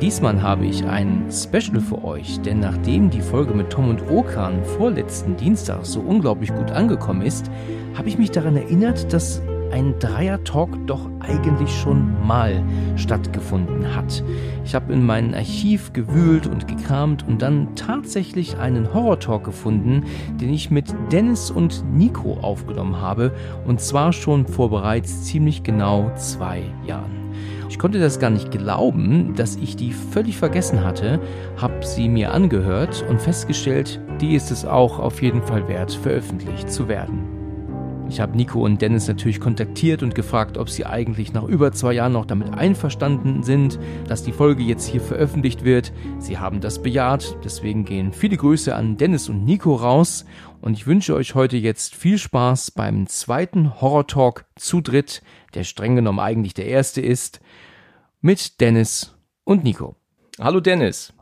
Diesmal habe ich ein Special für euch, denn nachdem die Folge mit Tom und Okan vorletzten Dienstag so unglaublich gut angekommen ist, habe ich mich daran erinnert, dass ein Dreier-Talk doch eigentlich schon mal stattgefunden hat. Ich habe in meinem Archiv gewühlt und gekramt und dann tatsächlich einen Horror-Talk gefunden, den ich mit Dennis und Nico aufgenommen habe und zwar schon vor bereits ziemlich genau zwei Jahren. Ich konnte das gar nicht glauben, dass ich die völlig vergessen hatte, habe sie mir angehört und festgestellt, die ist es auch auf jeden Fall wert, veröffentlicht zu werden. Ich habe Nico und Dennis natürlich kontaktiert und gefragt, ob sie eigentlich nach über zwei Jahren noch damit einverstanden sind, dass die Folge jetzt hier veröffentlicht wird. Sie haben das bejaht, deswegen gehen viele Grüße an Dennis und Nico raus und ich wünsche euch heute jetzt viel Spaß beim zweiten Horror Talk zu dritt, der streng genommen eigentlich der erste ist, mit Dennis und Nico. Hallo Dennis.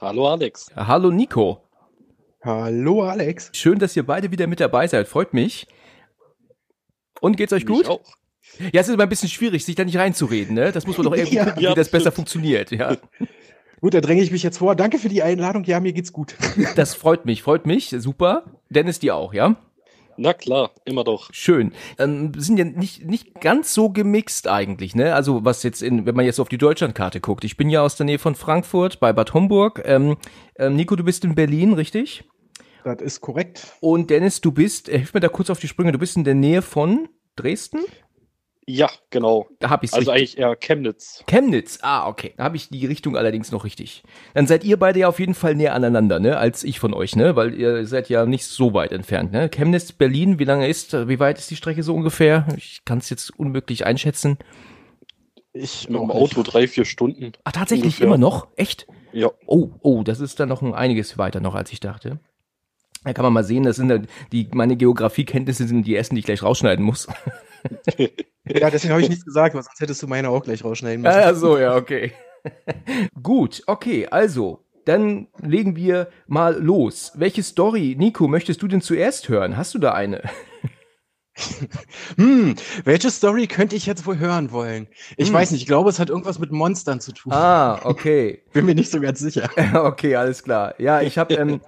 Hallo Alex. Hallo Nico. Hallo Alex. Schön, dass ihr beide wieder mit dabei seid. Freut mich. Und geht's euch gut? Ich auch. Ja, es ist immer ein bisschen schwierig, sich da nicht reinzureden, ne? Das muss man doch irgendwie Ja. gucken, Ja, wie das besser funktioniert, ja. Gut, da dränge ich mich jetzt vor. Danke für die Einladung. Ja, mir geht's gut. Das freut mich, freut mich, super. Dennis, dir auch, ja? Na klar, immer doch. Schön. Ähm, wir sind ja nicht, nicht ganz so gemixt eigentlich, ne? Also was jetzt in, wenn man jetzt auf die Deutschlandkarte guckt. Ich bin ja aus der Nähe von Frankfurt bei Bad Homburg. Ähm, ähm, Nico, du bist in Berlin, richtig? Das ist korrekt. Und Dennis, du bist, äh, hilf mir da kurz auf die Sprünge, du bist in der Nähe von Dresden? Ja, genau. Da hab ich's Also richtig. eigentlich eher Chemnitz. Chemnitz, ah, okay. Da habe ich die Richtung allerdings noch richtig. Dann seid ihr beide ja auf jeden Fall näher aneinander, ne, als ich von euch, ne? Weil ihr seid ja nicht so weit entfernt, ne? Chemnitz, Berlin, wie lange ist, wie weit ist die Strecke so ungefähr? Ich kann es jetzt unmöglich einschätzen. Ich Mit dem Auto drei, vier Stunden. Ah, tatsächlich Ungefähr. immer noch? Echt? Ja. Oh, oh, das ist dann noch ein einiges weiter noch, als ich dachte. Da kann man mal sehen, das sind die, meine Geografiekenntnisse sind die ersten, die ich gleich rausschneiden muss. Ja, deswegen habe ich nichts gesagt, weil sonst hättest du meine auch gleich rausschneiden müssen. Ah, so, ja, okay. Gut, okay, also, dann legen wir mal los. Welche Story, Nico, möchtest du denn zuerst hören? Hast du da eine? Hm, welche Story könnte ich jetzt wohl hören wollen? Ich Hm. weiß nicht, ich glaube, es hat irgendwas mit Monstern zu tun. Ah, okay. Bin mir nicht so ganz sicher. Okay, alles klar. Ja, ich habe, ähm,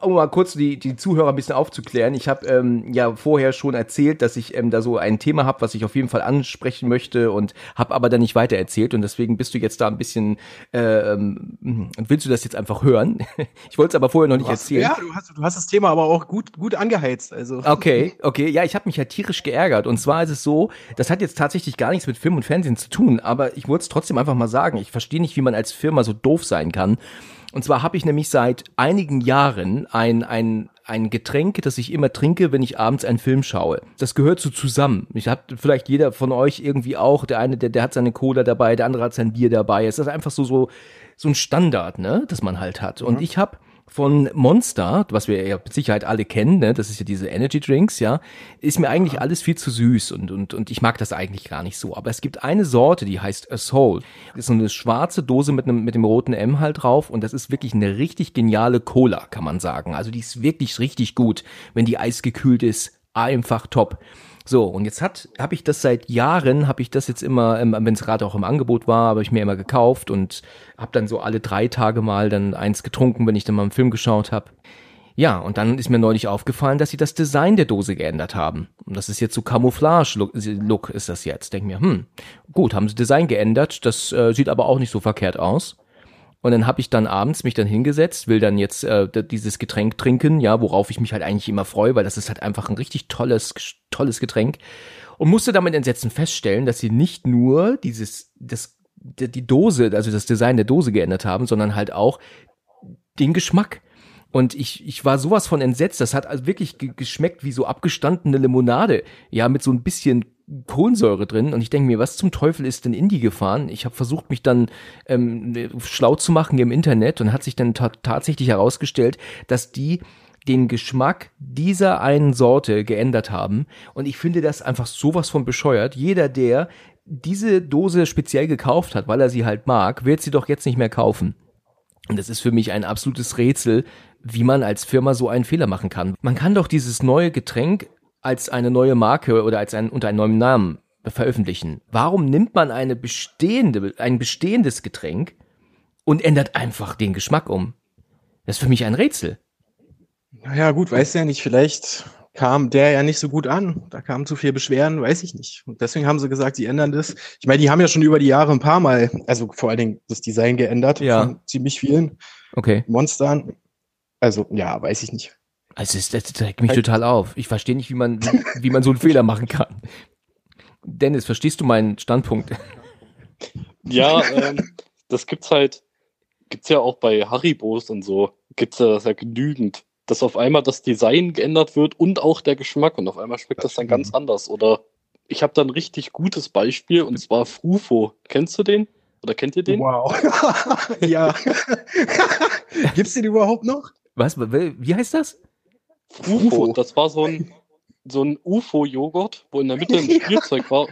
um mal kurz die, die Zuhörer ein bisschen aufzuklären, ich habe ähm, ja vorher schon erzählt, dass ich ähm, da so ein Thema habe, was ich auf jeden Fall ansprechen möchte und habe aber dann nicht weiter erzählt und deswegen bist du jetzt da ein bisschen, ähm, willst du das jetzt einfach hören? Ich wollte es aber vorher noch nicht hast, erzählen. ja, du hast, du hast das Thema aber auch gut, gut angeheizt. Also. Okay, okay. Ja, ich habe mich ja tierisch geärgert. Und zwar ist es so, das hat jetzt tatsächlich gar nichts mit Film und Fernsehen zu tun, aber ich wollte es trotzdem einfach mal sagen. Ich verstehe nicht, wie man als Firma so doof sein kann. Und zwar habe ich nämlich seit einigen Jahren ein, ein, ein Getränk, das ich immer trinke, wenn ich abends einen Film schaue. Das gehört so zusammen. Ich habe vielleicht jeder von euch irgendwie auch, der eine, der, der hat seine Cola dabei, der andere hat sein Bier dabei. Es ist einfach so, so, so ein Standard, ne, das man halt hat. Und ich habe von Monster, was wir ja mit Sicherheit alle kennen, ne, das ist ja diese Energy Drinks, ja, ist mir eigentlich alles viel zu süß und, und, und ich mag das eigentlich gar nicht so. Aber es gibt eine Sorte, die heißt A Soul. Das ist so eine schwarze Dose mit einem, mit dem roten M halt drauf und das ist wirklich eine richtig geniale Cola, kann man sagen. Also die ist wirklich richtig gut, wenn die eisgekühlt ist. Einfach top. So, und jetzt hat habe ich das seit Jahren, habe ich das jetzt immer, ähm, wenn es gerade auch im Angebot war, habe ich mir immer gekauft und habe dann so alle drei Tage mal dann eins getrunken, wenn ich dann mal einen Film geschaut habe. Ja, und dann ist mir neulich aufgefallen, dass sie das Design der Dose geändert haben. Und das ist jetzt so Camouflage-Look ist das jetzt. Denk mir, hm, gut, haben sie Design geändert, das äh, sieht aber auch nicht so verkehrt aus. Und dann habe ich dann abends mich dann hingesetzt, will dann jetzt äh, dieses Getränk trinken, ja, worauf ich mich halt eigentlich immer freue, weil das ist halt einfach ein richtig tolles, tolles Getränk. Und musste damit entsetzen feststellen, dass sie nicht nur dieses, das, die Dose, also das Design der Dose geändert haben, sondern halt auch den Geschmack. Und ich, ich war sowas von entsetzt. Das hat also wirklich ge- geschmeckt wie so abgestandene Limonade. Ja, mit so ein bisschen Kohlensäure drin. Und ich denke mir, was zum Teufel ist denn in die gefahren? Ich habe versucht, mich dann ähm, schlau zu machen im Internet und hat sich dann ta tatsächlich herausgestellt, dass die den Geschmack dieser einen Sorte geändert haben. Und ich finde das einfach sowas von bescheuert. Jeder, der diese Dose speziell gekauft hat, weil er sie halt mag, wird sie doch jetzt nicht mehr kaufen. Und das ist für mich ein absolutes Rätsel, wie man als Firma so einen Fehler machen kann. Man kann doch dieses neue Getränk als eine neue Marke oder als ein, unter einem neuen Namen veröffentlichen. Warum nimmt man eine bestehende, ein bestehendes Getränk und ändert einfach den Geschmack um? Das ist für mich ein Rätsel. Naja, gut, weiß ja nicht, vielleicht kam der ja nicht so gut an. Da kamen zu viel Beschwerden, weiß ich nicht. Und deswegen haben sie gesagt, sie ändern das. Ich meine, die haben ja schon über die Jahre ein paar Mal, also vor allen Dingen das Design geändert Ja. von ziemlich vielen Okay. Monstern. Also, ja, weiß ich nicht. Also das, das regt mich total auf. Ich verstehe nicht, wie man, wie man so einen Fehler machen kann. Dennis, verstehst du meinen Standpunkt? Ja, ähm, das gibt's halt, gibt's ja auch bei Haribos und so, gibt's ja das ja genügend, dass auf einmal das Design geändert wird und auch der Geschmack und auf einmal schmeckt das dann ganz anders. Oder ich habe da ein richtig gutes Beispiel und zwar Frufo. Kennst du den? Oder kennt ihr den? Wow. ja. Gibt's den überhaupt noch? Was? Wie heißt das? Frufo, Ufo. das war so ein, so ein UFO-Joghurt, wo in der Mitte ein Spielzeug war.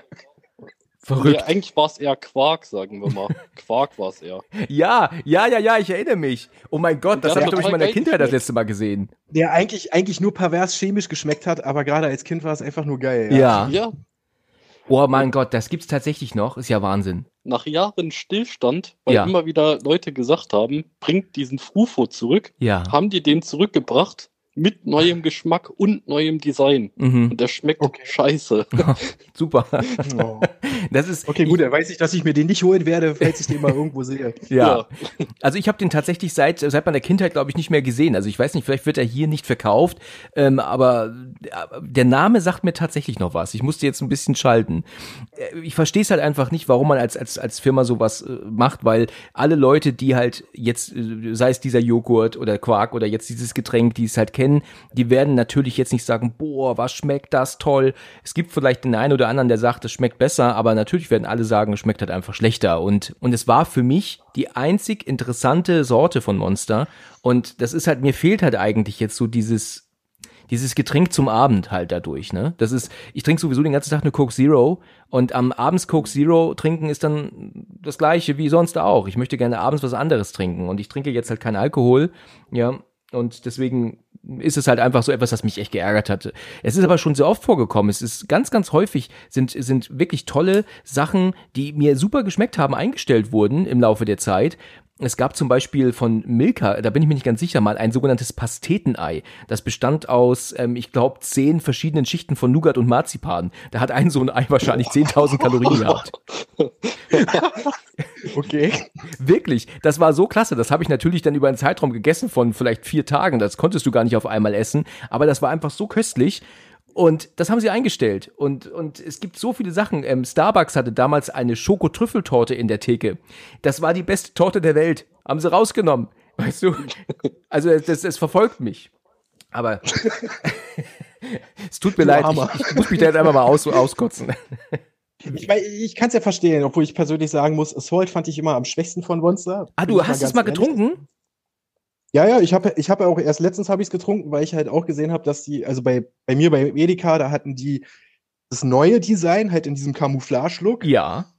Nee, eigentlich war es eher Quark, sagen wir mal. Quark war es eher. Ja, ja, ja, ja, ich erinnere mich. Oh mein Gott, das Ja, habe ich doch in total meiner Kindheit das letzte Mal gesehen. Der eigentlich, eigentlich nur pervers chemisch geschmeckt hat, aber gerade als Kind war es einfach nur geil. Ja. Ja, Oh mein Gott, das gibt's tatsächlich noch. Ist ja Wahnsinn. nach Jahren Stillstand, weil Ja. immer wieder Leute gesagt haben, bringt diesen Frufo zurück, Ja. haben die den zurückgebracht mit neuem Geschmack und neuem Design. Mhm. Und der schmeckt Okay. scheiße. Super. Oh. Das ist Okay, gut, dann weiß ich, dass ich mir den nicht holen werde, falls ich den mal irgendwo sehe. Ja. Also ich habe den tatsächlich seit seit meiner Kindheit, glaube ich, nicht mehr gesehen. Also ich weiß nicht, vielleicht wird er hier nicht verkauft, ähm, aber äh, der Name sagt mir tatsächlich noch was. Ich musste jetzt ein bisschen schalten. Äh, Ich verstehe es halt einfach nicht, warum man als als als Firma sowas äh, macht, weil alle Leute, die halt jetzt, sei es dieser Joghurt oder Quark oder jetzt dieses Getränk, die es halt kennen, die werden natürlich jetzt nicht sagen, boah, was schmeckt das toll. Es gibt vielleicht den einen oder anderen, der sagt, es schmeckt besser, aber natürlich werden alle sagen, es schmeckt halt einfach schlechter. Und, und es war für mich die einzig interessante Sorte von Monster. Und das ist halt, mir fehlt halt eigentlich jetzt so dieses, dieses Getränk zum Abend halt dadurch, ne? Das ist, ich trinke sowieso den ganzen Tag eine Coke Zero und am abends Coke Zero trinken ist dann das gleiche wie sonst auch. Ich möchte gerne abends was anderes trinken und ich trinke jetzt halt keinen Alkohol, ja. Und deswegen ist es halt einfach so etwas, das mich echt geärgert hatte. Es ist aber schon sehr oft vorgekommen. Es ist ganz, ganz häufig sind, sind wirklich tolle Sachen, die mir super geschmeckt haben, eingestellt wurden im Laufe der Zeit. Es gab zum Beispiel von Milka, da bin ich mir nicht ganz sicher, mal ein sogenanntes Pastetenei. Das bestand aus, ähm, ich glaube, zehn verschiedenen Schichten von Nougat und Marzipan. Da hat ein so ein Ei wahrscheinlich 10.000 Kalorien gehabt. Okay. Wirklich, das war so klasse. Das habe ich natürlich dann über einen Zeitraum gegessen von vielleicht vier Tagen. Das konntest du gar nicht auf einmal essen. Aber das war einfach so köstlich. Und das haben sie eingestellt. Und, und es gibt so viele Sachen. Ähm, Starbucks hatte damals eine Schokotrüffeltorte in der Theke. Das war die beste Torte der Welt. Haben sie rausgenommen. Weißt du? Also es, das, es verfolgt mich. Aber es tut mir leid. Ich, ich muss mich da jetzt einfach mal aus, auskotzen. Ich, ich kann es ja verstehen, obwohl ich persönlich sagen muss, Salt fand ich immer am schwächsten von Monster. Ah, du hast es mal ehrlich. getrunken? Ja, ja, ich habe ich hab auch erst letztens habe ich es getrunken, weil ich halt auch gesehen habe, dass die, also bei, bei mir bei Edeka, da hatten die das neue Design halt in diesem Camouflage-Look. Ja.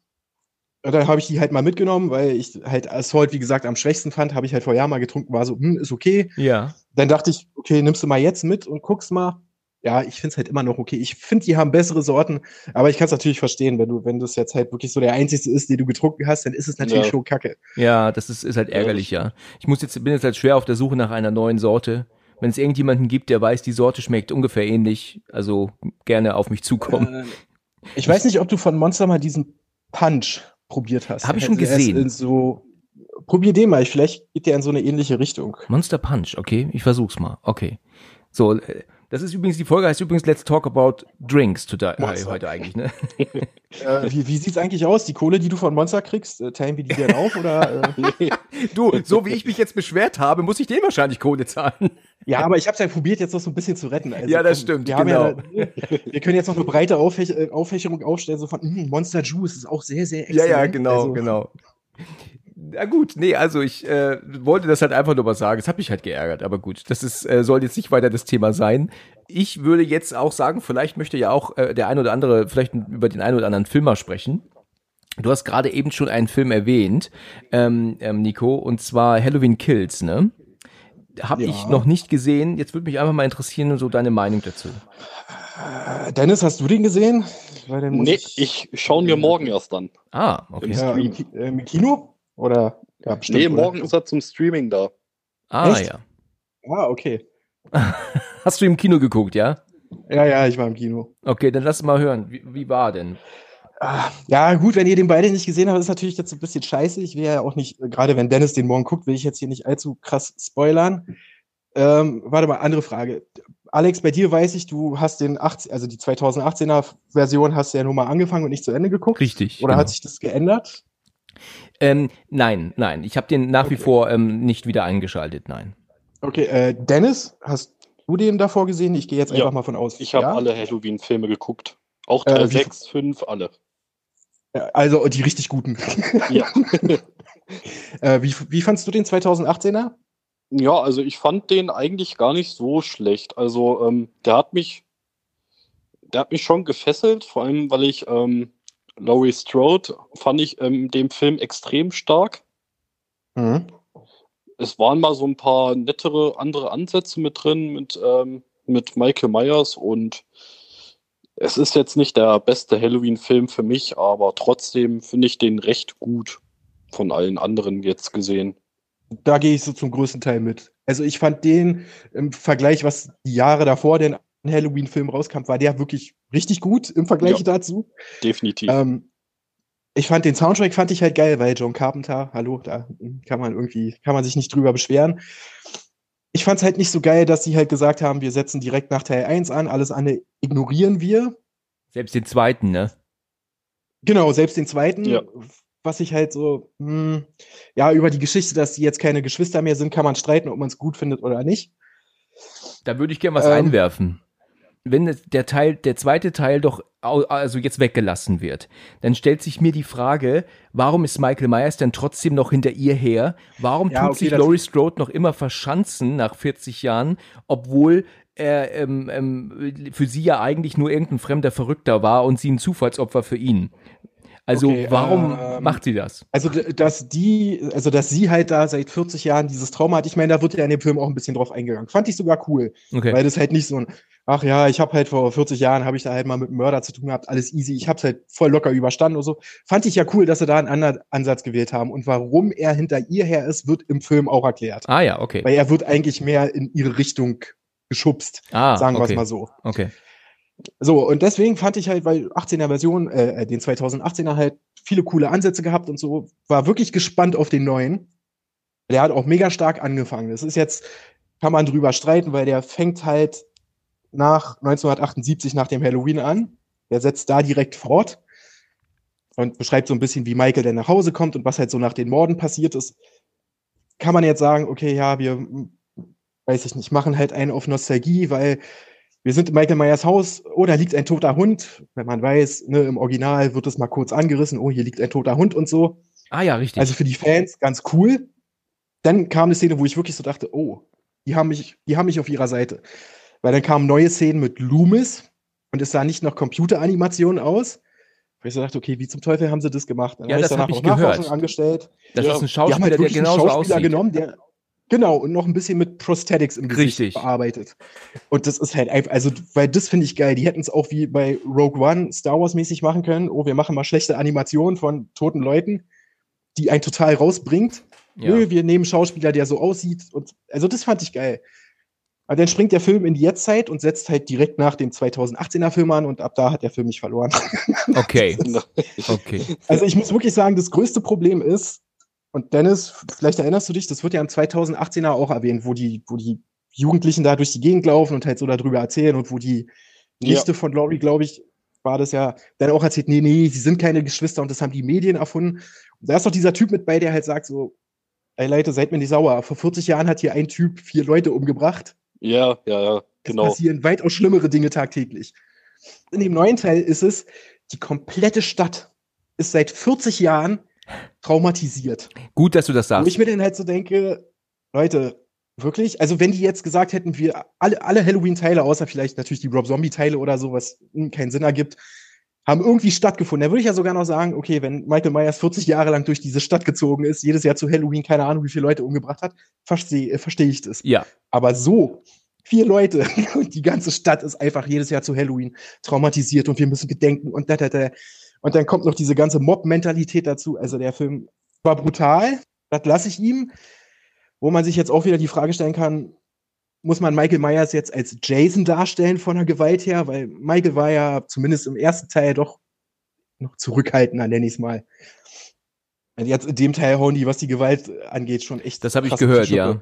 Und dann habe ich die halt mal mitgenommen, weil ich halt Salt, wie gesagt, am schwächsten fand, habe ich halt vor Jahren mal getrunken, war so, hm, ist okay. Ja. Dann dachte ich, okay, nimmst du mal jetzt mit und guckst mal. Ja, ich finde es halt immer noch okay. Ich finde, die haben bessere Sorten, aber ich kann es natürlich verstehen, wenn du, wenn das jetzt halt wirklich so der einzigste ist, den du getrunken hast, dann ist es natürlich Ja. schon kacke. Ja, das ist, ist halt ärgerlich, ja. Ich muss jetzt, bin jetzt halt schwer auf der Suche nach einer neuen Sorte. Wenn es irgendjemanden gibt, der weiß, die Sorte schmeckt ungefähr ähnlich, also gerne auf mich zukommen. Äh, ich weiß nicht, ob du von Monster mal diesen Punch probiert hast. Hab ich schon gesehen. So, probier den mal, vielleicht geht der in so eine ähnliche Richtung. Monster Punch, okay, ich versuch's mal. Okay. So, äh, das ist übrigens, die Folge heißt übrigens Let's Talk About Drinks today, äh, Monster. heute eigentlich, ne? Äh, wie wie sieht's eigentlich aus? Die Kohle, die du von Monster kriegst, äh, teilen wir die dann auf? Oder, äh? Du, so wie ich mich jetzt beschwert habe, muss ich den wahrscheinlich Kohle zahlen. Ja, aber ich habe es ja probiert, jetzt noch so ein bisschen zu retten. Also, Ja, das stimmt, Wir, genau. ja, wir können jetzt noch eine breite Auffäch äh, Auffächerung aufstellen, so von hm, Monster Juice ist auch sehr, sehr Ja, ja, exzellent. genau, Also, genau. Na gut, nee, also ich äh, wollte das halt einfach nur mal sagen. Es hat mich halt geärgert, aber gut, das ist, äh, soll jetzt nicht weiter das Thema sein. Ich würde jetzt auch sagen, vielleicht möchte ja auch äh, der ein oder andere vielleicht über den einen oder anderen Filmer sprechen. Du hast gerade eben schon einen Film erwähnt, ähm, ähm, Nico, und zwar Halloween Kills, ne? Habe Ja. ich noch nicht gesehen. Jetzt würde mich einfach mal interessieren, so deine Meinung dazu. Äh, Dennis, hast du den gesehen? Weil dann Nee, ich schaue ihn mir morgen erst an. Ah, okay. Ja, im, äh, im Kino? Oder? Ja, bestimmt, nee, oder? morgen ist er zum Streaming da. Ah, Echt? ja. Ah, okay. Hast du im Kino geguckt, ja? Ja, ja, ich war im Kino. Okay, dann lass mal hören. Wie, wie war denn? Ah, Ja, gut, wenn ihr den beide nicht gesehen habt, ist natürlich jetzt ein bisschen scheiße. Ich will ja auch nicht, äh, gerade wenn Dennis den morgen guckt, will ich jetzt hier nicht allzu krass spoilern. Ähm, warte mal, andere Frage. Alex, bei dir weiß ich, du hast den 18, also die 2018er Version hast du ja nur mal angefangen und nicht zu Ende geguckt. Richtig. Oder genau. hat sich das geändert? Ähm, nein, nein. Ich habe den nach wie Okay. vor ähm, nicht wieder eingeschaltet, nein. Okay, äh, Dennis, hast du den davor gesehen? Ich gehe jetzt Ja, einfach mal von aus. Ich habe Ja? alle Halloween-Filme geguckt. Auch Äh, Teil wie- 6, 5, alle. Also die richtig guten. Ja. äh, wie, wie fandst du den 2018er? ja, also ich fand den eigentlich gar nicht so schlecht. Also ähm, der hat mich, der hat mich schon gefesselt, vor allem weil ich ähm, Laurie Strode fand ich ähm, in dem Film extrem stark. Mhm. Es waren mal so ein paar nettere andere Ansätze mit drin mit, ähm, mit Michael Myers und es ist jetzt nicht der beste Halloween-Film für mich, aber trotzdem finde ich den recht gut von allen anderen jetzt gesehen. Da gehe ich so zum größten Teil mit. Also ich fand den im Vergleich, was die Jahre davor den Halloween-Film rauskam, war der wirklich richtig gut im Vergleich Ja. dazu. Definitiv. Ähm, ich fand den Soundtrack fand ich halt geil, weil John Carpenter, hallo, da kann man irgendwie, kann man sich nicht drüber beschweren. Ich fand es halt nicht so geil, dass sie halt gesagt haben, wir setzen direkt nach Teil 1 an, alles andere ignorieren wir. Selbst den zweiten, ne? Genau, selbst den zweiten, Ja. was ich halt so, hm, ja, über die Geschichte, dass die jetzt keine Geschwister mehr sind, kann man streiten, ob man es gut findet oder nicht. Da würde ich gerne was Ähm. einwerfen. Wenn der Teil, der zweite Teil doch also jetzt weggelassen wird, dann stellt sich mir die Frage, warum ist Michael Myers denn trotzdem noch hinter ihr her? Warum Ja, tut okay, sich Laurie Strode noch immer verschanzen nach 40 Jahren, obwohl er ähm, ähm, für sie ja eigentlich nur irgendein fremder Verrückter war und sie ein Zufallsopfer für ihn? Also Okay, warum ähm, macht sie das? Also, dass die, also, dass sie halt da seit 40 Jahren dieses Trauma hat, ich meine, da wird ja in dem Film auch ein bisschen drauf eingegangen. Fand ich sogar cool, Okay. weil das halt nicht so ein, ach ja, ich habe halt vor 40 Jahren, habe ich da halt mal mit einem Mörder zu tun gehabt, alles easy, ich hab's halt voll locker überstanden und so. Fand ich ja cool, dass sie da einen anderen Ansatz gewählt haben. Und warum er hinter ihr her ist, wird im Film auch erklärt. Ah ja, okay. Weil er wird eigentlich mehr in ihre Richtung geschubst, Ah, sagen wir okay. es mal so. Okay. So, und deswegen fand ich halt, weil 18er Version, äh, den 2018er halt viele coole Ansätze gehabt und so, war wirklich gespannt auf den neuen. Der hat auch mega stark angefangen. Das ist jetzt, kann man drüber streiten, weil der fängt halt nach 1978 nach dem Halloween an. Der setzt da direkt fort und beschreibt so ein bisschen, wie Michael denn nach Hause kommt und was halt so nach den Morden passiert ist. Kann man jetzt sagen, okay, ja, wir, weiß ich nicht, machen halt einen auf Nostalgie, weil wir sind in Michael Myers Haus, oh, da liegt ein toter Hund. Wenn man weiß, ne, im Original wird es mal kurz angerissen, oh, hier liegt ein toter Hund und so. Ah ja, richtig. Also für die Fans ganz cool. Dann kam eine Szene, wo ich wirklich so dachte, oh, die haben mich, die haben mich auf ihrer Seite. Weil dann kamen neue Szenen mit Loomis und es sah nicht nach Computeranimationen aus. Weil ich so dachte, okay, wie zum Teufel haben sie das gemacht? Dann Ja, hab das danach hab ich Nachforschung gehört. angestellt. das Ja, ist ein haben Schauspieler, halt der genauso Schauspieler aussieht. genommen, der genau und noch ein bisschen mit Prosthetics im Gesicht Richtig. bearbeitet. Und das ist halt einfach, also weil das finde ich geil. Die hätten es auch wie bei Rogue One Star Wars mäßig machen können. Oh, wir machen mal schlechte Animationen von toten Leuten, die einen total rausbringt. Ja. Nö, wir nehmen Schauspieler, der so aussieht und also das fand ich geil. Aber dann springt der Film in die Jetztzeit und setzt halt direkt nach dem 2018er Film an und ab da hat der Film mich verloren. Okay, okay. Also ich muss wirklich sagen, das größte Problem ist, und Dennis, vielleicht erinnerst du dich, das wird ja im 2018er auch erwähnt, wo die, wo die Jugendlichen da durch die Gegend laufen und halt so darüber erzählen und wo die Ja. Nichte von Laurie, glaube ich, war das ja, dann auch erzählt, nee, nee, sie sind keine Geschwister und das haben die Medien erfunden. Und da ist doch dieser Typ mit bei, der halt sagt so, ey Leute, seid mir nicht sauer. Vor 40 Jahren hat hier ein Typ vier Leute umgebracht. Ja, ja, ja, Es genau. passieren weitaus schlimmere Dinge tagtäglich. In dem neuen Teil ist es, die komplette Stadt ist seit 40 Jahren traumatisiert. Gut, dass du das Wo sagst. ich mir dann halt so denke, Leute, wirklich? Also wenn die jetzt gesagt hätten, wir alle, alle Halloween-Teile, außer vielleicht natürlich die Rob Zombie-Teile oder so, was keinen Sinn ergibt, haben irgendwie stattgefunden. Da würde ich ja sogar noch sagen, okay, wenn Michael Myers 40 Jahre lang durch diese Stadt gezogen ist, jedes Jahr zu Halloween, keine Ahnung, wie viele Leute umgebracht hat, verstehe äh, versteh ich das. Ja, Aber so, vier Leute und die ganze Stadt ist einfach jedes Jahr zu Halloween traumatisiert und wir müssen gedenken und da, da, da. Und dann kommt noch diese ganze Mob-Mentalität dazu. Also der Film war brutal, das lasse ich ihm. Wo man sich jetzt auch wieder die Frage stellen kann, muss man Michael Myers jetzt als Jason darstellen von der Gewalt her? Weil Michael war ja zumindest im ersten Teil doch noch zurückhaltender, nenne ich es mal. Und jetzt in dem Teil hauen die, was die Gewalt angeht, schon echt. das habe ich gehört, ja.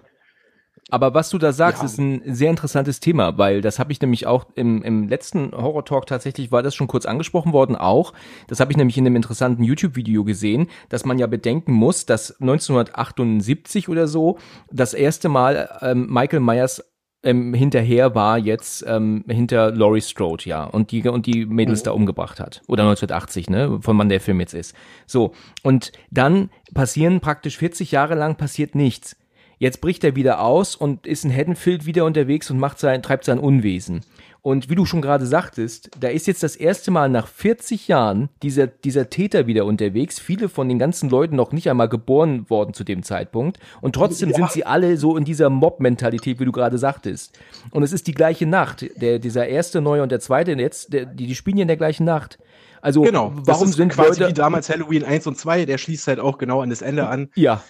Aber was du da sagst, Ja. ist ein sehr interessantes Thema, weil das habe ich nämlich auch im, im letzten Horror Talk tatsächlich war das schon kurz angesprochen worden auch. Das habe ich nämlich in einem interessanten YouTube-Video gesehen, dass man ja bedenken muss, dass 1978 oder so das erste Mal ähm, Michael Myers ähm, hinterher war jetzt ähm, hinter Laurie Strode, ja, und die und die Mädels Mhm. da umgebracht hat. Oder 1980, ne, von wann der Film jetzt ist. So, und dann passieren praktisch 40 Jahre lang passiert nichts. Jetzt bricht er wieder aus und ist in Haddonfield wieder unterwegs und macht sein, treibt sein Unwesen. Und wie du schon gerade sagtest, da ist jetzt das erste Mal nach 40 Jahren dieser, dieser Täter wieder unterwegs. Viele von den ganzen Leuten noch nicht einmal geboren worden zu dem Zeitpunkt. Und trotzdem Ja. sind sie alle so in dieser Mob-Mentalität, wie du gerade sagtest. Und es ist die gleiche Nacht. Der, dieser erste, neue und der zweite jetzt, der, die, die spielen ja in der gleichen Nacht. Also, Genau. warum das ist sind quasi Leute, wie damals Halloween 1 und 2, der schließt halt auch genau an das Ende an. ja,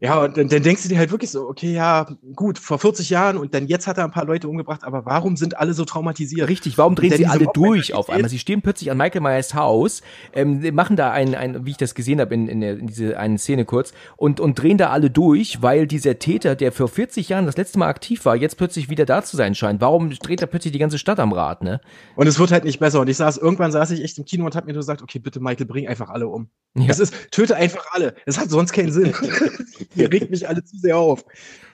Ja, und dann, dann denkst du dir halt wirklich so, okay, ja, gut, vor 40 Jahren und dann jetzt hat er ein paar Leute umgebracht, aber warum sind alle so traumatisiert? Richtig, warum drehen sie alle durch auf einmal? Sie stehen plötzlich an Michael Myers Haus, ähm, machen da ein, ein, wie ich das gesehen habe in, in, der, in diese eine Szene kurz, und, und drehen da alle durch, weil dieser Täter, der vor 40 Jahren das letzte Mal aktiv war, jetzt plötzlich wieder da zu sein scheint. Warum dreht er plötzlich die ganze Stadt am Rad, ne? Und es wird halt nicht besser. Und ich saß, irgendwann saß ich echt im Kino und hab mir nur gesagt, okay, bitte Michael, bring einfach alle um. Ja. Es ist, töte einfach alle. Es hat sonst keinen Sinn. Ihr regt mich alle zu sehr auf.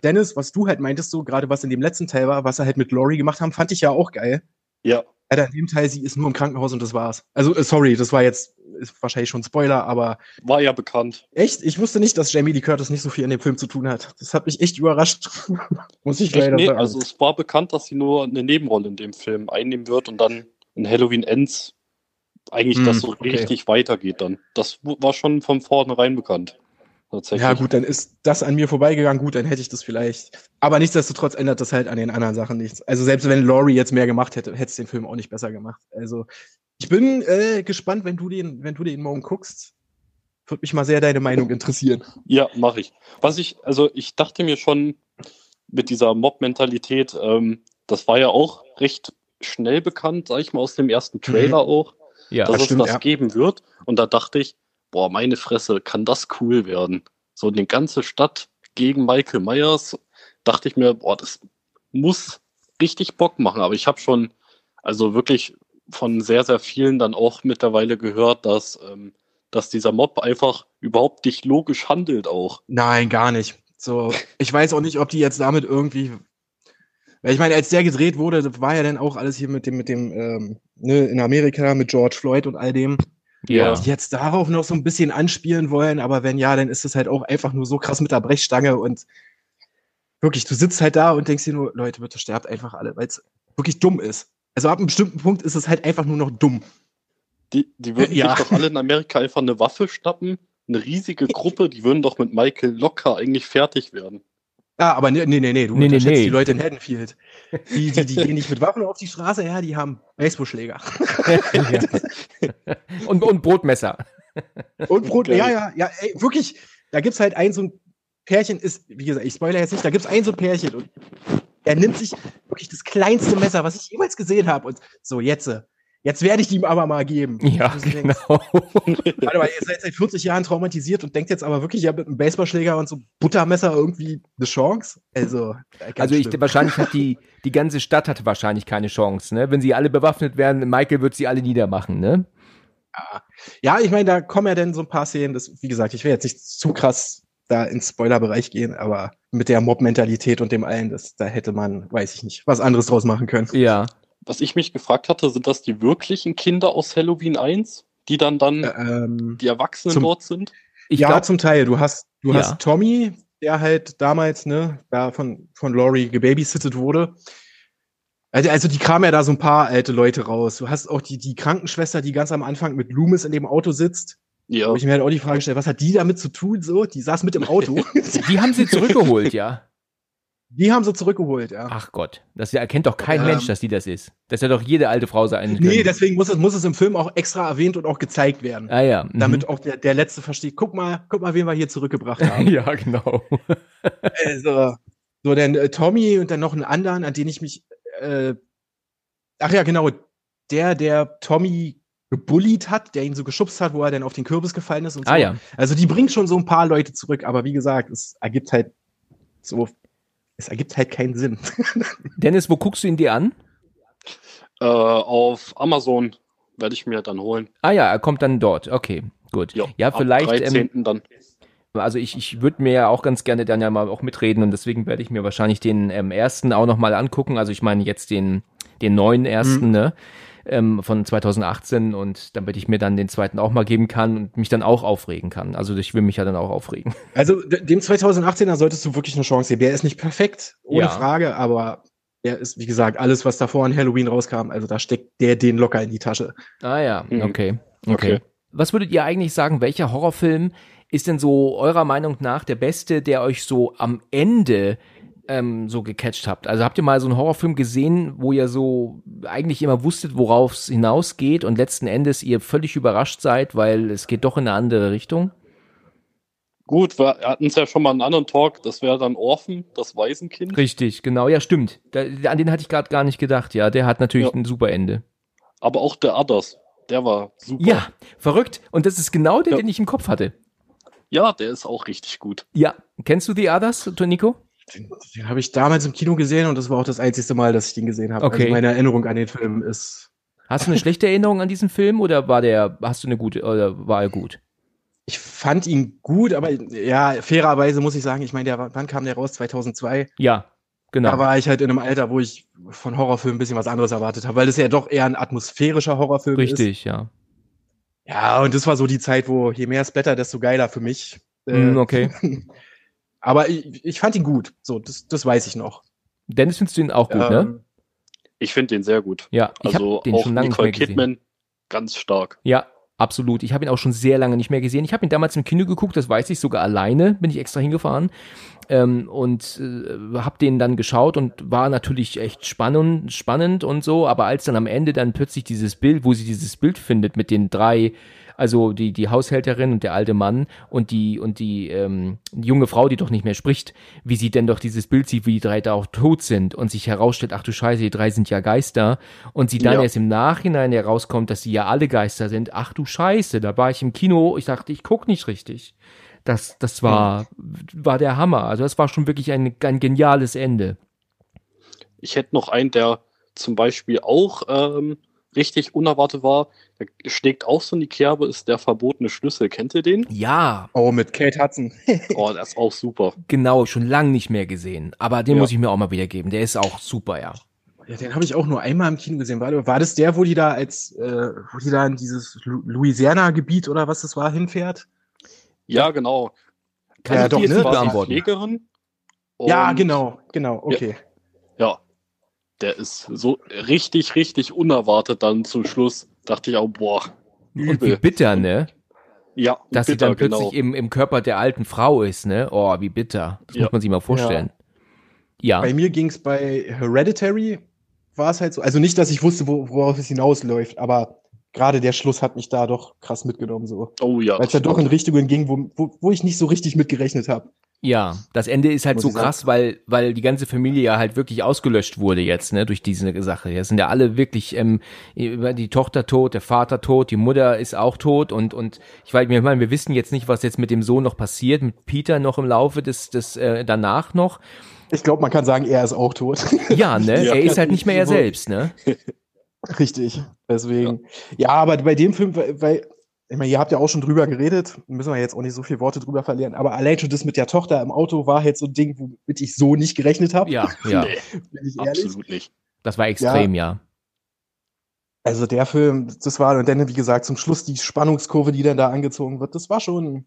Dennis, was du halt meintest, so gerade was in dem letzten Teil war, was er halt mit Laurie gemacht haben, fand ich ja auch geil. Ja, Alter, in dem Teil, sie ist nur im Krankenhaus und das war's. Also, äh, sorry, das war jetzt, ist wahrscheinlich schon Spoiler, aber war ja bekannt. echt, ich wusste nicht, dass Jamie Lee Curtis nicht so viel in dem Film zu tun hat. Das hat mich echt überrascht. Muss ich Echt, leider nee, sagen. also es war bekannt, dass sie nur eine Nebenrolle in dem Film einnehmen wird und dann in Halloween Ends eigentlich Hm, das so okay. richtig weitergeht dann. Das war schon von vornherein bekannt. Tatsächlich. Ja, gut, dann ist das an mir vorbeigegangen. Gut, dann hätte ich das vielleicht. Aber nichtsdestotrotz ändert das halt an den anderen Sachen nichts. Also selbst wenn Laurie jetzt mehr gemacht hätte, hätte es den Film auch nicht besser gemacht. Also ich bin äh, gespannt, wenn du den, wenn du den morgen guckst. Würde mich mal sehr deine Meinung interessieren. Ja, mache ich. Was ich, also ich dachte mir schon mit dieser Mob-Mentalität, ähm, das war ja auch recht schnell bekannt, sag ich mal, aus dem ersten Trailer auch, Ja. dass das es stimmt, das ja. geben wird. Und da dachte ich, boah, meine Fresse, kann das cool werden. So eine ganze Stadt gegen Michael Myers, dachte ich mir, boah, das muss richtig Bock machen. Aber ich habe schon, also wirklich von sehr, sehr vielen dann auch mittlerweile gehört, dass, ähm, dass dieser Mob einfach überhaupt nicht logisch handelt auch. Nein, gar nicht. So, ich weiß auch nicht, ob die jetzt damit irgendwie. Weil ich meine, als der gedreht wurde, war ja dann auch alles hier mit dem, mit dem, ähm, ne, in Amerika mit George Floyd und all dem. Ja. die jetzt darauf noch so ein bisschen anspielen wollen, aber wenn ja, dann ist es halt auch einfach nur so krass mit der Brechstange und wirklich, du sitzt halt da und denkst dir nur, Leute, bitte sterbt einfach alle, weil es wirklich dumm ist. Also ab einem bestimmten Punkt ist es halt einfach nur noch dumm. Die, die würden Ja. sich doch alle in Amerika einfach eine Waffe schnappen, eine riesige Gruppe, die würden doch mit Michael locker eigentlich fertig werden. Ah, aber nee, nee, nee, nee, du Nee, nee, unterschätzt nee. die Leute in Haddonfield. Die, die, die gehen nicht mit Waffen auf die Straße, ja, die haben Baseballschläger. Und, und Brotmesser. Und Brot, ja, ja, ja, ey, wirklich, da gibt's halt ein so ein Pärchen, ist, wie gesagt, ich spoilere jetzt nicht, da gibt's ein so ein Pärchen und er nimmt sich wirklich das kleinste Messer, was ich jemals gesehen habe und so, jetzt, äh, jetzt werde ich ihm aber mal geben. Ja, denkst, genau. Warte mal, ihr seid seit 40 Jahren traumatisiert und denkt jetzt aber wirklich, habt mit einem Baseballschläger und so Buttermesser irgendwie eine Chance? Also, äh, Also ich, schlimm. wahrscheinlich hat die, die ganze Stadt hatte wahrscheinlich keine Chance, ne? Wenn sie alle bewaffnet wären, Michael wird sie alle niedermachen, ne? Ja, ich meine, da kommen ja dann so ein paar Szenen, das, wie gesagt, ich will jetzt nicht zu krass da ins Spoilerbereich gehen, aber mit der Mob-Mentalität und dem allen, das, da hätte man, weiß ich nicht, was anderes draus machen können. Ja. Was ich mich gefragt hatte, sind das die wirklichen Kinder aus Halloween 1, die dann dann Ähm, die Erwachsenen zum- dort sind? Ich ja, glaub, zum Teil. Du hast, du Ja. hast Tommy, der halt damals, ne, da von, von Laurie gebabysittet wurde. Also, also die kamen ja da so ein paar alte Leute raus. Du hast auch die, die Krankenschwester, die ganz am Anfang mit Loomis in dem Auto sitzt. Ja, Wo ich mir halt auch die Frage stelle, was hat die damit zu tun? So, die saß mit im Auto. die haben sie zurückgeholt, ja. die haben sie zurückgeholt, ja. Ach Gott, das erkennt doch kein Ähm. Mensch, dass die das ist. Das hätte doch jede alte Frau sein können. Nee, deswegen muss es, muss es im Film auch extra erwähnt und auch gezeigt werden. ah ja. mhm. Damit auch der, der Letzte versteht, guck mal, guck mal, wen wir hier zurückgebracht haben. ja, genau. Also, so, dann äh, Tommy und dann noch einen anderen, an den ich mich, äh, ach ja, genau, der, der Tommy gebullied hat, der ihn so geschubst hat, wo er dann auf den Kürbis gefallen ist und so. Ah ja. Also die bringt schon so ein paar Leute zurück, aber wie gesagt, es ergibt halt so, es ergibt halt keinen Sinn. Dennis, wo guckst du ihn dir an? äh, auf Amazon werde ich mir dann holen. Ah ja, er kommt dann dort. Okay, gut. Ja, Ja, ab vielleicht. Ähm, 13. dann. also ich, ich würde mir ja auch ganz gerne dann ja mal auch mitreden und deswegen werde ich mir wahrscheinlich den ähm, ersten auch nochmal angucken. Also ich meine jetzt den, den neuen ersten, Mhm. ne? Ähm, von 2018 und damit ich mir dann den zweiten auch mal geben kann und mich dann auch aufregen kann. Also ich will mich ja dann auch aufregen. Also dem 2018er solltest du wirklich eine Chance geben. Der ist nicht perfekt, ohne Ja. Frage, aber er ist, wie gesagt, alles, was davor an Halloween rauskam, also da steckt der den locker in die Tasche. Ah ja, Mhm. okay. okay. Okay. Was würdet ihr eigentlich sagen, welcher Horrorfilm ist denn so eurer Meinung nach der beste, der euch so am Ende ähm, so gecatcht habt? Also habt ihr mal so einen Horrorfilm gesehen, wo ihr so eigentlich immer wusstet, worauf es hinausgeht und letzten Endes ihr völlig überrascht seid, weil es geht doch in eine andere Richtung? Gut, wir hatten es ja schon mal einen anderen Talk, das wäre dann Orphan, das Waisenkind. Richtig, genau, ja stimmt. Da, an den hatte ich gerade gar nicht gedacht. Ja, der hat natürlich Ja. ein super Ende. Aber auch der Others, der war super. Ja, verrückt. Und das ist genau der, Ja. den ich im Kopf hatte. Ja, der ist auch richtig gut. Ja, kennst du The Others, Nico? Den, den habe ich damals im Kino gesehen und das war auch das einzige Mal, dass ich den gesehen habe. Okay. Also meine Erinnerung an den Film ist. Hast du eine schlechte Erinnerung an diesen Film oder war der, hast du eine gute, oder war er gut? Ich fand ihn gut, aber ja, fairerweise muss ich sagen, ich meine, der, wann kam der raus? 2002. Ja, genau. Da war ich halt in einem Alter, wo ich von Horrorfilmen ein bisschen was anderes erwartet habe, weil das ja doch eher ein atmosphärischer Horrorfilm ist. Richtig, ja. Ja, und das war so die Zeit, wo je mehr Splatter, desto geiler für mich. Mm, okay. Aber ich, ich fand ihn gut. So, das, das weiß ich noch. Dennis findest du ihn auch gut, ne? Ähm, Ich finde den sehr gut. Ja, ich Also habe den auch schon lange nicht mehr Nicole gesehen. Kidman, ganz stark. Ja, absolut. Ich habe ihn auch schon sehr lange nicht mehr gesehen. Ich habe ihn damals im Kino geguckt, das weiß ich sogar alleine, bin ich extra hingefahren ähm, und äh, habe den dann geschaut und war natürlich echt spannend, spannend und so. Aber als dann am Ende dann plötzlich dieses Bild, wo sie dieses Bild findet mit den drei, also die die Haushälterin und der alte Mann und die und die, ähm, junge Frau, die doch nicht mehr spricht, wie sie denn doch dieses Bild sieht, wie die drei da auch tot sind und sich herausstellt, ach du Scheiße, die drei sind ja Geister und sie dann Ja. erst im Nachhinein herauskommt, dass sie ja alle Geister sind. Ach du Scheiße, da war ich im Kino, ich dachte, ich guck nicht richtig. Das, das war, war der Hammer. Also das war schon wirklich ein, ein geniales Ende. Ich hätte noch einen, der zum Beispiel auch ähm, richtig unerwartet war. Der schlägt auch so in die Kerbe, ist der verbotene Schlüssel. Kennt ihr den? Ja, oh, mit Kate Hudson. Oh, der ist auch super. genau, schon lang nicht mehr gesehen. Aber den Ja. muss ich mir auch mal wieder geben. Der ist auch super, ja. Ja, den habe ich auch nur einmal im Kino gesehen. War, war das der, wo die da als, äh, wo die da in dieses Lu- Louisiana-Gebiet oder was das war, hinfährt? Ja, genau. Kann Ja, ich doch, ne? Pflegerin. ja, genau, genau, okay. Ja, der ist so richtig, richtig unerwartet dann zum Schluss. Dachte ich auch, boah, Und wie bitter, ne? Ja, Dass sie bitter, dann plötzlich genau. im, im Körper der alten Frau ist, ne? Oh, wie bitter. Das Ja. muss man sich mal vorstellen. Ja. Bei mir ging es bei Hereditary, war es halt so. Also nicht, dass ich wusste, wo, worauf es hinausläuft, aber gerade der Schluss hat mich da doch krass mitgenommen, so. Oh ja. Weil es ja doch in Richtungen ging, wo, wo, wo ich nicht so richtig mitgerechnet habe. Ja, das Ende ist halt Muss so krass, weil, weil die ganze Familie ja halt wirklich ausgelöscht wurde jetzt, ne, durch diese Sache. Jetzt sind ja alle wirklich, ähm, die Tochter tot, der Vater tot, die Mutter ist auch tot und, und ich weiß, ich meine, wir wissen jetzt nicht, was jetzt mit dem Sohn noch passiert, mit Peter noch im Laufe des, des, äh, danach noch. Ich glaube, man kann sagen, er ist auch tot. Ja, ne, Ja. er ist halt nicht mehr er selbst, ne. Richtig. Deswegen. Ja. aber bei dem Film, weil ich meine, ihr habt ja auch schon drüber geredet, müssen wir jetzt auch nicht so viele Worte drüber verlieren, aber allein schon das mit der Tochter im Auto war halt so ein Ding, womit ich so nicht gerechnet habe. Ja, ja, Nee, Bin ich ehrlich. absolut nicht. das war extrem, ja. Also der Film, das war, und dann, wie gesagt, zum Schluss die Spannungskurve, die dann da angezogen wird, das war schon,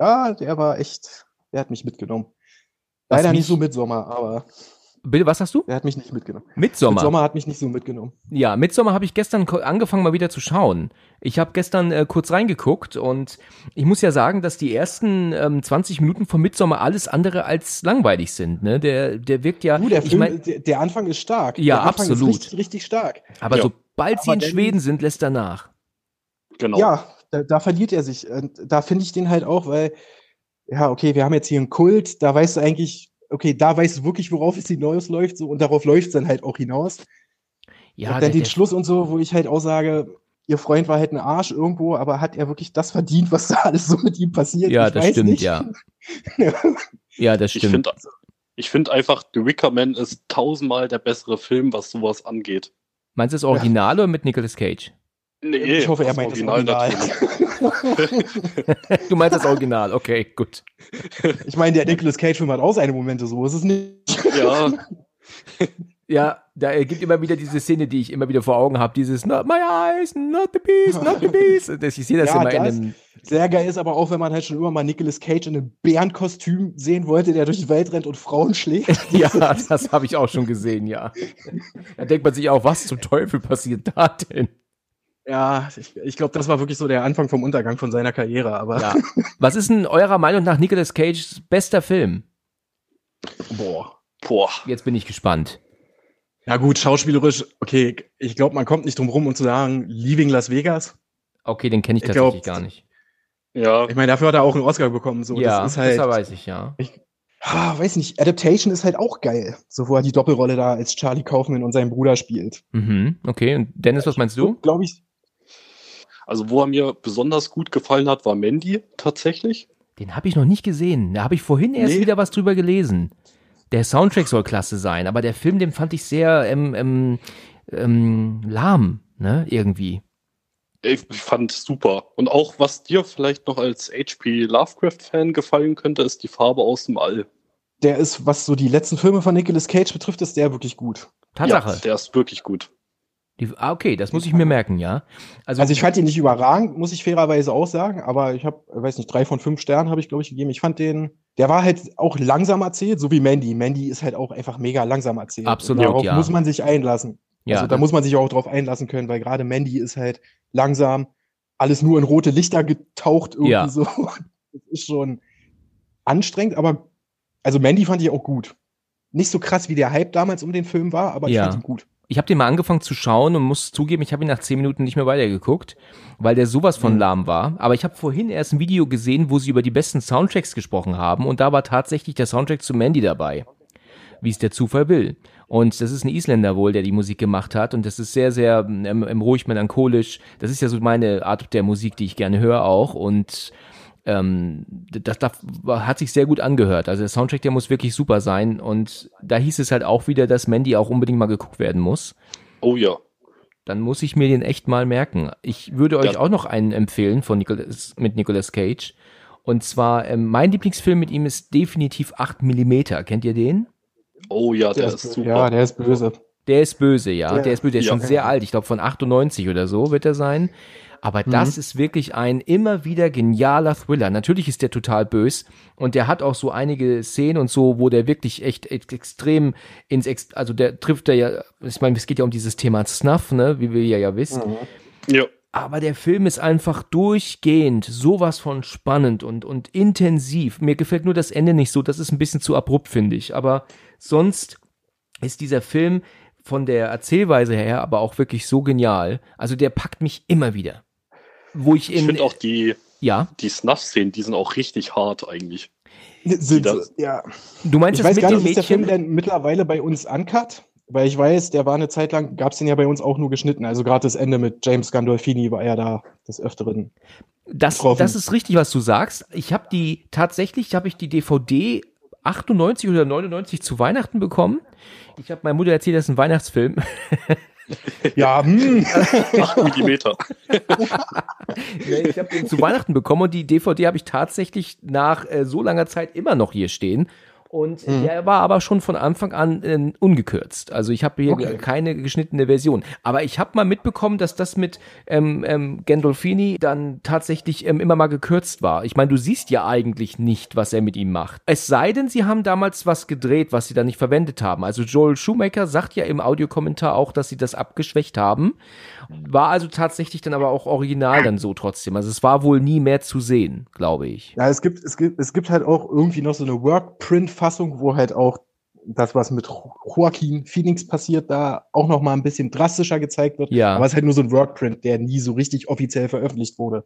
ja, der war echt, der hat mich mitgenommen. Leider mich- nicht so Midsommar, aber Bitte, was hast du? der hat mich nicht mitgenommen. Midsommar. Midsommar hat mich nicht so mitgenommen. Ja, Midsommar habe ich gestern angefangen mal wieder zu schauen. Ich habe gestern äh, kurz reingeguckt und ich muss ja sagen, dass die ersten ähm, 20 Minuten von Midsommar alles andere als langweilig sind. Ne? Der, der wirkt ja, Uh, der ich Film, mein, der, der Anfang ist stark. Ja, der Anfang absolut. Ist richtig, richtig stark. aber Ja. sobald sie Aber in Schweden sind, lässt er nach. Genau. Ja, da, da verliert er sich. Da finde ich den halt auch, weil, ja, okay, wir haben jetzt hier einen Kult, da weißt du eigentlich, okay, da weißt du wirklich, worauf es hinausläuft, so, und darauf läuft es dann halt auch hinaus. Ja, und der, dann den der, Schluss und so, wo ich halt auch sage, ihr Freund war halt ein Arsch irgendwo, aber hat er wirklich das verdient, was da alles so mit ihm passiert? ja ich das weiß stimmt, nicht. ja. Ja, das Ich stimmt. finde ich find einfach, The Wicker Man ist tausendmal der bessere Film, was sowas angeht. Meinst du das Original oder mit Nicolas Cage? Nee, ich hoffe, er das meint das Original. natürlich. Du meinst das Original, okay, gut. ich meine, der Nicolas Cage-Film hat auch seine Momente, so ist es nicht. Ja, Ja, da gibt immer wieder diese Szene, die ich immer wieder vor Augen habe, dieses Not my eyes, not the beast, not the beast. Das, ich sehe das Ja, immer in das- einem, Sehr geil ist aber auch, wenn man halt schon immer mal Nicolas Cage in einem Bärenkostüm sehen wollte, der durch die Welt rennt und Frauen schlägt. Ja, das habe ich auch schon gesehen, ja. Da denkt man sich auch, was zum Teufel passiert da denn? Ja, ich, ich glaube, das war wirklich so der Anfang vom Untergang von seiner Karriere, aber Ja. Was ist denn eurer Meinung nach Nicolas Cages bester Film? boah. boah. Jetzt bin ich gespannt. Ja gut, schauspielerisch, okay, ich glaube, man kommt nicht drum rum, um zu sagen, Leaving Las Vegas. Okay, den kenne ich Ich glaub, tatsächlich gar nicht. Ja, Ich meine, dafür hat er auch einen Oscar bekommen. So, ja, das ist halt, das weiß ich, ja. ah, weiß nicht, Adaptation ist halt auch geil. So, wo er die Doppelrolle da als Charlie Kaufman und seinen Bruder spielt. Mhm, okay, und Dennis, was meinst du? Glaube ich. Also wo er mir besonders gut gefallen hat, war Mandy tatsächlich. Den habe ich noch nicht gesehen. Da habe ich vorhin erst Nee. wieder was drüber gelesen. Der Soundtrack soll klasse sein, aber der Film, den fand ich sehr ähm, ähm, ähm, lahm, ne, irgendwie. Ich fand super. Und auch was dir vielleicht noch als HP Lovecraft-Fan gefallen könnte, ist die Farbe aus dem All. Der ist, was so die letzten Filme von Nicolas Cage betrifft, ist der wirklich gut. Tatsache. Ja, der ist wirklich gut. Die, ah, okay, das muss ich mir merken, ja. Also, Also ich fand ihn nicht überragend, muss ich fairerweise auch sagen, aber ich habe, weiß nicht, drei von fünf Sternen habe ich, glaube ich, gegeben. Ich fand den, der war halt auch langsam erzählt, so wie Mandy. Mandy ist halt auch einfach mega langsam erzählt. Absolut, darauf ja. muss man sich einlassen. ja, also da muss man sich auch drauf einlassen können, weil gerade Mandy ist halt langsam, alles nur in rote Lichter getaucht irgendwie Ja. so. Das ist schon anstrengend, aber also Mandy fand ich auch gut. Nicht so krass, wie der Hype damals um den Film war, aber Ja. ich fand ihn gut. Ich habe den mal angefangen zu schauen und muss zugeben, ich habe ihn nach zehn Minuten nicht mehr weitergeguckt, weil der sowas von Mhm. lahm war. Aber ich habe vorhin erst ein Video gesehen, wo sie über die besten Soundtracks gesprochen haben und da war tatsächlich der Soundtrack zu Mandy dabei. Wie es der Zufall will. Und das ist ein Isländer wohl, der die Musik gemacht hat. Und das ist sehr, sehr ähm, ähm, ruhig, melancholisch. Das ist ja so meine Art der Musik, die ich gerne höre auch. Und ähm, das, das hat sich sehr gut angehört. Also der Soundtrack, der muss wirklich super sein. Und da hieß es halt auch wieder, dass Mandy auch unbedingt mal geguckt werden muss. Oh ja. Dann muss ich mir den echt mal merken. Ich würde euch Ja. auch noch einen empfehlen von Nicolas, mit Nicolas Cage. Und zwar, ähm, mein Lieblingsfilm mit ihm ist definitiv 8 mm. Kennt ihr den? Oh ja, der, ist bö- super. Ja, der ist böse. Der ist böse, ja. Der- Der ist böse, der ist ja. schon sehr alt. Ich glaube von 98 oder so wird er sein. Aber das Mhm. ist wirklich ein immer wieder genialer Thriller. Natürlich ist der total bös und der hat auch so einige Szenen und so, wo der wirklich echt ex extrem ins, Ex also der trifft da ja, ich meine, es geht ja um dieses Thema Snuff, ne, wie wir ja ja wissen. Ja. Aber der Film ist einfach durchgehend sowas von spannend und, und intensiv. Mir gefällt nur das Ende nicht so. Das ist ein bisschen zu abrupt, finde ich. Aber sonst ist dieser Film von der Erzählweise her aber auch wirklich so genial. Also der packt mich immer wieder. Wo ich Ich in, finde auch die, ja, die Snuff-Szenen, die sind auch richtig hart eigentlich. Sind das- sie, ja. du meinst Ich weiß mit gar nicht, ist der Film Mädchen? denn mittlerweile bei uns uncut? Weil ich weiß, der war eine Zeit lang, gab es den ja bei uns auch nur geschnitten. Also gerade das Ende mit James Gandolfini war ja da des Öfteren. Das, getroffen. das ist richtig, was du sagst. Ich habe die, tatsächlich habe ich die DVD 98 oder 99 zu Weihnachten bekommen. Ich habe meiner Mutter erzählt, das ist ein Weihnachtsfilm. Ja, hm. 8 Millimeter. Ich habe den zu Weihnachten bekommen und die DVD habe ich tatsächlich nach äh, so langer Zeit immer noch hier stehen. Und Mhm. der war aber schon von Anfang an äh, ungekürzt. Also ich habe hier Okay. keine geschnittene Version. Aber ich habe mal mitbekommen, dass das mit ähm, ähm, Gandolfini dann tatsächlich ähm, immer mal gekürzt war. Ich meine, du siehst ja eigentlich nicht, was er mit ihm macht. Es sei denn, sie haben damals was gedreht, was sie dann nicht verwendet haben. Also Joel Shoemaker sagt ja im Audiokommentar auch, dass sie das abgeschwächt haben. War also tatsächlich dann aber auch original dann so trotzdem. Also es war wohl nie mehr zu sehen, glaube ich. Ja, es gibt, es gibt, es gibt halt auch irgendwie noch so eine Workprint-Fassung, wo halt auch das, was mit Jo- Joaquin Phoenix passiert, da auch noch mal ein bisschen drastischer gezeigt wird. Ja. Aber es ist halt nur so ein Workprint, der nie so richtig offiziell veröffentlicht wurde.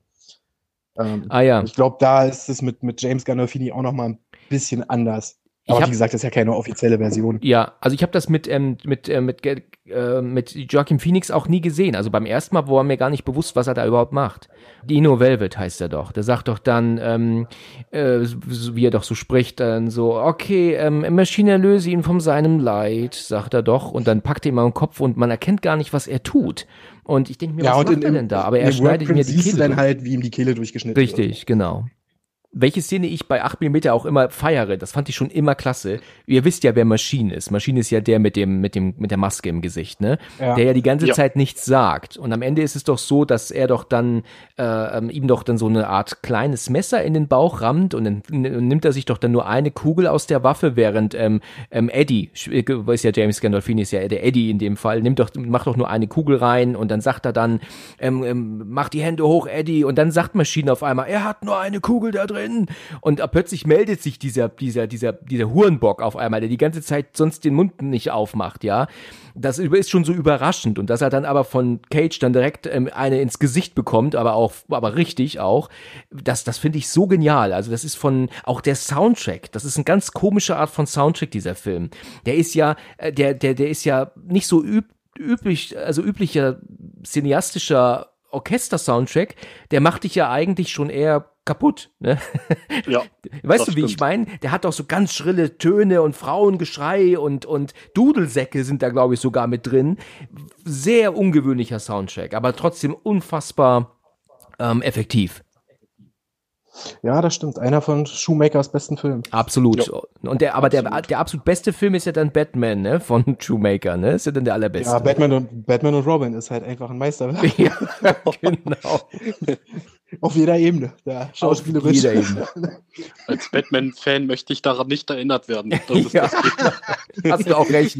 Ähm, Ah ja. Ich glaube, da ist es mit, mit James Gandolfini auch noch mal ein bisschen anders. Ich Aber hab- wie gesagt, das ist ja keine offizielle Version. Ja, also ich habe das mit ähm, mit äh, mit äh, mit Joaquin Phoenix auch nie gesehen. Also beim ersten Mal war mir gar nicht bewusst, was er da überhaupt macht. Dino Velvet heißt er doch. Der sagt doch dann, ähm, äh, wie er doch so spricht, dann so, okay, ähm, Maschine erlöse ihn von seinem Leid, sagt er doch, und dann packt er ihm am Kopf und man erkennt gar nicht, was er tut. Und ich denke mir, was macht er denn da? Aber in er schneidet Workprint mir die Kehle du dann halt, wie ihm die Kehle durchgeschnitten wird. Richtig, genau. Welche Szene ich bei 8 mm auch immer feiere, das fand ich schon immer klasse. Ihr wisst ja, wer Maschine ist. Maschine ist ja der mit dem, mit dem, mit der Maske im Gesicht, ne? Ja. Der ja die ganze Ja. Zeit nichts sagt. Und am Ende ist es doch so, dass er doch dann, äh, ähm, ihm doch dann so eine Art kleines Messer in den Bauch rammt und dann nimmt er sich doch dann nur eine Kugel aus der Waffe, während ähm, ähm, Eddie, äh, weiß ja James Gandolfini ist ja der Eddie in dem Fall, nimmt doch, macht doch nur eine Kugel rein und dann sagt er dann, ähm, ähm, mach die Hände hoch, Eddie, und dann sagt Maschine auf einmal, er hat nur eine Kugel da drin. Und äh, plötzlich meldet sich dieser, dieser, dieser, dieser Hurenbock auf einmal, der die ganze Zeit sonst den Mund nicht aufmacht, ja. Das ist schon so überraschend. Und dass er dann aber von Cage dann direkt ähm, eine ins Gesicht bekommt, aber auch, aber richtig auch, das, das finde ich so genial. Also das ist von, auch der Soundtrack, das ist eine ganz komische Art von Soundtrack, dieser Film. Der ist ja, äh, der, der, der ist ja nicht so üb, üblich, also üblicher cineastischer Orchester-Soundtrack, der macht dich ja eigentlich schon eher kaputt. Ne? Ja, Weißt du, wie ich stimmt. meine? Der hat doch so ganz schrille Töne und Frauengeschrei und, und Dudelsäcke sind da, glaube ich, sogar mit drin. Sehr ungewöhnlicher Soundtrack, aber trotzdem unfassbar ähm, effektiv. Ja, das stimmt. Einer von Shoemakers besten Filmen. Absolut. Ja, und der, aber der, absolut. der absolut beste Film ist ja dann Batman, ne? Von Shoemaker, ne? Ist ja dann der allerbeste. Ja, Batman und, Batman und Robin ist halt einfach ein Meisterwerk. ja, genau. Auf jeder Ebene. Da schauspielerisch. jeder Ebene. als Batman-Fan möchte ich daran nicht erinnert werden. Ja. das Hast du auch recht.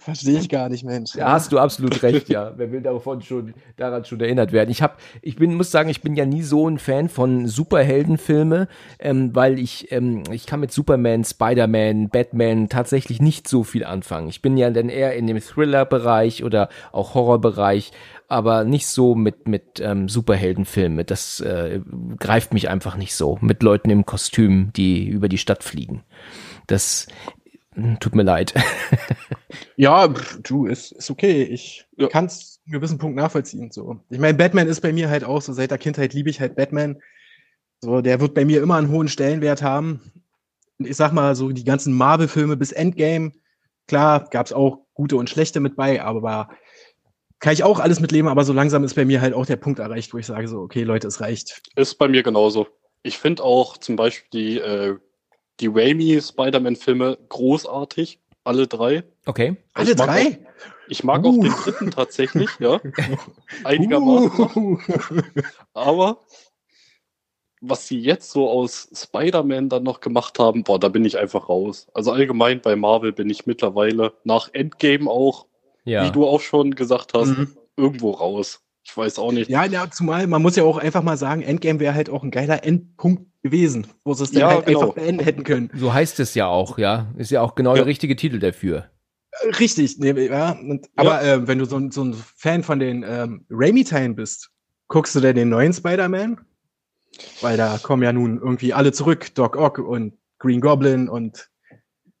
Verstehe ich gar nicht, Mensch. Da hast du absolut recht, ja. Wer will davon schon, daran schon erinnert werden? Ich habe, ich bin, muss sagen, ich bin ja nie so ein Fan von Superheldenfilme, ähm, weil ich, ähm, ich kann mit Superman, Spider-Man, Batman tatsächlich nicht so viel anfangen. Ich bin ja dann eher in dem Thriller-Bereich oder auch Horrorbereich, aber nicht so mit mit ähm, Superheldenfilmen. Das äh, greift mich einfach nicht so. Mit Leuten im Kostüm, die über die Stadt fliegen. Das hm, tut mir leid. Ja, du, ist, ist okay. Ich Ja. kann es einen gewissen Punkt nachvollziehen. So. Ich meine, Batman ist bei mir halt auch so, seit der Kindheit liebe ich halt Batman. So, der wird bei mir immer einen hohen Stellenwert haben. Ich sag mal, so die ganzen Marvel-Filme bis Endgame, klar, gab's auch gute und schlechte mit bei, aber kann ich auch alles mitleben, aber so langsam ist bei mir halt auch der Punkt erreicht, wo ich sage so, okay, Leute, es reicht. Ist bei mir genauso. Ich finde auch zum Beispiel die, äh, die Raimi-Spider-Man-Filme großartig. Alle drei. Okay. Alle Ich mag drei? Ich mag Uh. auch den dritten tatsächlich, ja. Einigermaßen. Uh. Aber was sie jetzt so aus Spider-Man dann noch gemacht haben, boah, da bin ich einfach raus. Also allgemein bei Marvel bin ich mittlerweile nach Endgame auch, Ja. wie du auch schon gesagt hast, Mhm. irgendwo raus. Ich weiß auch nicht. Ja, ja, zumal man muss ja auch einfach mal sagen, Endgame wäre halt auch ein geiler Endpunkt gewesen, wo sie es dann Ja, halt genau. einfach beenden hätten können. So heißt es ja auch, ja. Ist ja auch genau Ja. der richtige Titel dafür. Richtig, nee, ja. Und, aber äh, wenn du so, ein- so ein Fan von den ähm, Raimi-Teilen bist, guckst du denn den neuen Spider-Man? Weil da kommen ja nun irgendwie alle zurück, Doc Ock und Green Goblin und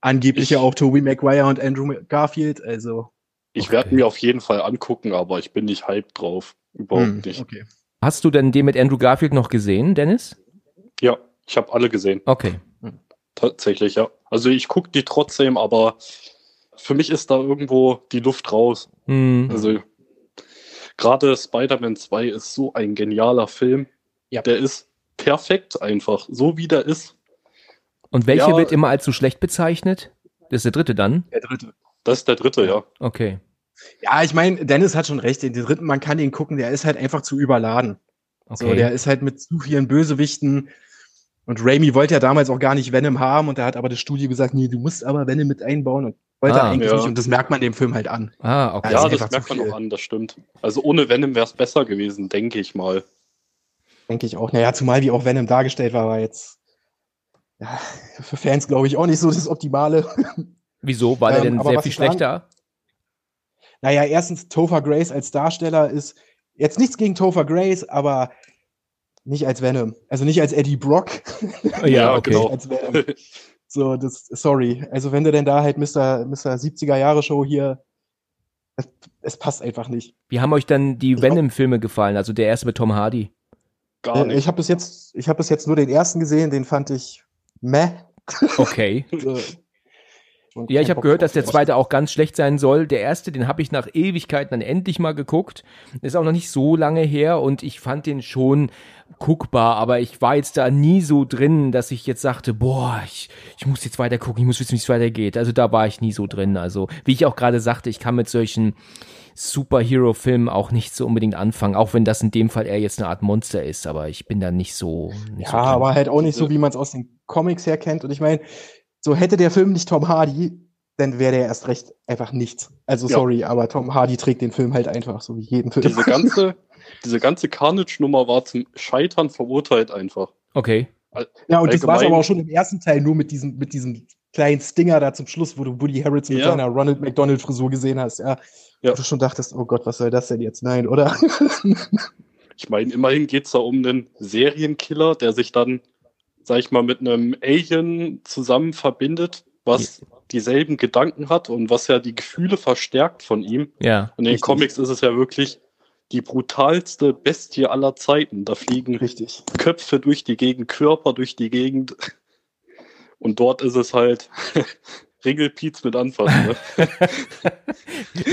angeblich Ich- ja auch Tobey Maguire und Andrew Garfield, also Ich Okay. werde mir auf jeden Fall angucken, aber ich bin nicht hyped drauf. Überhaupt hm, nicht. okay. Hast du denn den mit Andrew Garfield noch gesehen, Dennis? Ja, ich habe alle gesehen. Okay. Tatsächlich, ja. Also ich gucke die trotzdem, aber für mich ist da irgendwo die Luft raus. Hm. Also gerade Spider-Man 2 ist so ein genialer Film. Ja. Der ist perfekt einfach, so wie der ist. Und welche Ja. wird immer als so schlecht bezeichnet? Das ist der dritte dann? Der dritte. Das ist der dritte, ja. Okay. Ja, ich meine, Dennis hat schon recht. Den dritten, man kann den gucken, der ist halt einfach zu überladen. Okay. So, der ist halt mit zu vielen Bösewichten. Und Raimi wollte ja damals auch gar nicht Venom haben und da hat aber das Studio gesagt, nee, du musst aber Venom mit einbauen und wollte Ah. er eigentlich Ja. nicht und das merkt man dem Film halt an. ah, okay. Ja, ist das merkt man auch an, das stimmt. Also ohne Venom wäre es besser gewesen, denke ich mal. Denke ich auch. Naja, zumal wie auch Venom dargestellt war, war jetzt ja, für Fans, glaube ich, auch nicht so das Optimale. Wieso? War der Ähm, denn sehr viel schlechter? Naja, erstens, Topher Grace als Darsteller ist jetzt nichts gegen Topher Grace, aber nicht als Venom. Also nicht als Eddie Brock. Ja, okay. genau. als Venom. So, das, sorry. Also wenn du denn da halt Mr. Mr. 70er Jahre Show hier, es, es passt einfach nicht. Wie haben euch dann die Venom-Filme gefallen? Also der erste mit Tom Hardy. Gar Äh, nicht. ich habe bis jetzt, ich habe bis jetzt nur den ersten gesehen, den fand ich meh. Okay. So. Und Ja, ich habe gehört, dass der zweite auch ganz schlecht sein soll. Der erste, den habe ich nach Ewigkeiten dann endlich mal geguckt. Ist auch noch nicht so lange her und ich fand den schon guckbar, aber ich war jetzt da nie so drin, dass ich jetzt sagte, boah, ich, ich muss jetzt weiter gucken, ich muss wissen, wie es weitergeht. Also da war ich nie so drin. Also wie ich auch gerade sagte, ich kann mit solchen Superhero-Filmen auch nicht so unbedingt anfangen, auch wenn das in dem Fall eher jetzt eine Art Monster ist, aber ich bin da nicht so. Nicht Ja, so aber halt auch nicht so, wie man es aus den Comics her kennt. Und ich meine, so hätte der Film nicht Tom Hardy, dann wäre der erst recht einfach nichts. Also Ja. sorry, aber Tom Hardy trägt den Film halt einfach, so wie jeden Film. Diese ganze, diese ganze Carnage-Nummer war zum Scheitern verurteilt einfach. Okay. Ja, und das war es Allgemein- aber auch schon im ersten Teil nur mit diesem, mit diesem kleinen Stinger da zum Schluss, wo du Woody Harrelson mit Ja. seiner Ronald McDonald Frisur gesehen hast, ja. Ja. Wo du schon dachtest, oh Gott, was soll das denn jetzt? Nein, oder? Ich meine, immerhin geht's da um einen Serienkiller, der sich dann, sag ich mal, mit einem Alien zusammen verbindet, was dieselben Gedanken hat und was ja die Gefühle verstärkt von ihm. Ja. Und in den. Comics ist es ja wirklich die brutalste Bestie aller Zeiten. Da fliegen Richtig. Köpfe durch die Gegend, Körper durch die Gegend. Und dort ist es halt Ringelpiez mit anfassen. Ne?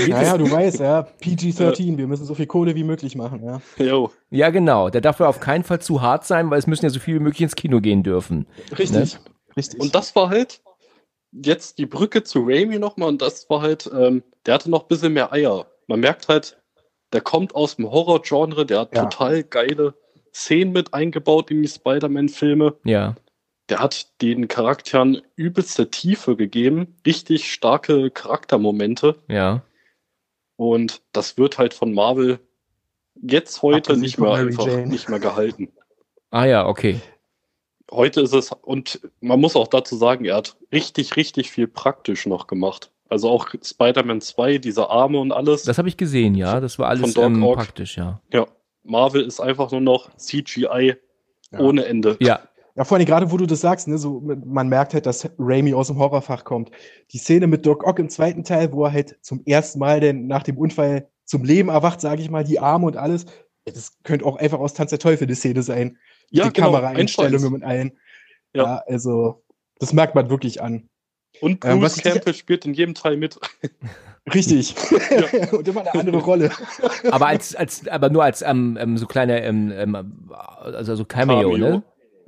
Naja, du weißt, ja, PG-13, wir müssen so viel Kohle wie möglich machen, ja. Jo. Ja, genau. Der darf ja auf keinen Fall zu hart sein, weil es müssen ja so viele wie möglich ins Kino gehen dürfen. Richtig. Richtig. Und das war halt jetzt die Brücke zu Raimi nochmal und das war halt, ähm, der hatte noch ein bisschen mehr Eier. Man merkt halt, der kommt aus dem Horror-Genre, der hat Ja. total geile Szenen mit eingebaut in die Spider-Man-Filme. Ja. Der hat den Charakteren übelste Tiefe gegeben, richtig starke Charaktermomente Ja. und das wird halt von Marvel jetzt heute nicht mehr einfach Jane. nicht mehr gehalten. Ah ja, okay. Heute ist es, und man muss auch dazu sagen, er hat richtig, richtig viel praktisch noch gemacht. Also auch Spider-Man 2, diese Arme und alles. Das habe ich gesehen, ja. Das war alles ähm, praktisch, ja. ja, Marvel ist einfach nur noch CGI Ja. ohne Ende. Ja, Ja, vor allem gerade, wo du das sagst, ne, so, man merkt halt, dass Raimi aus dem Horrorfach kommt. Die Szene mit Doc Ock im zweiten Teil, wo er halt zum ersten Mal denn nach dem Unfall zum Leben erwacht, sage ich mal, die Arme und alles. Das könnte auch einfach aus Tanz der Teufel die Szene sein. Mit Ja, den genau, Kameraeinstellungen und allen. Ja. Ja. also, das merkt man wirklich an. Und Ähm, Bruce was ich- Campbell spielt in jedem Teil mit. Richtig. und immer eine andere Rolle. aber als, als, aber nur als ähm, ähm, so kleine, ähm, ähm, also so Cameo, Cameo. ne?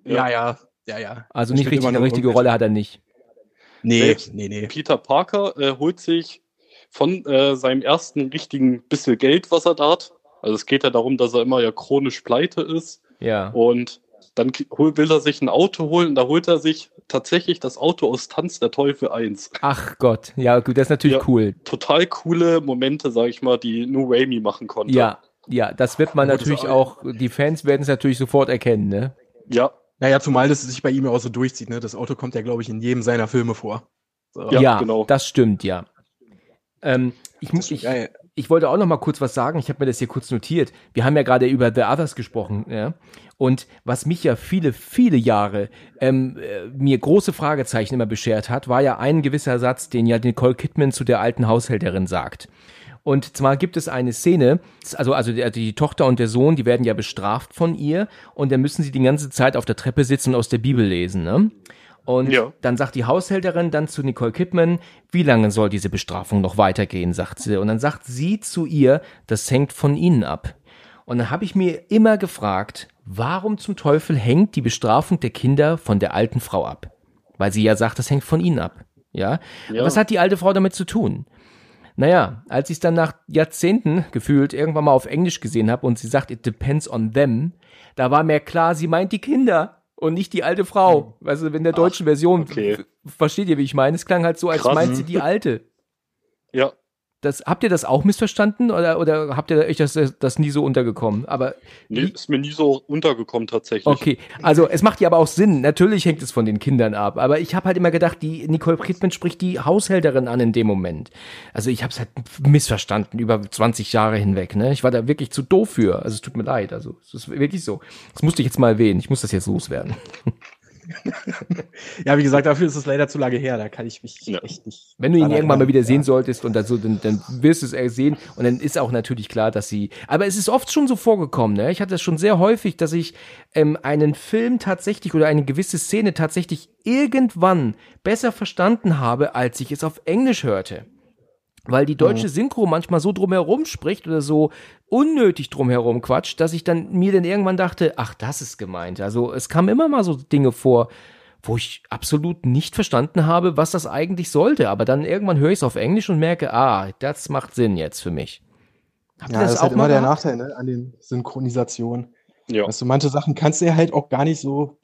Ja. ja. Ja, ja. Also nicht richtig, eine richtige Rolle hat er nicht. Nee, nee, nee. Peter Parker äh, holt sich von äh, seinem ersten richtigen bisschen Geld, was er da hat. Also es geht ja darum, dass er immer ja chronisch pleite ist. Ja. Und dann will er sich ein Auto holen. Da holt er sich tatsächlich das Auto aus Tanz der Teufel 1. Ach Gott, ja, gut, das ist natürlich Ja. cool. Total coole Momente, sag ich mal, die nur Raimi machen konnte. Ja, ja, das wird man natürlich auch, die Fans werden es natürlich sofort erkennen, ne? Ja, Naja, zumal das sich bei ihm ja auch so durchzieht, ne? Das Auto kommt ja, glaube ich, in jedem seiner Filme vor. So. Ja, genau. das stimmt, ja. Ähm, ich, Das ich, geil. ich wollte auch noch mal kurz was sagen. Ich habe mir das hier kurz notiert. Wir haben ja gerade über The Others gesprochen, ja. Und was mich ja viele, viele Jahre ähm, äh, mir große Fragezeichen immer beschert hat, war ja ein gewisser Satz, den ja Nicole Kidman zu der alten Haushälterin sagt. Und zwar gibt es eine Szene, also, also die, die Tochter und der Sohn, die werden ja bestraft von ihr und dann müssen sie die ganze Zeit auf der Treppe sitzen und aus der Bibel lesen, ne? Und Ja. dann sagt die Haushälterin dann zu Nicole Kidman, wie lange soll diese Bestrafung noch weitergehen, sagt sie. Und dann sagt sie zu ihr, das hängt von ihnen ab. Und dann habe ich mir immer gefragt, warum zum Teufel hängt die Bestrafung der Kinder von der alten Frau ab? Weil sie ja sagt, das hängt von ihnen ab. Ja. Ja. Was hat die alte Frau damit zu tun? Naja, als ich es dann nach Jahrzehnten gefühlt irgendwann mal auf Englisch gesehen habe und sie sagt, it depends on them, da war mir klar, sie meint die Kinder und nicht die alte Frau. Also in der deutschen Version, okay. versteht ihr, wie ich meine? Es klang halt so, als Krass. meint sie die alte. Ja, Das, habt ihr das auch missverstanden oder, oder habt ihr euch das, das nie so untergekommen? Aber nee, ist mir nie so untergekommen tatsächlich. Okay, also es macht ja aber auch Sinn. Natürlich hängt es von den Kindern ab. Aber ich habe halt immer gedacht, die Nicole Kidman spricht die Haushälterin an in dem Moment. Also ich habe es halt missverstanden über 20 Jahre hinweg. Ne? Ich war da wirklich zu doof für. Also es tut mir leid. Also es ist wirklich so. Das musste ich jetzt mal erwähnen. Ich muss das jetzt loswerden. Ja, wie gesagt, dafür ist es leider zu lange her. Da kann ich mich Ja. echt nicht. Wenn du ihn irgendwann mal wieder sehen Ja. solltest und dann, so, dann, dann wirst du es sehen und dann ist auch natürlich klar, dass sie. Aber es ist oft schon so vorgekommen, ne? Ich hatte das schon sehr häufig, dass ich ähm, einen Film tatsächlich oder eine gewisse Szene tatsächlich irgendwann besser verstanden habe, als ich es auf Englisch hörte. Weil die deutsche Synchro manchmal so drumherum spricht oder so unnötig drumherum quatscht, dass ich dann mir dann irgendwann dachte, ach, das ist gemeint. Also es kamen immer mal so Dinge vor, wo ich absolut nicht verstanden habe, was das eigentlich sollte. Aber dann irgendwann höre ich es auf Englisch und merke, ah, das macht Sinn jetzt für mich. Habt ihr Ja, das, ist halt immer mal der gehabt? Nachteil ne, an den Synchronisationen. Ja. Weißt du, manche Sachen kannst du ja halt auch gar nicht so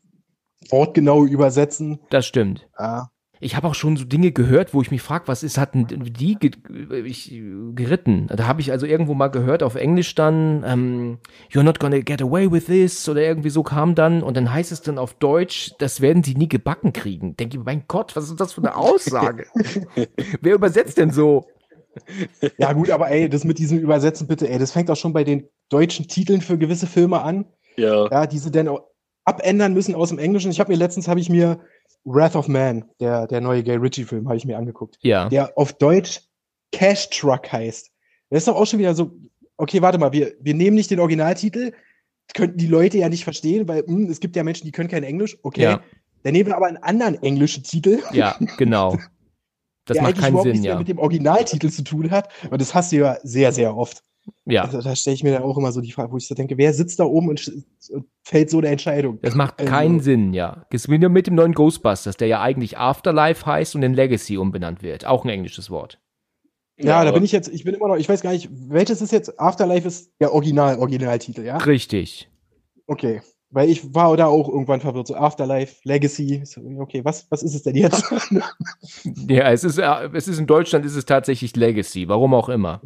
wortgenau übersetzen. Das stimmt. Ah, Ich habe auch schon so Dinge gehört, wo ich mich frage, was ist, hatten die ge ich, geritten? Da habe ich also irgendwo mal gehört auf Englisch dann, ähm, You're not gonna get away with this oder irgendwie so kam dann und dann heißt es dann auf Deutsch, das werden sie nie gebacken kriegen. Denke ich, mein Gott, was ist das für eine Aussage? Wer übersetzt denn so? Ja, gut, aber ey, das mit diesem Übersetzen bitte, ey, das fängt auch schon bei den deutschen Titeln für gewisse Filme an. Ja. Ja, diese dann auch abändern müssen aus dem Englischen. Ich habe mir letztens habe ich mir Wrath of Man, der, der neue Gay Ritchie-Film, habe ich mir angeguckt. Ja. Der auf Deutsch Cash Truck heißt. Das ist doch auch schon wieder so, okay, warte mal, wir, wir nehmen nicht den Originaltitel, könnten die Leute ja nicht verstehen, weil hm, es gibt ja Menschen, die können kein Englisch. Okay. Ja. Dann nehmen wir aber einen anderen englischen Titel, Ja, genau. Das der macht keinen Sinn, ja. mit dem Originaltitel zu tun hat. Und das hast du ja sehr, sehr oft. Ja, Also, da stelle ich mir dann auch immer so die Frage, wo ich so denke, wer sitzt da oben und, und fällt so eine Entscheidung? das macht Also- keinen Sinn, ja. Nur mit dem neuen Ghostbusters, der ja eigentlich Afterlife heißt und in Legacy umbenannt wird. Auch ein englisches Wort. Ja, da aber- bin ich jetzt, ich bin immer noch, ich weiß gar nicht, welches ist jetzt, Afterlife ist der Original, Originaltitel, ja? Richtig. Okay. Weil ich war da auch irgendwann verwirrt, so Afterlife, Legacy, okay, was, was ist es denn jetzt? Ja, es ist, äh, es ist in Deutschland ist es tatsächlich Legacy, warum auch immer.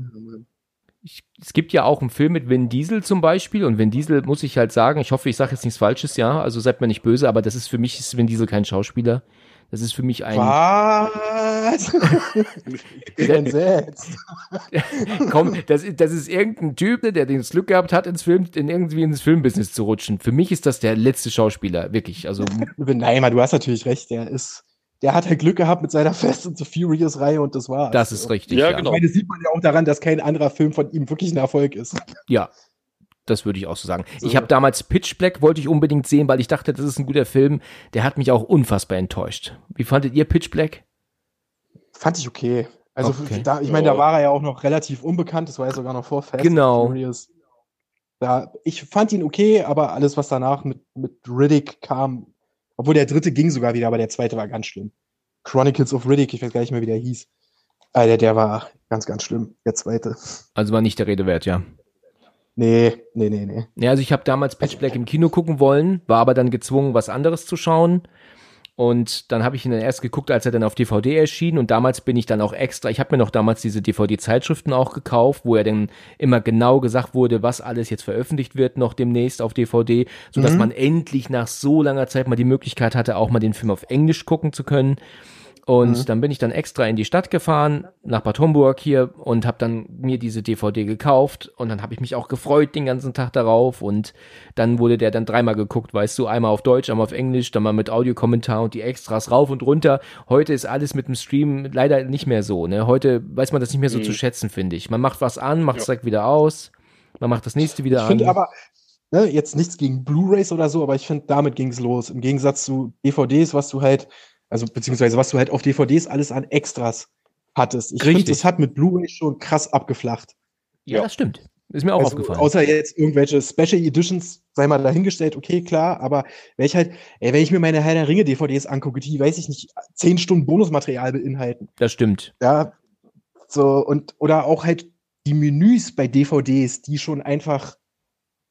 Ich, es gibt ja auch einen Film mit Vin Diesel zum Beispiel und Vin Diesel muss ich halt sagen, ich hoffe, ich sage jetzt nichts Falsches, ja, also seid mir nicht böse, aber das ist für mich ist Vin Diesel kein Schauspieler. Das ist für mich ein, Was? Entsetzt. komm, das ist, das ist irgendein Typ, ne, der das Glück gehabt hat, ins Film, in irgendwie ins Filmbusiness zu rutschen. Für mich ist das der letzte Schauspieler, wirklich. Also Nein, du hast natürlich recht, der ist, der hat halt Glück gehabt mit seiner Fast and the Furious Reihe und das war's. das ist richtig. Ja, Ja, genau. Ich meine, das sieht man ja auch daran, dass kein anderer Film von ihm wirklich ein Erfolg ist. Ja, das würde ich auch so sagen. So. Ich habe damals Pitch Black, wollte ich unbedingt sehen, weil ich dachte, das ist ein guter Film. Der hat mich auch unfassbar enttäuscht. Wie fandet ihr Pitch Black? Fand ich okay. Also Okay. da, ich meine, da war er ja auch noch relativ unbekannt, das war ja sogar noch vor Fast Genau. and Furious. Da, ich fand ihn okay, aber alles, was danach mit, mit Riddick kam, obwohl der dritte ging sogar wieder, aber der zweite war ganz schlimm. Chronicles of Riddick, ich weiß gar nicht mehr, wie der hieß. Äh, der, der war ganz, ganz schlimm, der zweite. Also war nicht der Rede wert, ja. Nee, nee, nee, nee. Ja, also ich habe damals Pitch Black im Kino gucken wollen, war aber dann gezwungen, was anderes zu schauen. Und dann habe ich ihn dann erst geguckt, als er dann auf DVD erschien. Und damals bin ich dann auch extra, ich habe mir noch damals diese DVD-Zeitschriften auch gekauft, wo er dann immer genau gesagt wurde, was alles jetzt veröffentlicht wird, noch demnächst auf DVD, sodass Mhm. man endlich nach so langer Zeit mal die Möglichkeit hatte, auch mal den Film auf Englisch gucken zu können. Und Mhm. dann bin ich dann extra in die Stadt gefahren, nach Bad Homburg hier und habe dann mir diese DVD gekauft und dann habe ich mich auch gefreut den ganzen Tag darauf und dann wurde der dann dreimal geguckt, weißt du, einmal auf Deutsch, einmal auf Englisch, dann mal mit Audiokommentar und die Extras rauf und runter. Heute ist alles mit dem Stream leider nicht mehr so, ne? Heute weiß man das nicht mehr so Mhm. zu schätzen, finde ich. Man macht was an, macht es direkt wieder aus, man macht das nächste wieder Ich an. finde aber, ne, jetzt nichts gegen Blu-Rays oder so, aber ich finde, damit ging es los. Im Gegensatz zu DVDs, was du halt, also beziehungsweise was du halt auf DVDs alles an Extras hattest. Ich finde, Richtig. das hat mit Blu-ray schon krass abgeflacht. ja, Ja. das stimmt. Ist mir auch also, aufgefallen. Außer jetzt irgendwelche Special Editions, sei mal dahingestellt, okay, klar, aber wenn ich halt, ey, wenn ich mir meine Herr der Ringe DVDs angucke, die, weiß ich nicht, zehn Stunden Bonusmaterial beinhalten. Das stimmt. Ja, so, und, oder auch halt die Menüs bei DVDs, die schon einfach,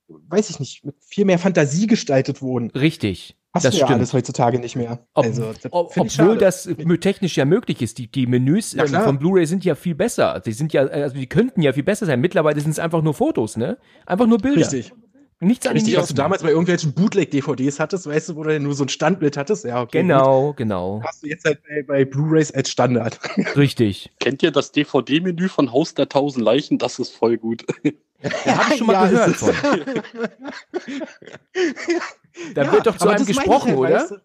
weiß ich nicht, mit viel mehr Fantasie gestaltet wurden. Richtig. Hast das du ja stimmt. alles heutzutage nicht mehr. Ob, also, das ob, obwohl das äh, technisch ja möglich ist. Die, die Menüs ähm, von Blu-ray sind ja viel besser. Die sind ja, also die könnten ja viel besser sein. Mittlerweile sind es einfach nur Fotos, ne? Einfach nur Bilder. Richtig. Nichts anderes. Richtig, was du damals bei irgendwelchen Bootleg-DVDs hattest, weißt du, wo du nur so ein Standbild hattest? Ja, okay. Genau, genau. Gut. Hast du jetzt halt bei, bei Blu-Rays als Standard. Richtig. Kennt ihr das DVD-Menü von Haus der Tausend Leichen? Das ist voll gut. Da habe ich schon mal Ja, gehört von. Da Ja, wird doch zu einem gesprochen, halt, oder? weißt du?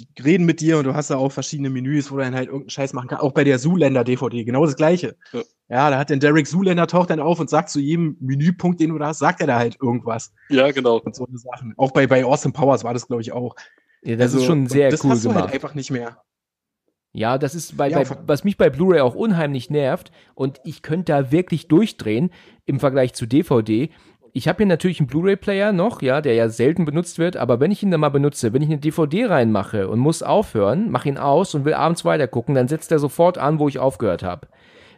Die reden mit dir und du hast da auch verschiedene Menüs, wo du dann halt irgendeinen Scheiß machen kannst. Auch bei der Zuländer DVD, genau das gleiche. Ja. Ja, da hat dann Derek Zuländer taucht dann auf und sagt zu jedem Menüpunkt, den du da hast, sagt er da halt irgendwas Ja, genau. und so eine Sachen. Auch bei, bei Austin Powers war das, glaube ich, auch. Ja, das ist Also, schon sehr das cool hast du gemacht. halt einfach nicht mehr. Ja, das ist bei, Ja, bei was mich bei Blu-ray auch unheimlich nervt und ich könnte da wirklich durchdrehen im Vergleich zu DVD. Ich habe hier natürlich einen Blu-ray-Player noch, ja, der ja selten benutzt wird, aber wenn ich ihn dann mal benutze, wenn ich eine DVD reinmache und muss aufhören, mache ihn aus und will abends weitergucken, dann setzt er sofort an, wo ich aufgehört habe.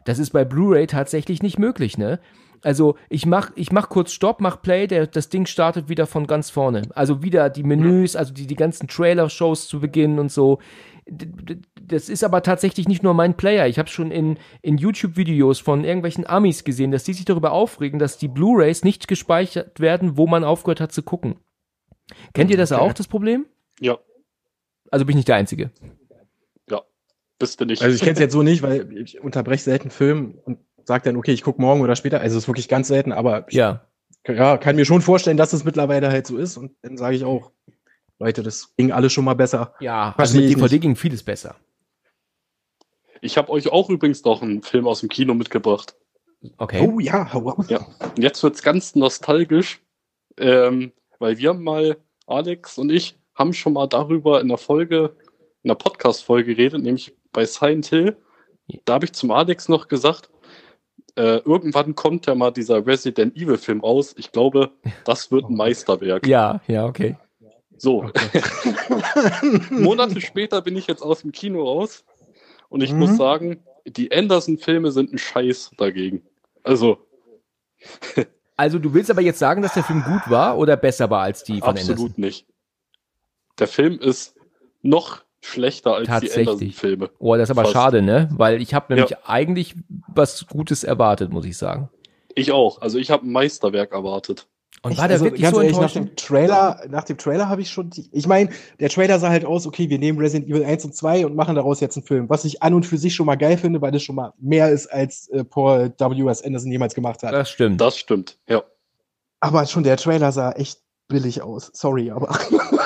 Das ist bei Blu-ray tatsächlich nicht möglich, ne? Also ich mach, ich mach kurz Stopp, mach Play, der, das Ding startet wieder von ganz vorne. Also wieder die Menüs, also die, die ganzen Trailer-Shows zu Beginn und so. Das ist aber tatsächlich nicht nur mein Player. Ich habe schon in, in YouTube-Videos von irgendwelchen Amis gesehen, dass die sich darüber aufregen, dass die Blu-rays nicht gespeichert werden, wo man aufgehört hat zu gucken. Kennt ihr das Okay. auch, das Problem? Ja, Also bin ich nicht der Einzige. bist du nicht. Also ich kenne es jetzt so nicht, weil ich unterbreche selten Film und sage dann, okay, ich gucke morgen oder später. Also es ist wirklich ganz selten, aber ich Ja. ja, kann mir schon vorstellen, dass es mittlerweile halt so ist. Und dann sage ich auch, Leute, das ging alles schon mal besser. Ja, also mit DVD nicht. ging vieles besser. Ich habe euch auch übrigens noch einen Film aus dem Kino mitgebracht. Okay. Oh ja, ab. Ja. Und jetzt wird's ganz nostalgisch, ähm, weil wir mal, Alex und ich, haben schon mal darüber in der Folge, in der Podcast-Folge geredet, nämlich bei Silent Hill. Da habe ich zum Alex noch gesagt, äh, irgendwann kommt ja mal dieser Resident Evil-Film raus. Ich glaube, das wird ein Meisterwerk. Ja, ja, okay. So, Monate später bin ich jetzt aus dem Kino raus und ich Mhm. muss sagen, die Anderson-Filme sind ein Scheiß dagegen. Also, Also du willst aber jetzt sagen, dass der Film gut war oder besser war als die von absolut Anderson? nicht. Der Film ist noch schlechter als die Tatsächlich. Anderson-Filme. Oh, das ist aber Fast. schade, ne? Weil ich habe nämlich Ja. eigentlich was Gutes erwartet, muss ich sagen. Ich auch. Also ich habe ein Meisterwerk erwartet. Und Ich- war der also, wirklich ganz so ehrlich, nach dem Trailer, nach dem Trailer habe ich schon die, ich meine, der Trailer sah halt aus, okay, wir nehmen Resident Evil 1 und 2 und machen daraus jetzt einen Film, was ich an und für sich schon mal geil finde, weil das schon mal mehr ist, als äh, Paul W.S. Anderson jemals gemacht hat. Das stimmt. Das stimmt, ja. Aber schon der Trailer sah echt billig aus. Sorry, aber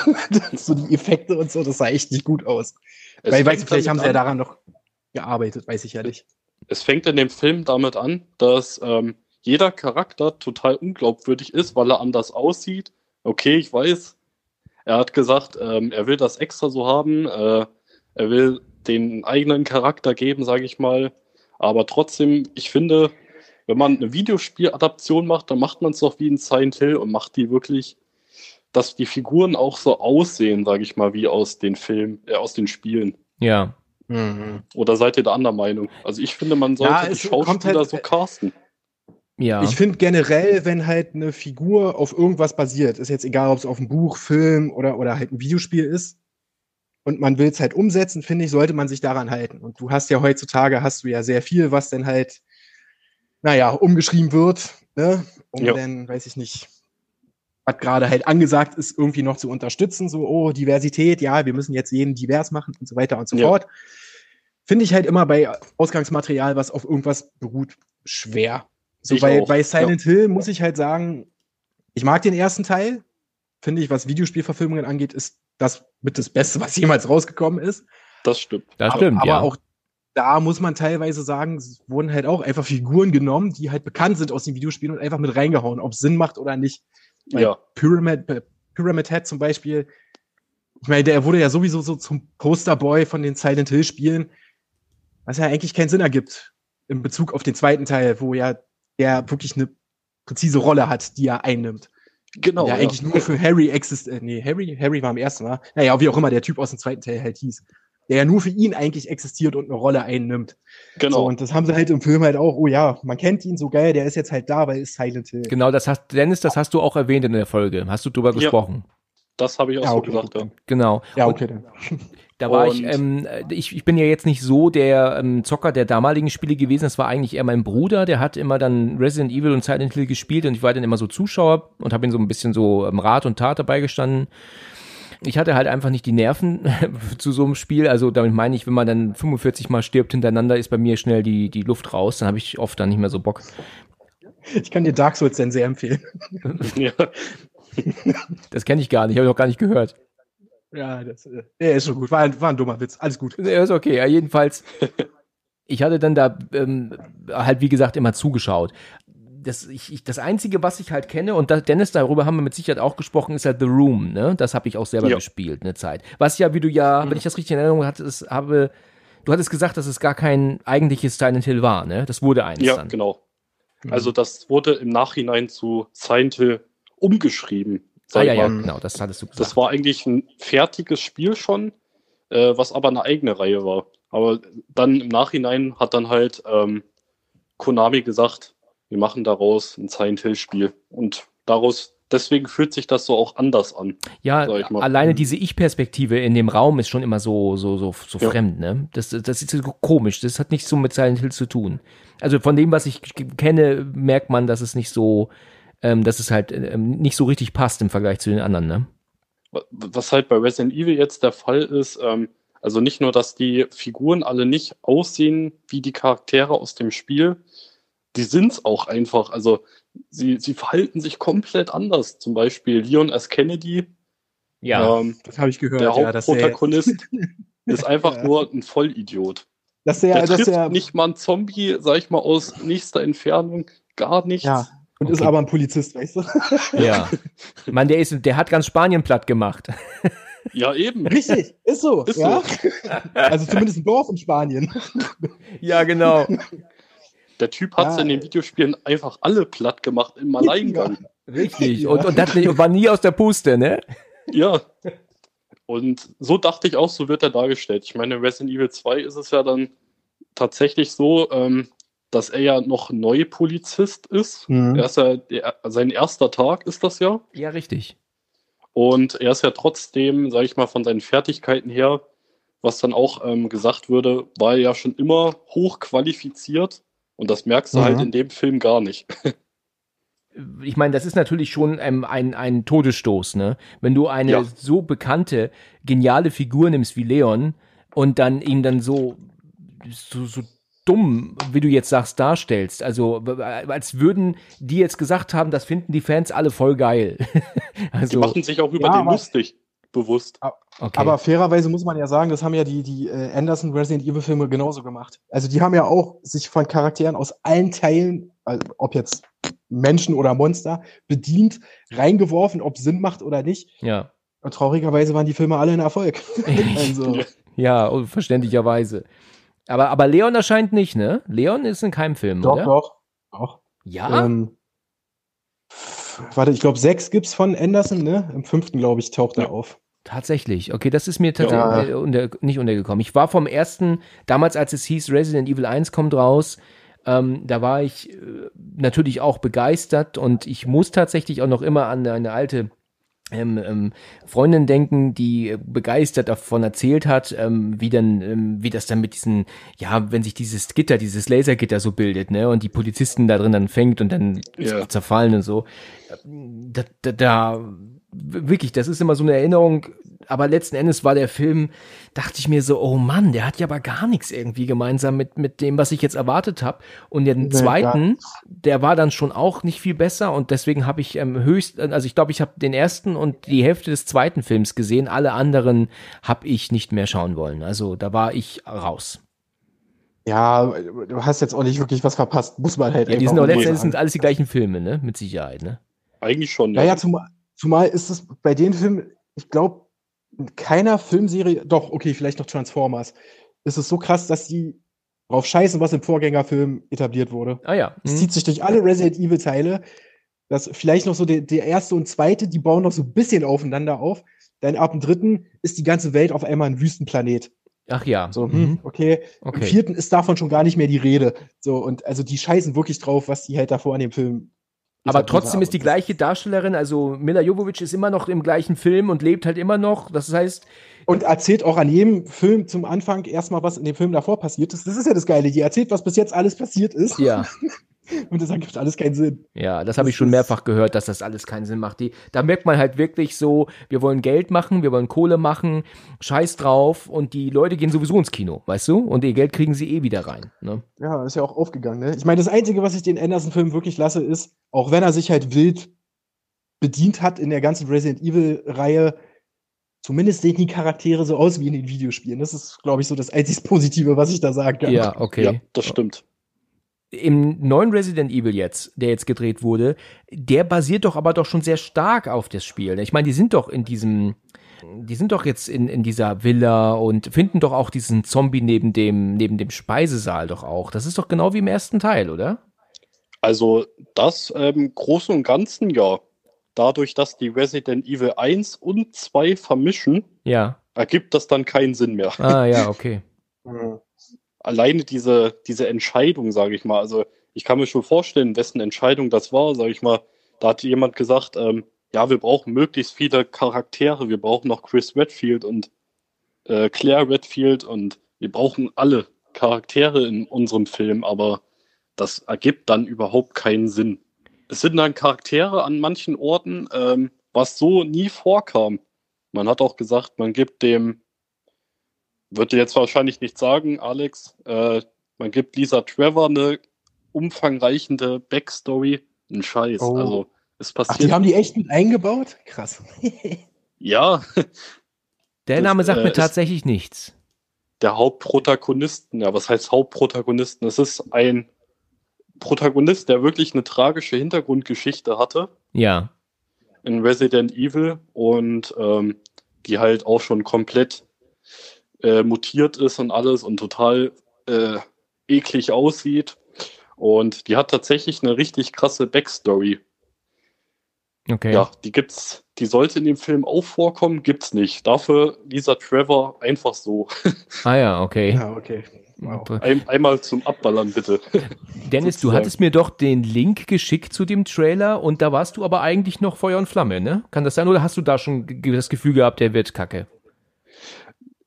so die Effekte und so, das sah echt nicht gut aus. Es weil, du, vielleicht haben sie ja an- daran noch gearbeitet, weiß ich ja nicht. es fängt in dem Film damit an, dass ähm, jeder Charakter total unglaubwürdig ist, weil er anders aussieht. Okay, ich weiß. Er hat gesagt, ähm, er will das extra so haben. Äh, er will den eigenen Charakter geben, sage ich mal. Aber trotzdem, ich finde, wenn man eine Videospieladaption macht, dann macht man es doch wie in Silent Hill und macht die wirklich, dass die Figuren auch so aussehen, sage ich mal, wie aus den Filmen, äh, aus den Spielen. Ja. Oder seid ihr da anderer Meinung? Also ich finde, man sollte Ja, die Schauspieler halt- so casten. Ja. Ich finde generell, wenn halt eine Figur auf irgendwas basiert, ist jetzt egal, ob es auf einem Buch, Film oder, oder halt ein Videospiel ist, und man will es halt umsetzen, finde ich, sollte man sich daran halten. Und du hast ja heutzutage, hast du ja sehr viel, was dann halt, naja, umgeschrieben wird, ne? um Ja. dann, weiß ich nicht, was gerade halt angesagt ist, irgendwie noch zu unterstützen, so, oh, Diversität, ja, wir müssen jetzt jeden divers machen und so weiter und so Ja. fort. Finde ich halt immer bei Ausgangsmaterial, was auf irgendwas beruht, schwer. So bei, bei Silent Hill muss ich halt sagen, ich mag den ersten Teil. Finde ich, was Videospielverfilmungen angeht, ist das mit das Beste, was jemals rausgekommen ist. Das stimmt. das aber, stimmt, aber ja. auch da muss man teilweise sagen, es wurden halt auch einfach Figuren genommen, die halt bekannt sind aus den Videospielen und einfach mit reingehauen, ob es Sinn macht oder nicht. Weil Ja. Pyramid, äh, Pyramid Head zum Beispiel, ich meine, der wurde ja sowieso so zum Posterboy von den Silent Hill Spielen, was ja eigentlich keinen Sinn ergibt in Bezug auf den zweiten Teil, wo ja der wirklich eine präzise Rolle hat, die er einnimmt. Genau. der ja. eigentlich nur für Harry existiert. Nee, Harry, Harry war im ersten Mal. Naja, wie auch immer der Typ aus dem zweiten Teil halt hieß. Der ja nur für ihn eigentlich existiert und eine Rolle einnimmt. genau. So, und das haben sie halt im Film halt auch, oh ja, man kennt ihn so geil, der ist jetzt halt da, weil es Silent Hill. Genau, das hast, Dennis, das hast du auch erwähnt in der Folge. Hast du drüber Ja. gesprochen? das habe ich auch Ja, so okay, gesagt, ja. Genau. Ja, Und okay, dann. Da war ich, Und- ähm, ich, ich bin ja jetzt nicht so der ähm, Zocker der damaligen Spiele gewesen. Das war eigentlich eher mein Bruder, der hat immer dann Resident Evil und Silent Hill gespielt und ich war dann immer so Zuschauer und habe ihn so ein bisschen so ähm, Rat und Tat dabei gestanden. Ich hatte halt einfach nicht die Nerven zu so einem Spiel. Also damit meine ich, wenn man dann 45 Mal stirbt hintereinander, ist bei mir schnell die, die Luft raus. Dann habe ich oft dann nicht mehr so Bock. Ich kann dir Dark Souls dann sehr empfehlen. ja. Das kenne ich gar nicht, habe ich auch gar nicht gehört. Ja, das äh, ja, ist schon gut. War ein, war ein dummer Witz. Alles gut. Ja, ist okay. Ja, jedenfalls, ich hatte dann da ähm, halt, wie gesagt, immer zugeschaut. Das, ich, ich, das Einzige, was ich halt kenne, und da, Dennis, darüber haben wir mit Sicherheit auch gesprochen, ist halt The Room, ne? Das habe ich auch selber Ja. gespielt, eine Zeit. Was ja, wie du ja, Mhm. wenn ich das richtig in Erinnerung hatte, ist, habe, du hattest gesagt, dass es gar kein eigentliches Silent Hill war, ne? Das wurde eins ja, dann. genau. Mhm. Also das wurde im Nachhinein zu Silent Hill umgeschrieben. Ah, ja, ja, genau, das hattest du gesagt. Das war eigentlich ein fertiges Spiel schon, äh, was aber eine eigene Reihe war. Aber dann im Nachhinein hat dann halt ähm, Konami gesagt, wir machen daraus ein Silent Hill Spiel. Und daraus, deswegen fühlt sich das so auch anders an. Ja, alleine diese Ich-Perspektive in dem Raum ist schon immer so, so, so, so Ja. fremd, ne? Das, das ist so komisch. Das hat nichts so mit Silent Hill zu tun. Also von dem, was ich kenne, merkt man, dass es nicht so, ähm, dass es halt ähm, nicht so richtig passt im Vergleich zu den anderen, ne? Was halt bei Resident Evil jetzt der Fall ist, ähm, also nicht nur, dass die Figuren alle nicht aussehen wie die Charaktere aus dem Spiel, die sind's auch einfach. Also sie, sie verhalten sich komplett anders. Zum Beispiel Leon S. Kennedy, ähm, Das habe ich gehört, der ja, Hauptprotagonist, ist einfach Ja. nur ein Vollidiot. dass Der der, dass trifft der nicht mal einen Zombie, sag ich mal, aus nächster Entfernung, gar nichts. ja, und ist Okay. aber ein Polizist, weißt du? Ja. Ich meine, der ist, der hat ganz Spanien platt gemacht. Ja, eben. Richtig, ist so. Ist ja? so. Also zumindest ein Dorf in Spanien. Ja, genau. Der Typ hat Ja. in den Videospielen einfach alle platt gemacht im Alleingang. Richtig. Ja. Und, und das war nie aus der Puste, ne? Ja. Und so dachte ich auch, so wird er dargestellt. Ich meine, in Resident Evil 2 ist es ja dann tatsächlich so, ähm, dass er ja noch Neupolizist ist. Mhm. Er ist ja, der, sein erster Tag ist das ja. Ja, richtig. Und er ist ja trotzdem, sage ich mal, von seinen Fertigkeiten her, was dann auch ähm, gesagt würde, war er ja schon immer hoch qualifiziert. Und das merkst du Mhm. halt in dem Film gar nicht. ich meine, das ist natürlich schon ähm, ein, ein Todesstoß, ne? Wenn du eine Ja. so bekannte, geniale Figur nimmst wie Leon und dann ihn dann so, so, so dumm, wie du jetzt sagst, darstellst. Also, als würden die jetzt gesagt haben, das finden die Fans alle voll geil. Die also, machen sich auch über Ja, den lustig, bewusst. okay. Aber fairerweise muss man ja sagen, das haben ja die, die äh, Anderson Resident Evil Filme genauso gemacht. Also die haben ja auch sich von Charakteren aus allen Teilen, also ob jetzt Menschen oder Monster, bedient, reingeworfen, ob Sinn macht oder nicht. ja. Und traurigerweise waren die Filme alle ein Erfolg. also, Ja. Ja, und verständlicherweise. Aber, aber Leon erscheint nicht, ne? Leon ist in keinem Film, doch, oder? doch, doch. Ja? Ähm, warte, ich glaube, sechs gibt's von Anderson, ne? Im fünften, glaube ich, taucht er Ja. auf. Tatsächlich. Okay, das ist mir tatsächlich Ja. äh, unter, nicht untergekommen. Ich war vom ersten, damals als es hieß, Resident Evil 1 kommt raus, ähm, da war ich äh, natürlich auch begeistert und ich muss tatsächlich auch noch immer an eine alte ähm, ähm, Freundin denken, die äh, begeistert davon erzählt hat, ähm, wie dann, ähm, wie das dann mit diesen, ja, wenn sich dieses Gitter, dieses Lasergitter so bildet, ne, und die Polizisten da drin dann fängt und dann Ja. zerfallen und so. Da, da, da wirklich, das ist immer so eine Erinnerung, aber letzten Endes war der Film, dachte ich mir so, oh Mann, der hat ja aber gar nichts irgendwie gemeinsam mit, mit dem, was ich jetzt erwartet habe. Und den Nee, zweiten, der war dann schon auch nicht viel besser und deswegen habe ich ähm, höchst, also ich glaube, ich habe den ersten und die Hälfte des zweiten Films gesehen, alle anderen habe ich nicht mehr schauen wollen. Also da war ich raus. Ja, du hast jetzt auch nicht wirklich was verpasst, muss man halt Ja, die sind auch mal letzten sagen. Endes sind alles die gleichen Filme, ne? Mit Sicherheit, ne? Eigentlich schon, Ja, ja, zumal, zumal ist es bei den Filmen, ich glaube, in keiner Filmserie, doch, okay, vielleicht noch Transformers, ist es so krass, dass die drauf scheißen, was im Vorgängerfilm etabliert wurde. Ah ja. Es Mhm. zieht sich durch alle Resident Evil-Teile. dass vielleicht noch so der, der erste und zweite, die bauen noch so ein bisschen aufeinander auf. Dann ab dem dritten ist die ganze Welt auf einmal ein Wüstenplanet. Ach ja. So, hm, Mhm. okay. Okay. Im vierten ist davon schon gar nicht mehr die Rede. So, und also die scheißen wirklich drauf, was die halt davor an dem Film. Aber trotzdem ist die gleiche Darstellerin, also Mila Jovovich ist immer noch im gleichen Film und lebt halt immer noch. Das heißt, Und erzählt auch an jedem Film zum Anfang erstmal, was in dem Film davor passiert ist. Das ist ja das Geile. Die erzählt, was bis jetzt alles passiert ist. ja, Und das ergibt alles keinen Sinn. ja, das habe ich schon mehrfach gehört, dass das alles keinen Sinn macht. Die, da merkt man halt wirklich so, wir wollen Geld machen, wir wollen Kohle machen, scheiß drauf und die Leute gehen sowieso ins Kino, weißt du? Und ihr Geld kriegen sie eh wieder rein. Ne? Ja, ist ja auch aufgegangen. Ne? Ich meine, das Einzige, was ich den Anderson-Film wirklich lasse, ist, auch wenn er sich halt wild bedient hat in der ganzen Resident Evil-Reihe, zumindest sehen die Charaktere so aus wie in den Videospielen. Das ist, glaube ich, so das einzig Positive, was ich da sagen kann. Ja, okay. Ja, das stimmt. Im neuen Resident Evil jetzt, der jetzt gedreht wurde, der basiert doch aber doch schon sehr stark auf das Spiel. Ich meine, die sind doch in diesem, die sind doch jetzt in, in dieser Villa und finden doch auch diesen Zombie neben dem, neben dem Speisesaal doch auch. Das ist doch genau wie im ersten Teil, oder? Also das ähm, Großen und Ganzen ja. Dadurch, dass die Resident Evil 1 und 2 vermischen, Ja. ergibt das dann keinen Sinn mehr. Ah, ja, okay. Alleine diese, diese Entscheidung, sage ich mal, also ich kann mir schon vorstellen, wessen Entscheidung das war, sage ich mal. Da hat jemand gesagt, ähm, ja, wir brauchen möglichst viele Charaktere, wir brauchen noch Chris Redfield und äh, Claire Redfield und wir brauchen alle Charaktere in unserem Film, aber das ergibt dann überhaupt keinen Sinn. Es sind dann Charaktere an manchen Orten, ähm, was so nie vorkam. Man hat auch gesagt, man gibt dem, würde jetzt wahrscheinlich nicht sagen, Alex, äh, man gibt Lisa Trevor eine umfangreichende Backstory. Ein Scheiß. Oh. Also es Ach, passiert. die haben die echt mit eingebaut? Krass. ja, Der Das, Name sagt äh, mir tatsächlich nichts. der Hauptprotagonisten, ja, was heißt Hauptprotagonisten? Es ist ein Protagonist, der wirklich eine tragische Hintergrundgeschichte hatte Ja. in Resident Evil und ähm, die halt auch schon komplett äh, mutiert ist und alles und total äh, eklig aussieht. Und die hat tatsächlich eine richtig krasse Backstory. Okay. Ja, die gibt's, die sollte in dem Film auch vorkommen, gibt's nicht. Dafür Lisa Trevor einfach so. Ah ja, okay. Ja, okay. Wow. Ein, einmal zum Abballern, bitte. Dennis, du hattest mir doch den Link geschickt zu dem Trailer und da warst du aber eigentlich noch Feuer und Flamme, ne? Kann das sein oder hast du da schon das Gefühl gehabt, der wird kacke?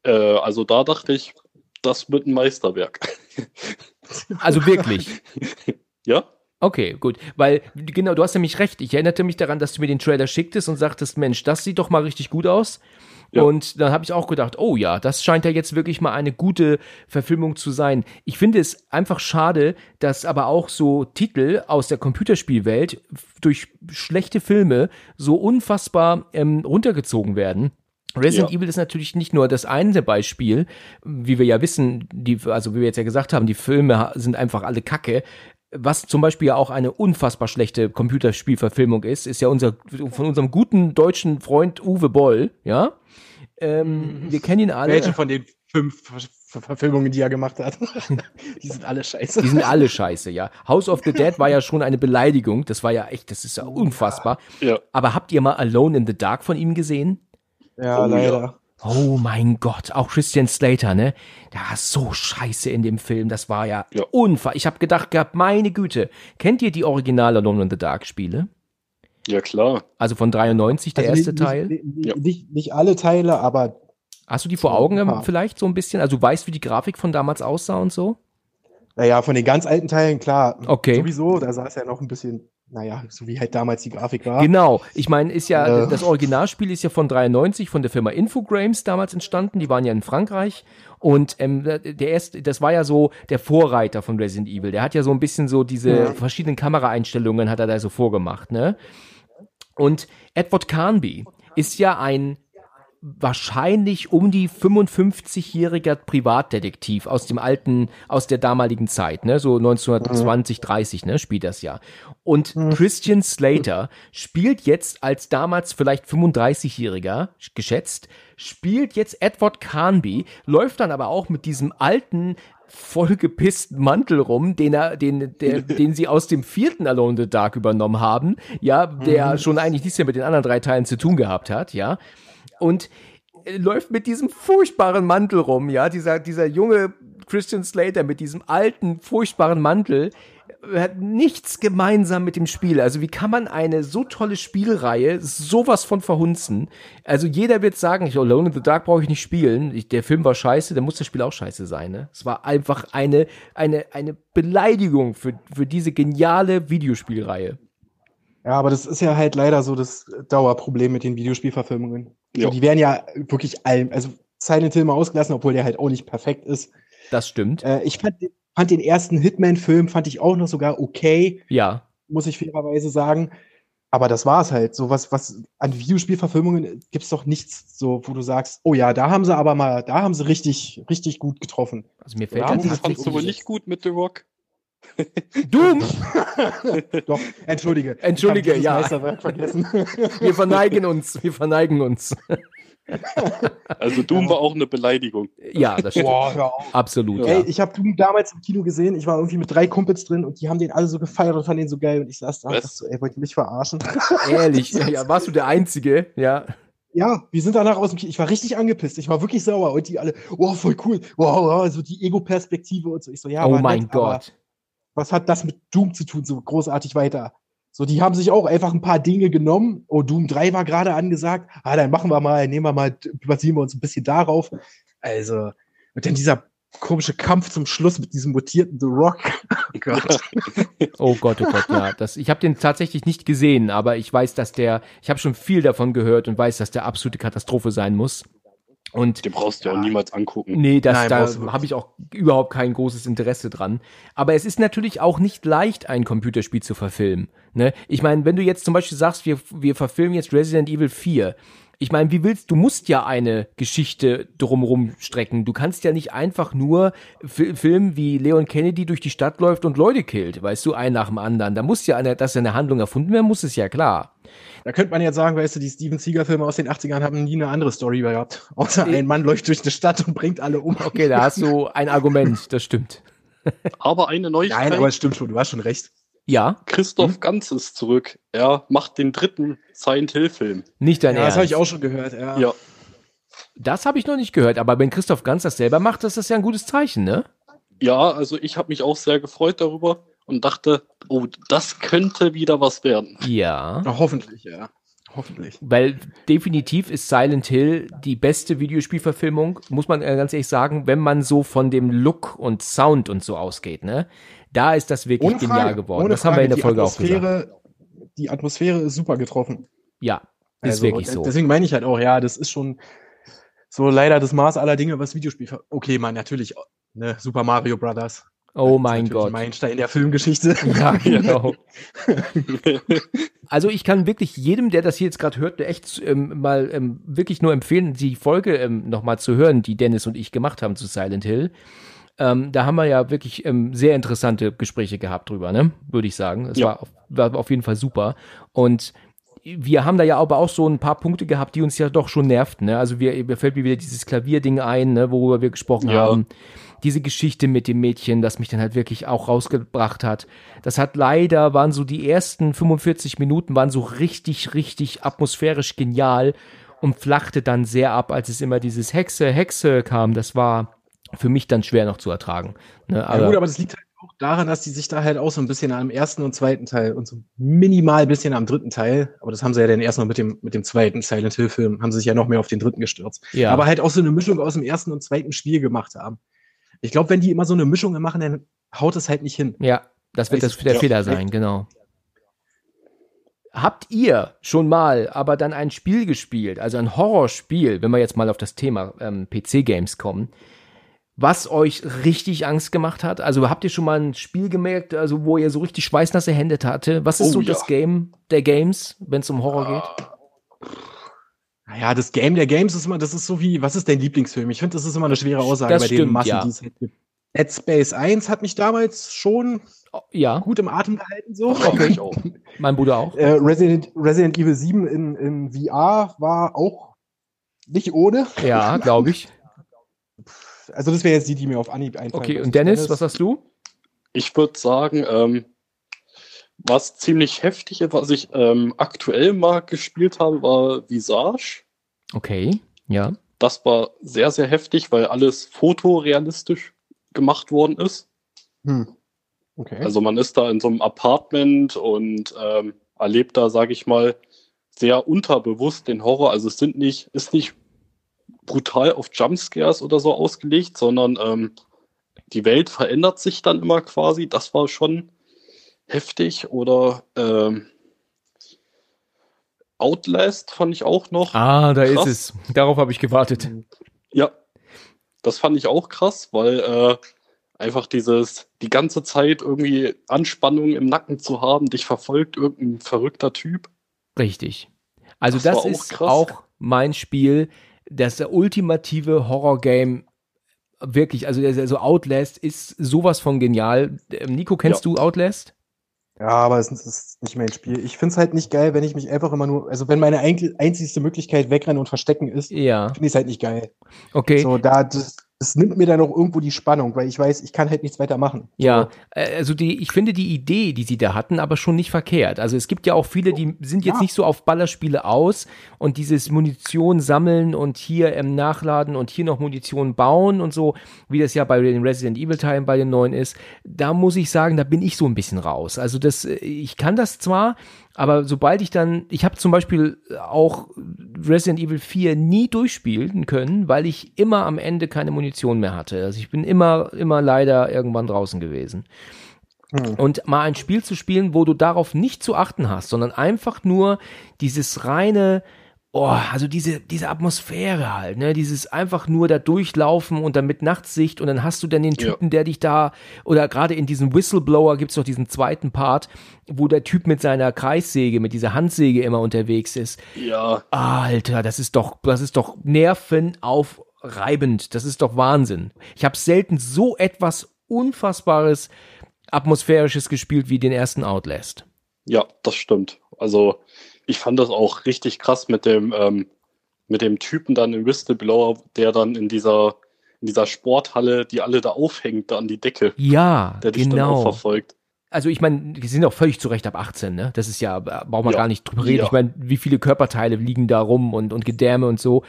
Äh, also da dachte ich, das wird ein Meisterwerk. Also wirklich. ja? Okay, gut. Weil, genau, du hast nämlich recht. Ich erinnerte mich daran, dass du mir den Trailer schicktest und sagtest, Mensch, das sieht doch mal richtig gut aus. Ja. Und dann habe ich auch gedacht, oh ja, das scheint ja jetzt wirklich mal eine gute Verfilmung zu sein. Ich finde es einfach schade, dass aber auch so Titel aus der Computerspielwelt durch schlechte Filme so unfassbar ähm, runtergezogen werden. Resident Ja. Evil ist natürlich nicht nur das eine Beispiel, wie wir ja wissen, die, also wie wir jetzt ja gesagt haben, die Filme sind einfach alle Kacke. Was zum Beispiel ja auch eine unfassbar schlechte Computerspielverfilmung ist, ist ja unser von unserem guten deutschen Freund Uwe Boll, ja. Ähm, wir kennen ihn alle. Welche von den fünf Ver Ver Verfilmungen, die er gemacht hat? die sind alle scheiße. Die sind alle scheiße, ja. House of the Dead war ja schon eine Beleidigung. Das war ja echt, das ist ja unfassbar. Ja. Aber habt ihr mal Alone in the Dark von ihm gesehen? Ja, Oh, leider. Oh mein Gott, auch Christian Slater, ne? Der war so scheiße in dem Film. Das war ja, Ja. unfassbar. Ich habe gedacht gehabt, meine Güte. Kennt ihr die originale Alone in the Dark Spiele? Ja, klar. Also von 93, der Also erste nicht, Teil. Nicht, nicht, Ja. nicht, nicht alle Teile, aber Hast du die vor Augen Ja. vielleicht so ein bisschen? Also du weißt, wie die Grafik von damals aussah und so? naja, von den ganz alten Teilen, klar. Okay. Sowieso, da sah es ja noch ein bisschen, naja, so wie halt damals die Grafik war. Genau. Ich meine, ist ja, Äh. das Originalspiel ist ja von 93 von der Firma Infogrames damals entstanden. Die waren ja in Frankreich. Und ähm, der erste, das war ja so der Vorreiter von Resident Evil. Der hat ja so ein bisschen so diese Ja. verschiedenen Kameraeinstellungen hat er da so vorgemacht, ne? Und Edward Carnby ist ja ein wahrscheinlich um die 55-jähriger Privatdetektiv aus dem alten, aus der damaligen Zeit, ne, so 1920, 30, ne, spielt das ja. Und Christian Slater spielt jetzt als damals vielleicht 35-jähriger, geschätzt, spielt jetzt Edward Carnby, läuft dann aber auch mit diesem alten, vollgepissten Mantel rum, den er, den, der, den sie aus dem vierten Alone in the Dark übernommen haben, ja, der schon eigentlich nichts mehr mit den anderen drei Teilen zu tun gehabt hat, ja. Und er läuft mit diesem furchtbaren Mantel rum, ja, dieser, dieser junge Christian Slater mit diesem alten, furchtbaren Mantel, hat nichts gemeinsam mit dem Spiel. Also wie kann man eine so tolle Spielreihe sowas von verhunzen? Also jeder wird sagen, ich Alone in the Dark brauche ich nicht spielen. Ich, der Film war scheiße, dann muss das Spiel auch scheiße sein. Ne? Es war einfach eine eine eine Beleidigung für für diese geniale Videospielreihe. Ja, aber das ist ja halt leider so das Dauerproblem mit den Videospielverfilmungen. Ja. So, die werden ja wirklich allem, also Silent Hill mal ausgelassen, obwohl der halt auch nicht perfekt ist. Das stimmt. Äh, ich fand, fand den ersten Hitman-Film, fand ich auch noch sogar okay, Ja. muss ich fairerweise sagen. Aber das war's halt. So was, was an Videospielverfilmungen gibt's doch nichts, so, wo du sagst, oh ja, da haben sie aber mal, da haben sie richtig, richtig gut getroffen. Also mir fällt da das fandst du wohl nicht gut mit The Rock? Doom. Doch, entschuldige. Entschuldige, ich ja. Meisterwerk vergessen. Wir verneigen uns. Wir verneigen uns. Also Doom war auch eine Beleidigung. Ja, das stimmt. Boah. Absolut. Ey, Ja. ich habe Doom damals im Kino gesehen. Ich war irgendwie mit drei Kumpels drin und die haben den alle so gefeiert und fanden den so geil. Und ich saß da und dachte so, ey, wollt ihr mich verarschen? Ehrlich. Ja, warst du der Einzige? Ja. ja, wir sind danach aus dem Kino. Ich war richtig angepisst. Ich war wirklich sauer. Und die alle, wow, voll cool. Wow, wow, so die Ego-Perspektive und so. Ich so, ja, oh war mein nett, aber Gott. Was hat das mit Doom zu tun, so großartig weiter? So, die haben sich auch einfach ein paar Dinge genommen. Oh, Doom 3 war gerade angesagt. Ah, dann machen wir mal, nehmen wir mal, basieren wir uns ein bisschen darauf. Also, und dann dieser komische Kampf zum Schluss mit diesem mutierten The Rock. Oh Gott. Oh Gott, oh Gott, ja. Das, ich habe den tatsächlich nicht gesehen, aber ich weiß, dass der, ich habe schon viel davon gehört und weiß, dass der absolute Katastrophe sein muss. Und Den brauchst du ja auch niemals angucken. Nee, das, Nein, da habe ich auch überhaupt kein großes Interesse dran. Aber es ist natürlich auch nicht leicht, ein Computerspiel zu verfilmen. Ne? Ich meine, wenn du jetzt zum Beispiel sagst, wir, wir verfilmen jetzt Resident Evil 4. Ich meine, wie willst du musst ja eine Geschichte drumrum strecken. Du kannst ja nicht einfach nur fi- filmen, wie Leon Kennedy durch die Stadt läuft und Leute killt, weißt du, ein nach dem anderen. Da muss ja eine, dass eine Handlung erfunden werden muss, ist ja klar. Da könnte man jetzt sagen, weißt du, die Steven Seagal-Filme aus den 80ern haben nie eine andere Story gehabt. Außer ein Mann läuft durch eine Stadt und bringt alle um. Okay, da hast du ein Argument, das stimmt. Aber eine Neuigkeit, Nein, aber es stimmt schon, du hast schon recht. Ja, Christoph Hm? Ganz ist zurück. Er macht den dritten Silent Hill Film. nicht dein Ja, das Ernst. habe ich auch schon gehört, ja. Ja. Das habe ich noch nicht gehört, aber wenn Christoph Ganz das selber macht, das ist ja ein gutes Zeichen, ne? Ja, also ich habe mich auch sehr gefreut darüber und dachte, oh, das könnte wieder was werden. Ja. Na, hoffentlich, ja. Hoffentlich. Weil definitiv ist Silent Hill die beste Videospielverfilmung, muss man äh, ganz ehrlich sagen, wenn man so von dem Look und Sound und so ausgeht, ne? Da ist das wirklich Ohne genial Frage, geworden. ohne das haben wir in der die Folge auch gesagt. Atmosphäre, Die Atmosphäre ist super getroffen. Ja, ist Also, wirklich d- so. Deswegen meine ich halt auch, ja, das ist schon so leider das Maß aller Dinge, was Videospiel. Okay, man, natürlich, ne, Super Mario Brothers. Oh mein Gott. Meilenstein der Filmgeschichte. Ja, genau. Also ich kann wirklich jedem, der das hier jetzt gerade hört, echt ähm, mal ähm, wirklich nur empfehlen, die Folge ähm, nochmal zu hören, die Dennis und ich gemacht haben zu Silent Hill. Ähm, da haben wir ja wirklich ähm, sehr interessante Gespräche gehabt drüber, ne? Würde ich sagen. Es Ja. war, auf- war auf jeden Fall super. Und wir haben da ja aber auch so ein paar Punkte gehabt, die uns ja doch schon nervten. Ne? Also wir, mir fällt mir wieder dieses Klavierding ein, ne, worüber wir gesprochen Ja. haben. Diese Geschichte mit dem Mädchen, das mich dann halt wirklich auch rausgebracht hat. Das hat leider, waren so die ersten 45 Minuten, waren so richtig, richtig atmosphärisch genial und flachte dann sehr ab, als es immer dieses Hexe, Hexe kam. Das war für mich dann schwer noch zu ertragen. Ne? Ja, Aber, gut, aber das liegt halt daran, dass die sich da halt auch so ein bisschen am ersten und zweiten Teil und so minimal bisschen am dritten Teil, aber das haben sie ja dann erst noch mit dem, mit dem zweiten Silent Hill Film, haben sie sich ja noch mehr auf den dritten gestürzt. ja. Aber halt auch so eine Mischung aus dem ersten und zweiten Spiel gemacht haben. Ich glaube, wenn die immer so eine Mischung machen, dann haut es halt nicht hin. Ja, das wird das der ich, Fehler ja. sein, genau. Habt ihr schon mal aber dann ein Spiel gespielt, also ein Horrorspiel, wenn wir jetzt mal auf das Thema ähm, PC-Games kommen, was euch richtig Angst gemacht hat? Also habt ihr schon mal ein Spiel gemerkt, also wo ihr so richtig schweißnasse Hände hatte? Was ist Oh, so ja. das Game der Games, wenn es um Horror geht? Naja, das Game der Games ist immer, das ist so wie, was ist dein Lieblingsfilm? Ich finde, das ist immer eine schwere Aussage Das bei den stimmt, Massen, ja. die es halt gibt. Dead Space 1 hat mich damals schon Oh, ja, gut im Atem gehalten, so. Okay. Ich auch. mein Bruder auch. Äh, Resident, Resident Evil 7 in, in VR war auch nicht ohne. Ja, glaube ich. Also das wäre jetzt die, die mir auf Anhieb einfallen. Okay, und Dennis, was sagst du? Ich würde sagen, ähm, was ziemlich heftig ist, was ich ähm, aktuell mal gespielt habe, war Visage. Okay, ja. Das war sehr, sehr heftig, weil alles fotorealistisch gemacht worden ist. Hm. Okay. Also man ist da in so einem Apartment und ähm, erlebt da, sage ich mal, sehr unterbewusst den Horror. Also es sind nicht, ist nicht brutal auf Jumpscares oder so ausgelegt, sondern ähm, die Welt verändert sich dann immer quasi. Das war schon heftig. Oder ähm, Outlast fand ich auch noch. Ah, da Krass. ist es. Darauf habe ich gewartet. Ja, das fand ich auch krass, weil äh, einfach dieses, die ganze Zeit irgendwie Anspannung im Nacken zu haben, dich verfolgt irgendein verrückter Typ. Richtig. Also Das das, auch ist krass. auch mein Spiel, das ultimative Horror-Game. Wirklich, also also Outlast ist sowas von genial. Ähm, Nico, kennst du Outlast? Ja, aber es ist- es nicht mein Spiel. Ich find's halt nicht geil, wenn ich mich einfach immer nur, also wenn meine ein- einzigste Möglichkeit wegrennen und verstecken ist, Ja, finde ich es halt nicht geil. okay. So, da, das, das nimmt mir dann auch irgendwo die Spannung, weil ich weiß, ich kann halt nichts weiter machen. Ja, äh, also die, ich finde die Idee, die sie da hatten, aber schon nicht verkehrt. Also es gibt ja auch viele, die sind jetzt Ja. nicht so auf Ballerspiele aus und dieses Munition sammeln und hier ähm, nachladen und hier noch Munition bauen und so, wie das ja bei den Resident Evil Teilen bei den neuen ist. Da muss ich sagen, da bin ich so ein bisschen raus. Also das, äh, ich kann das zwar, aber sobald ich dann, ich habe zum Beispiel auch Resident Evil 4 nie durchspielen können, weil ich immer am Ende keine Munition mehr hatte. Also ich bin immer, immer leider irgendwann draußen gewesen. Hm. Und mal ein Spiel zu spielen, wo du darauf nicht zu achten hast, sondern einfach nur dieses reine, oh, also diese, diese Atmosphäre halt, ne, dieses einfach nur da durchlaufen und dann mit Nachtsicht und dann hast du dann den Ja. Typen, der dich da, oder gerade in diesem Whistleblower gibt's doch diesen zweiten Part, wo der Typ mit seiner Kreissäge, mit dieser Handsäge immer unterwegs ist. Ja, Alter, das ist doch, das ist doch nervenaufreibend. Das ist doch Wahnsinn. Ich habe selten so etwas Unfassbares, Atmosphärisches gespielt wie den ersten Outlast. ja, das stimmt. Also ich fand das auch richtig krass mit dem, ähm, mit dem Typen dann im Whistleblower, der dann in dieser, in dieser Sporthalle, die alle da aufhängt, da an die Decke, Ja, der dich dann auch genau. verfolgt. Also ich meine, die sind auch völlig zu Recht ab 18, ne? Das ist ja, äh, braucht man Ja. gar nicht drüber reden. Ja. Ich meine, wie viele Körperteile liegen da rum und, und Gedärme und so.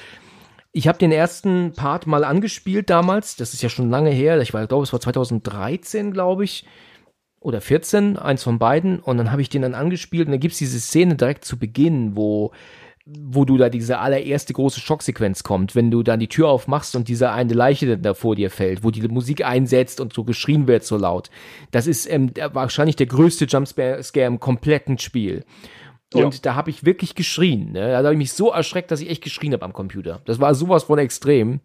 Ich habe den ersten Part mal angespielt damals. Das ist ja schon lange her. Ich glaube, es war 2013, glaube ich. Oder 14, eins von beiden. Und dann habe ich den dann angespielt. Und dann gibt's diese Szene direkt zu Beginn, wo, wo du da diese allererste große Schocksequenz kommt, wenn du dann die Tür aufmachst und diese eine Leiche dann da vor dir fällt, wo die Musik einsetzt und so geschrien wird so laut. Das ist ähm, wahrscheinlich der größte Jumpscare im kompletten Spiel. Und Ja. da habe ich wirklich geschrien. Ne? Da habe ich mich so erschreckt, dass ich echt geschrien habe am Computer. Das war sowas von extrem.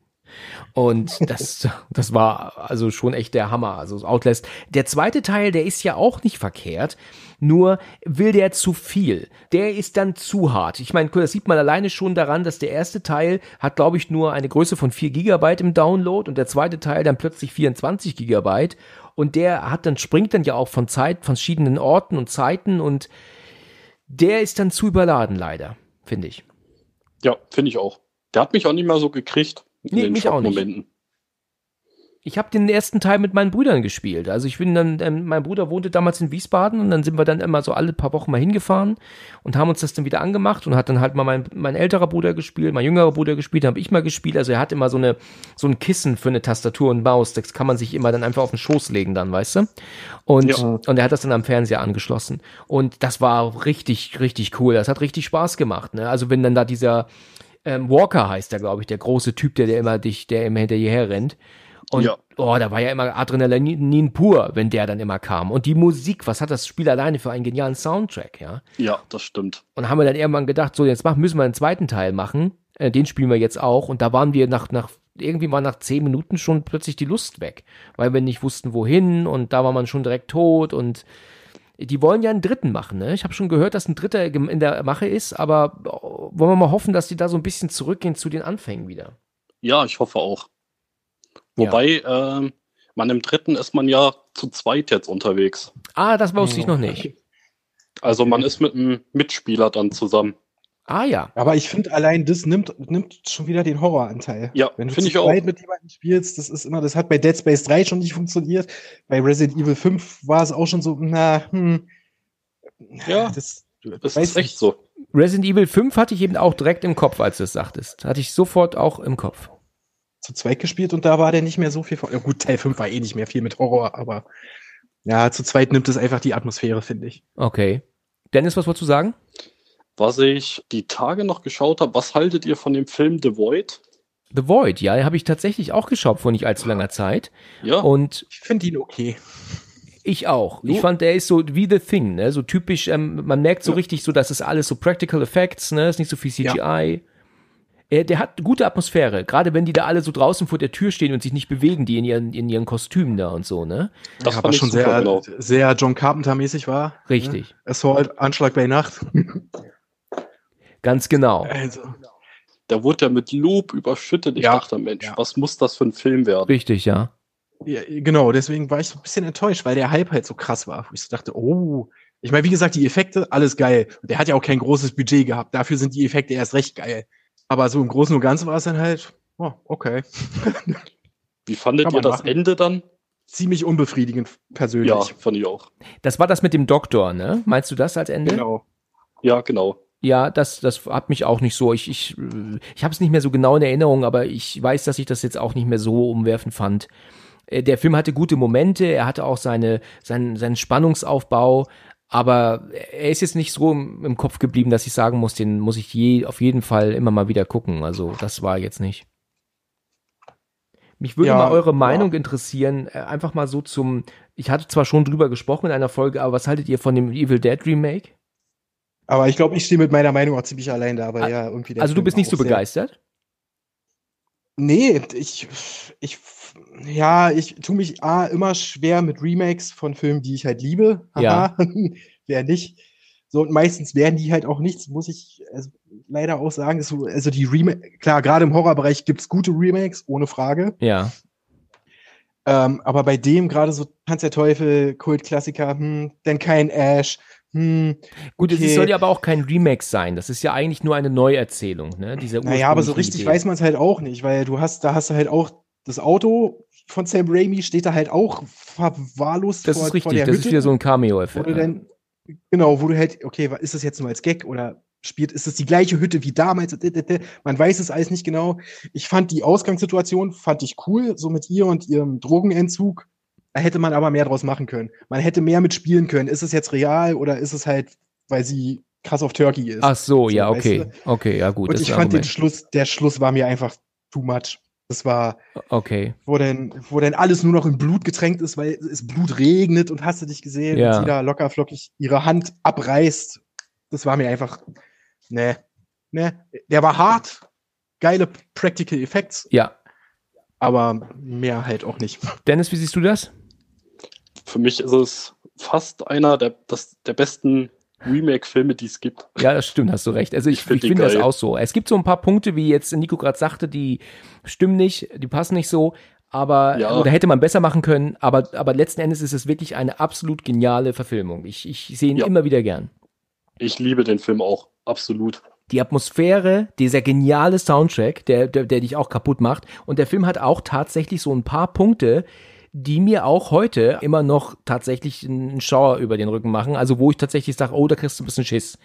Und das, das war also schon echt der Hammer. Also Outlast. Der zweite Teil, der ist ja auch nicht verkehrt. Nur will der zu viel. Der ist dann zu hart. Ich meine, das sieht man alleine schon daran, dass der erste Teil hat, glaube ich, nur eine Größe von 4 Gigabyte im Download und der zweite Teil dann plötzlich 24 Gigabyte. Und der hat dann, springt dann ja auch von Zeit, von verschiedenen Orten und Zeiten und der ist dann zu überladen, leider, finde ich. Ja, finde ich auch. Der hat mich auch nicht mal so gekriegt Nee, mich auch nicht. Ich habe den ersten Teil mit meinen Brüdern gespielt. Also ich bin dann, ähm, mein Bruder wohnte damals in Wiesbaden und dann sind wir dann immer so alle paar Wochen mal hingefahren und haben uns das dann wieder angemacht und hat dann halt mal mein, mein älterer Bruder gespielt, mein jüngerer Bruder gespielt, habe ich mal gespielt. Also er hat immer so eine so ein Kissen für eine Tastatur und Maus. Das kann man sich immer dann einfach auf den Schoß legen dann, weißt du? Und Ja. und er hat das dann am Fernseher angeschlossen und das war richtig richtig cool. Das hat richtig Spaß gemacht. Ne? Also wenn dann da dieser ähm, Walker heißt der, glaube ich, der große Typ, der, der immer dich, der immer hinter dir herrennt. Und Ja. oh, da war ja immer Adrenalin pur, wenn der dann immer kam. Und die Musik, was hat das Spiel alleine für einen genialen Soundtrack, ja? Ja, das stimmt. Und haben wir dann irgendwann gedacht, so jetzt machen, müssen wir einen zweiten Teil machen. Äh, den spielen wir jetzt auch. Und da waren wir nach, nach, irgendwie war nach zehn Minuten schon plötzlich die Lust weg, weil wir nicht wussten, wohin. Und da war man schon direkt tot. Und die wollen ja einen dritten machen, ne? Ich habe schon gehört, dass ein dritter in der Mache ist, aber oh, wollen wir mal hoffen, dass die da so ein bisschen zurückgehen zu den Anfängen wieder. Ja, ich hoffe auch. Wobei, ähm, man im dritten ist man ja zu zweit jetzt unterwegs. Ah, das wusste ich noch nicht. Also man ist mit einem Mitspieler dann zusammen. Ah ja. Aber ich finde, allein das nimmt, nimmt schon wieder den Horroranteil. Ja, Wenn du finde zu ich auch. zweit mit jemandem spielst, das ist immer, das hat bei Dead Space 3 schon nicht funktioniert. Bei Resident Evil 5 war es auch schon so, na, hm. Ja, das, Das ist echt nicht. so. Resident Evil 5 hatte ich eben auch direkt im Kopf, als du es sagtest. Hatte ich sofort auch im Kopf. zu zweit gespielt und da war der nicht mehr so viel von. Ja, gut, Teil 5 war eh nicht mehr viel mit Horror, aber ja, zu zweit nimmt es einfach die Atmosphäre, finde ich. Okay. Dennis, was wolltest du sagen? Was ich die Tage noch geschaut habe, was haltet ihr von dem Film The Void? The Void, ja, habe ich tatsächlich auch geschaut vor nicht allzu langer Zeit. Ja, Und Ich finde ihn okay. ich auch. Ich fand, der ist so wie The Thing, ne? So typisch, ähm, man merkt so Ja. richtig so, dass es alles so Practical Effects, ne? Ist nicht so viel CGI. Er, der hat gute Atmosphäre, gerade wenn die da alle so draußen vor der Tür stehen und sich nicht bewegen, die in ihren, in ihren Kostümen da und so, ne? das ja, ich schon super, sehr, genau. sehr John Carpenter-mäßig war. Richtig. Ne? Assault, Anschlag bei Nacht. Ganz genau. Also, Der wurde ja mit Lob überschüttet. Ich Ja, dachte, Mensch, ja. was muss das für ein Film werden? Richtig, ja. ja, genau, deswegen war ich so ein bisschen enttäuscht, weil der Hype halt so krass war. Wo ich so dachte, oh. Ich meine, wie gesagt, die Effekte, alles geil. Und der hat ja auch kein großes Budget gehabt. Dafür sind die Effekte erst recht geil. Aber so im Großen und Ganzen war es dann halt, oh, okay. Wie fandet ihr das machen. Ende dann? Ziemlich unbefriedigend persönlich. Ja, fand ich auch. Das war das mit dem Doktor, ne? Meinst du das als Ende? Genau. Ja, genau. Ja, das, das hat mich auch nicht so. Ich, ich, ich habe es nicht mehr so genau in Erinnerung, aber ich weiß, dass ich das jetzt auch nicht mehr so umwerfend fand. Äh, Der Film hatte gute Momente, er hatte auch seine, seinen, seinen Spannungsaufbau, aber er ist jetzt nicht so im, im Kopf geblieben, dass ich sagen muss, den muss ich je, auf jeden Fall immer mal wieder gucken. Also das war jetzt nicht. Mich würde Ja, mal eure ja. Meinung interessieren, äh, einfach mal so zum, ich hatte zwar schon drüber gesprochen in einer Folge, aber was haltet ihr von dem Evil Dead Remake? Aber ich glaube, ich stehe mit meiner Meinung auch ziemlich allein da, weil ja irgendwie Also du bist nicht so begeistert? Nee, ich, ich, ja, ich tue mich A, immer schwer mit Remakes von Filmen, die ich halt liebe. Ja. Wer nicht. So, und meistens werden die halt auch nichts, muss ich also, leider auch sagen. So, also die Remake, klar, gerade im Horrorbereich gibt's gute Remakes, ohne Frage. Ja. Ähm, aber bei dem gerade so Tanz der Teufel, Kultklassiker, hm, denn kein Ash, hm, Gut, es Okay. soll ja aber auch kein Remake sein. Das ist ja eigentlich nur eine Neuerzählung, ne? Dieser Naja, aber so richtig Idee. weiß man es halt auch nicht, weil du hast, da hast du halt auch das Auto von Sam Raimi steht da halt auch verwahrlost Das vor, ist vor richtig, der das Hütte, ist wieder so ein Cameo-Effekt. dann, genau, wo du halt, okay, ist das jetzt nur als Gag oder spielt, ist das die gleiche Hütte wie damals? Man weiß es alles nicht genau. Ich fand die Ausgangssituation, fand ich cool, so mit ihr und ihrem Drogenentzug. Da hätte man aber mehr draus machen können. Man hätte mehr mitspielen können. Ist es jetzt real oder ist es halt, weil sie krass auf Turkey ist? Ach so, So, ja, weißt okay. Okay, ja gut. und ich fand den Argument. Schluss, der Schluss war mir einfach too much. Das war, Okay. wo denn, wo denn alles nur noch in Blut getränkt ist, weil es Blut regnet und hast du dich gesehen Ja. und sie da locker flockig ihre Hand abreißt. Das war mir einfach, ne, ne. Der war hart, geile Practical Effects, Ja. aber mehr halt auch nicht. Dennis, wie siehst du das? Für mich ist es fast einer der, das, der besten Remake-Filme, die es gibt. Ja, das stimmt, hast du recht. Also ich, Ich find finde das geil. auch so. Es gibt so ein paar Punkte, wie jetzt Nico gerade sagte, die stimmen nicht, die passen nicht so, aber Ja. oder hätte man besser machen können, aber, aber letzten Endes ist es wirklich eine absolut geniale Verfilmung. Ich, ich sehe ihn Ja. immer wieder gern. Ich liebe den Film auch, absolut. die Atmosphäre, dieser geniale Soundtrack, der, der, der dich auch kaputt macht. Und der Film hat auch tatsächlich so ein paar Punkte, die mir auch heute immer noch tatsächlich einen Schauer über den Rücken machen. Also wo ich tatsächlich sage, oh, da kriegst du ein bisschen Schiss.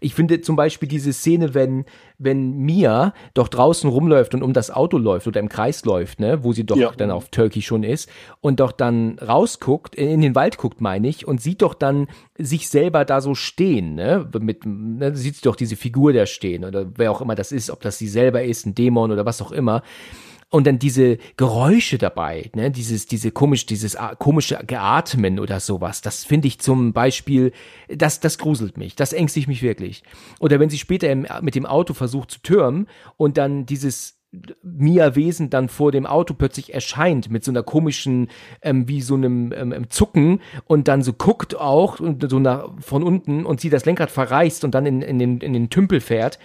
Ich finde zum Beispiel diese Szene, wenn, wenn Mia doch draußen rumläuft und um das Auto läuft oder im Kreis läuft, ne, wo sie doch Ja. dann auf Turkey schon ist und doch dann rausguckt, in den Wald guckt, meine ich, und sieht doch dann sich selber da so stehen, ne, mit, ne, sieht sie doch diese Figur da stehen oder wer auch immer das ist, ob das sie selber ist, ein Dämon oder was auch immer. Und dann diese Geräusche dabei, ne, dieses, diese komisch, dieses komische Geatmen oder sowas, das finde ich zum Beispiel, das, das gruselt mich, das ängstigt mich wirklich. Oder wenn sie später im, mit dem Auto versucht zu türmen und dann dieses Mia-Wesen dann vor dem Auto plötzlich erscheint mit so einer komischen, ähm, wie so einem ähm, ähm, Zucken und dann so guckt auch und so nach, von unten und sie das Lenkrad verreißt und dann in, in, den, in den Tümpel fährt.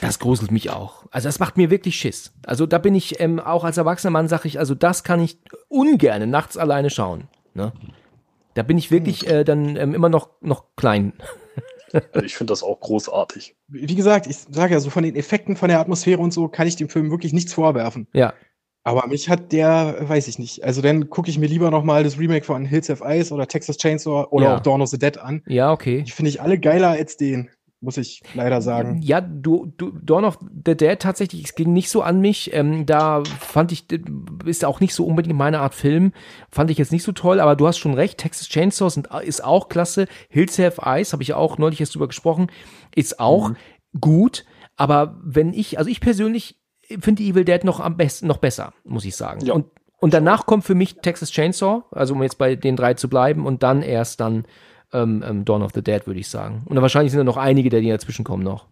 Das gruselt mich auch. Also das macht mir wirklich Schiss. Also da bin ich ähm, auch als erwachsener Mann sage ich, also das kann ich ungerne nachts alleine schauen. Ne? Da bin ich wirklich äh, dann ähm, immer noch noch klein. Also ich finde das auch großartig. Wie gesagt, ich sage ja so von den Effekten, von der Atmosphäre und so kann ich dem Film wirklich nichts vorwerfen. Ja. Aber mich hat der, weiß ich nicht. Also dann gucke ich mir lieber noch mal das Remake von Hills Have Ice oder Texas Chainsaw oder Ja. auch Dawn of the Dead an. Ja, okay. Die finde ich alle geiler als den, muss ich leider sagen. Ja, du, du, Dawn of the Dead tatsächlich, es ging nicht so an mich. Ähm, da fand ich, ist auch nicht so unbedingt meine Art Film. Fand ich jetzt nicht so toll, aber du hast schon recht. Texas Chainsaw sind, ist auch klasse. Hills Have Eyes, habe ich auch neulich erst drüber gesprochen, ist auch gut. Aber wenn ich, also ich persönlich finde Evil Dead noch am besten, noch besser, muss ich sagen. Ja. Und, und danach kommt für mich Texas Chainsaw, also um jetzt bei den drei zu bleiben, und dann erst dann ähm, ähm, Dawn of the Dead, würde ich sagen. Und dann wahrscheinlich sind da noch einige, der die dazwischen kommen noch.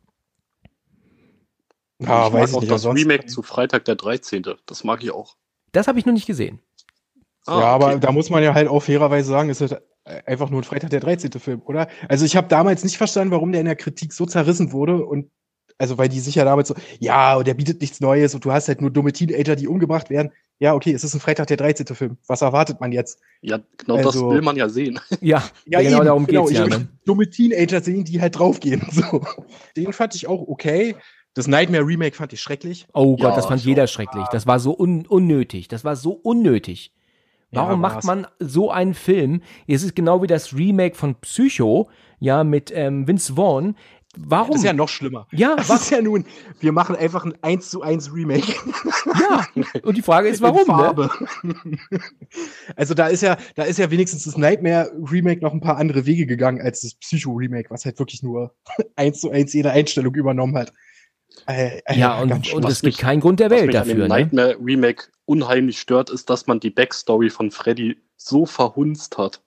Ja, ich mag weiß ich auch nicht. das Remake zu Freitag der 13. Das mag ich auch. Das habe ich noch nicht gesehen. Ah, ja, aber okay. da muss man ja halt auch fairerweise sagen, ist halt einfach nur ein Freitag der 13. Film, oder? Also ich habe damals nicht verstanden, warum der in der Kritik so zerrissen wurde und also weil die sich ja damals so, ja, und der bietet nichts Neues und du hast halt nur dumme Teenager, die umgebracht werden. Ja, okay, es ist ein Freitag der 13. Film. Was erwartet man jetzt? Ja, genau Also- das will man ja sehen. Ja, ja genau eben, darum geht's ich ja. will Ne? Dumme Teenager sehen, die halt draufgehen. So. Den fand ich auch okay. Das Nightmare Remake fand ich schrecklich. Oh Gott, Ja, das fand jeder auch. schrecklich. Das war so un unnötig. Das war so unnötig. Ja, Warum macht war's. man so einen Film? Es ist genau wie das Remake von Psycho, ja, mit ähm, Vince Vaughn. Warum? Das ist ja noch schlimmer. Ja, das wa- ist ja nun, wir machen einfach ein 1 zu 1 Remake. ja. Und die Frage ist, in warum? Ne? Farbe. also da ist ja, da ist ja wenigstens das Nightmare Remake noch ein paar andere Wege gegangen als das Psycho Remake, was halt wirklich nur eins zu eins jede Einstellung übernommen hat. Äh, äh, Ja, und, und es gibt keinen Grund der Was Welt mich an dem dafür. Ne? Nightmare Remake unheimlich stört, ist, dass man die Backstory von Freddy so verhunzt hat.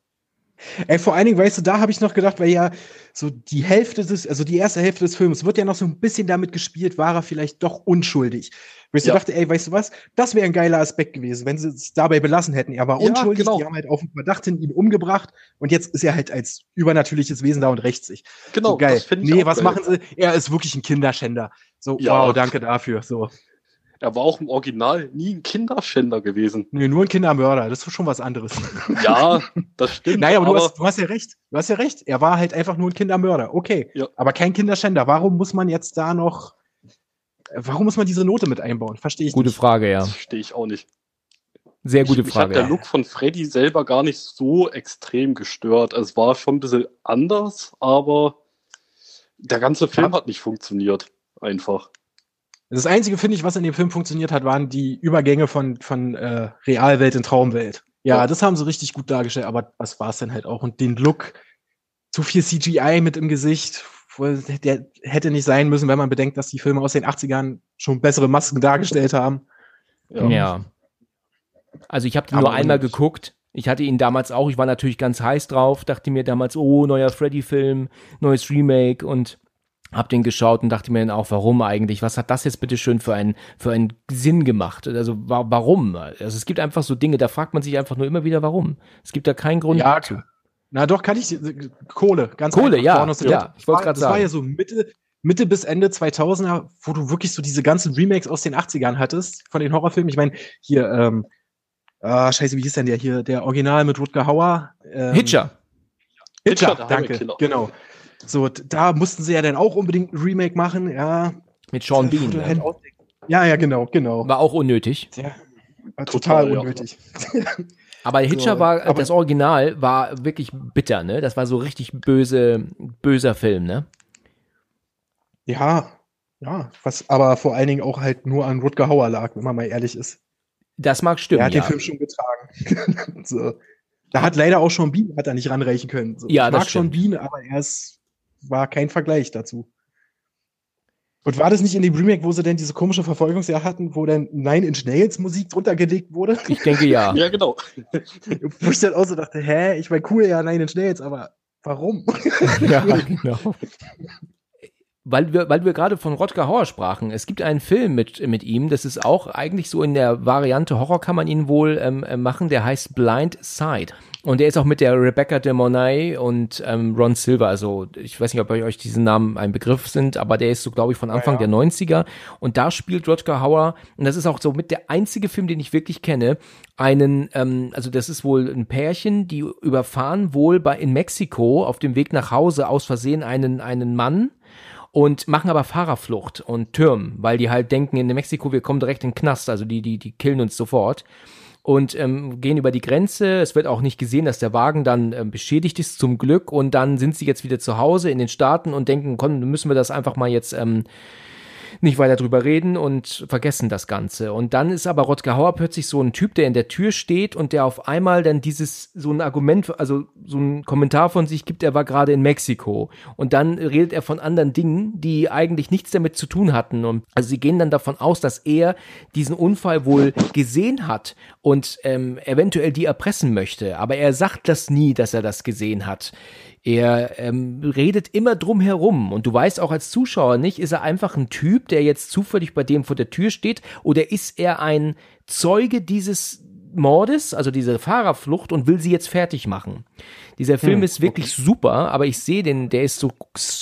Ey, vor allen Dingen, weißt du, da habe ich noch gedacht, weil ja so die Hälfte des, also die erste Hälfte des Films wird ja noch so ein bisschen damit gespielt, war er vielleicht doch unschuldig. Weil ich so Ja. dachte, ey, weißt du was, das wäre ein geiler Aspekt gewesen, wenn sie es dabei belassen hätten. Er war Ja, unschuldig, genau. die haben halt auf den Verdacht hin ihn umgebracht und jetzt ist er halt als übernatürliches Wesen da und rächt sich. Genau, so geil. das ich Nee, was geil. machen sie? Er ist wirklich ein Kinderschänder. So, Ja. wow, danke dafür. So. Er war auch im Original nie ein Kinderschänder gewesen. Nee, nur ein Kindermörder, das ist schon was anderes. Ja, das stimmt. Naja, aber, du, hast, du hast ja recht. Du hast ja recht. Er war halt einfach nur ein Kindermörder. Okay. Ja. Aber kein Kinderschänder. Warum muss man jetzt da noch. Warum muss man diese Note mit einbauen? Verstehe ich Gute nicht. Frage, ja. das verstehe ich auch nicht. Sehr gute mich, mich hat Frage. der Ja. Look von Freddy selber gar nicht so extrem gestört. Es war schon ein bisschen anders, aber der ganze Film hat nicht funktioniert. Einfach. Das Einzige, finde ich, was in dem Film funktioniert hat, waren die Übergänge von, von äh, Realwelt in Traumwelt. Ja, Ja. das haben sie richtig gut dargestellt, aber was war es denn halt auch? Und den Look, zu viel CGI mit im Gesicht, der hätte nicht sein müssen, wenn man bedenkt, dass die Filme aus den 80ern schon bessere Masken dargestellt haben. Ja. Also ich habe den Aber nur einmal unnötig. geguckt. Ich hatte ihn damals auch, ich war natürlich ganz heiß drauf, dachte mir damals, oh, neuer Freddy-Film, neues Remake und hab den geschaut und dachte mir dann auch, warum eigentlich? Was hat das jetzt bitte schön für einen, für einen Sinn gemacht? Also wa warum? Also es gibt einfach so Dinge, da fragt man sich einfach nur immer wieder, warum. Es gibt da keinen Grund Ja, zu. Na doch, kann ich. Kohle, ganz Kohle, einfach. ja, the ja, ich wollte Das war- grad Das war sagen. ja so Mitte, Mitte bis Ende 2000er, wo du wirklich so diese ganzen Remakes aus den 80ern hattest von den Horrorfilmen. Ich meine, hier, ähm, ah, scheiße, wie hieß denn der hier? Der Original mit Rutger Hauer. Ähm, Hitcher. Hitcher, Hitcher, danke. Genau. So, da mussten sie ja dann auch unbedingt ein Remake machen, ja. Mit Sean Bean. Ne? halt. Ja, ja, genau, genau. War auch unnötig. Ja, war total, Total, ja. unnötig. Aber Hitcher So, war, aber- das Original war wirklich bitter, ne? Das war so richtig böse, böser Film, ne? Ja, ja, was aber vor allen Dingen auch halt nur an Rutger Hauer lag, wenn man mal ehrlich ist. Das mag stimmen, er hat ja. den Film schon getragen. so. Da hat leider auch schon Bean hat er nicht ranreichen können. So. Ja, ich das mag schon Bean, aber er ist, war kein Vergleich dazu. Und war das nicht in dem Remake, wo sie denn diese komische Verfolgungsjagd hatten, wo dann Nine Inch Nails Musik drunter gelegt wurde? Ich denke ja. Ja, genau. wo ich dann auch so dachte, hä, ich meine, cool, ja, Nine Inch Nails, aber warum? ja, genau. Weil wir, weil wir gerade von Rodger Hauer sprachen, es gibt einen Film mit, mit ihm, das ist auch eigentlich so in der Variante Horror kann man ihn wohl ähm, äh, machen, der heißt Blind Side. Und der ist auch mit der Rebecca de Mornay und ähm, Ron Silver, also ich weiß nicht, ob euch diese Namen ein Begriff sind, aber der ist so, glaube ich, von Anfang ja, ja. der 90er. Und da spielt Rodger Hauer, und das ist auch so mit der einzige Film, den ich wirklich kenne, einen, ähm, also das ist wohl ein Pärchen, die überfahren wohl bei in Mexiko auf dem Weg nach Hause aus Versehen einen, einen Mann und machen aber Fahrerflucht und Türmen, weil die halt denken, in Mexiko, wir kommen direkt in den Knast, also die, die, die killen uns sofort und ähm, gehen über die Grenze. Es wird auch nicht gesehen, dass der Wagen dann ähm, beschädigt ist, zum Glück. Und dann sind sie jetzt wieder zu Hause in den Staaten und denken, komm, müssen wir das einfach mal jetzt ähm, nicht weiter drüber reden und vergessen das Ganze. Und dann ist aber Rotger Hauer plötzlich so ein Typ, der in der Tür steht und der auf einmal dann dieses, so ein Argument, also so ein Kommentar von sich gibt, er war gerade in Mexiko. Und dann redet er von anderen Dingen, die eigentlich nichts damit zu tun hatten. Und also sie gehen dann davon aus, dass er diesen Unfall wohl gesehen hat und ähm, eventuell die erpressen möchte. Aber er sagt das nie, dass er das gesehen hat. Er ähm, redet immer drum herum und du weißt auch als Zuschauer nicht, ist er einfach ein Typ, der jetzt zufällig bei dem vor der Tür steht oder ist er ein Zeuge dieses Mordes, also diese Fahrerflucht und will sie jetzt fertig machen. Dieser Film hm, ist wirklich okay. super, aber ich sehe den, der ist so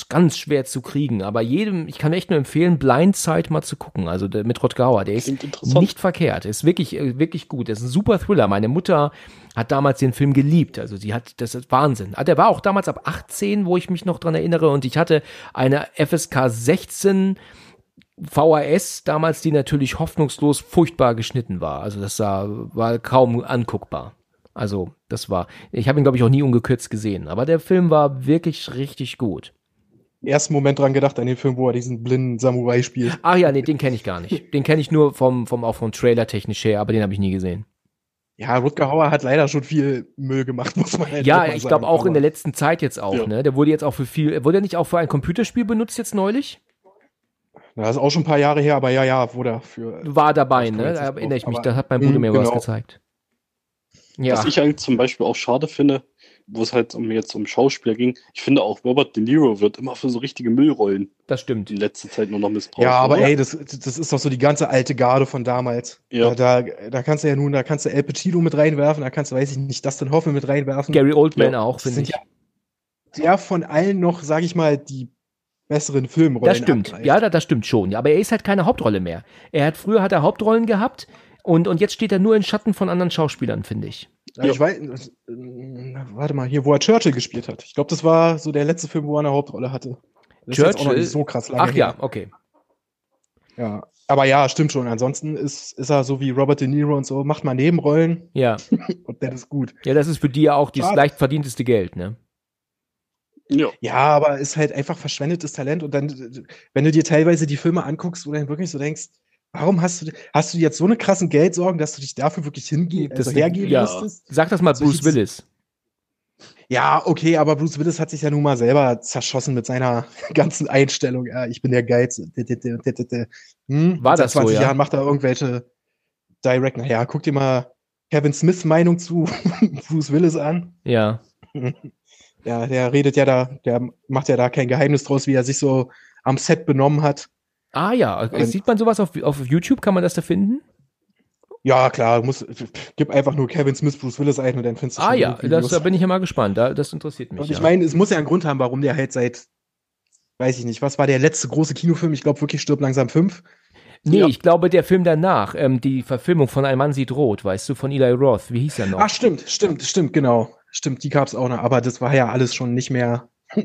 ganz schwer zu kriegen. Aber jedem, ich kann echt nur empfehlen, Blindside mal zu gucken. Also der, mit Rotgauer, der ist nicht verkehrt, ist wirklich, äh, wirklich gut. Das ist ein super Thriller. Meine Mutter hat damals den Film geliebt. Also sie hat, das ist Wahnsinn. Ah, der war auch damals ab 18, wo ich mich noch dran erinnere. Und ich hatte eine FSK 16 VHS damals, die natürlich hoffnungslos furchtbar geschnitten war. Also das sah, war kaum anguckbar. Also das war, ich habe ihn glaube ich auch nie ungekürzt gesehen, aber der Film war wirklich richtig gut. Ersten Moment dran gedacht an den Film, wo er diesen blinden Samurai spielt. Ach ja, nee, den kenne ich gar nicht. Den kenne ich nur vom, vom, auch vom Trailer technisch her, aber den habe ich nie gesehen. Ja, Rutger Hauer hat leider schon viel Müll gemacht, muss man halt Ja, ich glaube auch in der letzten Zeit jetzt auch, ja. ne? Der wurde jetzt auch für viel, wurde er nicht auch für ein Computerspiel benutzt jetzt neulich? Das ist auch schon ein paar Jahre her, aber ja, ja, wurde er für. War dabei, ne? Da erinnere ich mich, da hat mein Bruder mir genau. was gezeigt. Ja. Was ich eigentlich zum Beispiel auch schade finde, wo es halt um jetzt um Schauspieler ging, ich finde auch Robert De Niro wird immer für so richtige Müllrollen. Das stimmt. In letzter Zeit nur noch missbraucht. Ja, aber oder? ey, das, das ist doch so die ganze alte Garde von damals. Ja. Da, da, da kannst du ja nun, da kannst du El Pacino mit reinwerfen, da kannst du, weiß ich nicht, Dustin Hoffman mit reinwerfen. Gary Oldman ja. auch, finde ich. Ja, der von allen noch, sag ich mal, die besseren Filmrollen. Das stimmt. Abgreift. Ja, das, das stimmt schon. Aber er ist halt keine Hauptrolle mehr. Er hat früher hat er Hauptrollen gehabt und, und jetzt steht er nur in Schatten von anderen Schauspielern, finde ich. Ja, ich weiß, äh, warte mal, hier, wo er Churchill gespielt hat. Ich glaube, das war so der letzte Film, wo er eine Hauptrolle hatte. Das Churchill? so krass lange Ach her. ja, okay. Ja, aber ja, stimmt schon. Ansonsten ist, ist er so wie Robert De Niro und so, macht mal Nebenrollen. Ja. und der ist gut. Ja, das ist für die ja auch das leicht verdienteste Geld, ne? Ja. ja, aber ist halt einfach verschwendetes Talent. Und dann, wenn du dir teilweise die Filme anguckst, wo du dann wirklich so denkst, warum hast du, hast du jetzt so eine krassen Geldsorgen, dass du dich dafür wirklich hingehen, also hergeben ja. müsstest? Sag das mal so Bruce Willis. Ja, okay, aber Bruce Willis hat sich ja nun mal selber zerschossen mit seiner ganzen Einstellung. Ja, ich bin der Geiz. Hm? War das Seit 20 so, ja? Jahren macht er irgendwelche Direct. Naja, guck dir mal Kevin Smiths Meinung zu Bruce Willis an. Ja. Ja, der redet ja da, der macht ja da kein Geheimnis draus, wie er sich so am Set benommen hat. Ah ja, Und, sieht man sowas auf, auf YouTube? Kann man das da finden? Ja, klar, muss, gib einfach nur Kevin Smith, Bruce Willis ein und dann findest du Ah ja, das, da bin ich ja mal gespannt. Da, das interessiert mich. Und ich ja. meine, es muss ja einen Grund haben, warum der halt seit, weiß ich nicht, was war der letzte große Kinofilm? Ich glaube wirklich stirbt langsam fünf. Nee, ja. ich glaube, der Film danach, ähm, die Verfilmung von Ein Mann sieht rot, weißt du, von Eli Roth, wie hieß er noch? Ach, stimmt, stimmt, stimmt, genau. Stimmt, die gab es auch noch, aber das war ja alles schon nicht mehr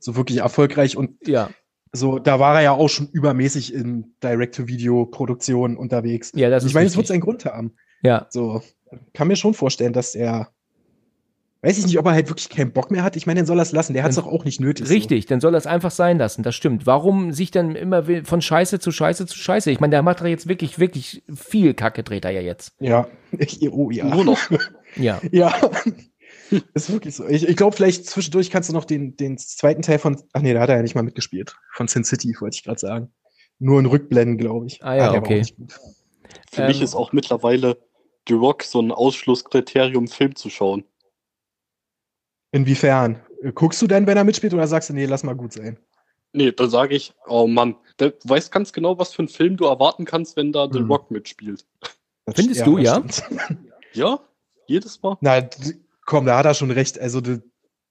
so wirklich erfolgreich und ja. so, da war er ja auch schon übermäßig in Direct-to-Video-Produktion unterwegs. Ja, das ist Ich meine, es wird seinen Grund haben. Ja. So, kann mir schon vorstellen, dass er Weiß ich nicht, ob er halt wirklich keinen Bock mehr hat. Ich meine, dann soll er es lassen. Der hat es doch auch nicht nötig. Richtig, so. dann soll er es einfach sein lassen. Das stimmt. Warum sich dann immer von Scheiße zu Scheiße zu Scheiße? Ich meine, der macht da jetzt wirklich, wirklich viel Kacke, dreht er ja jetzt. Ja. Oh ja. Nur noch. ja. Ja. Ist wirklich so. Ich, ich glaube, vielleicht zwischendurch kannst du noch den, den zweiten Teil von. Ach nee, da hat er ja nicht mal mitgespielt. Von Sin City, wollte ich gerade sagen. Nur in Rückblenden, glaube ich. Ah ja, ah, okay. Für ähm, mich ist auch mittlerweile The Rock so ein Ausschlusskriterium, Film zu schauen. Inwiefern? Guckst du denn, wenn er mitspielt, oder sagst du, nee, lass mal gut sein? Nee, da sage ich, oh Mann, du weißt ganz genau, was für einen Film du erwarten kannst, wenn da The Mhm. Rock mitspielt. Das- Findest du, das ja? Ja, jedes Mal. Na, komm, da hat er schon recht. Also die,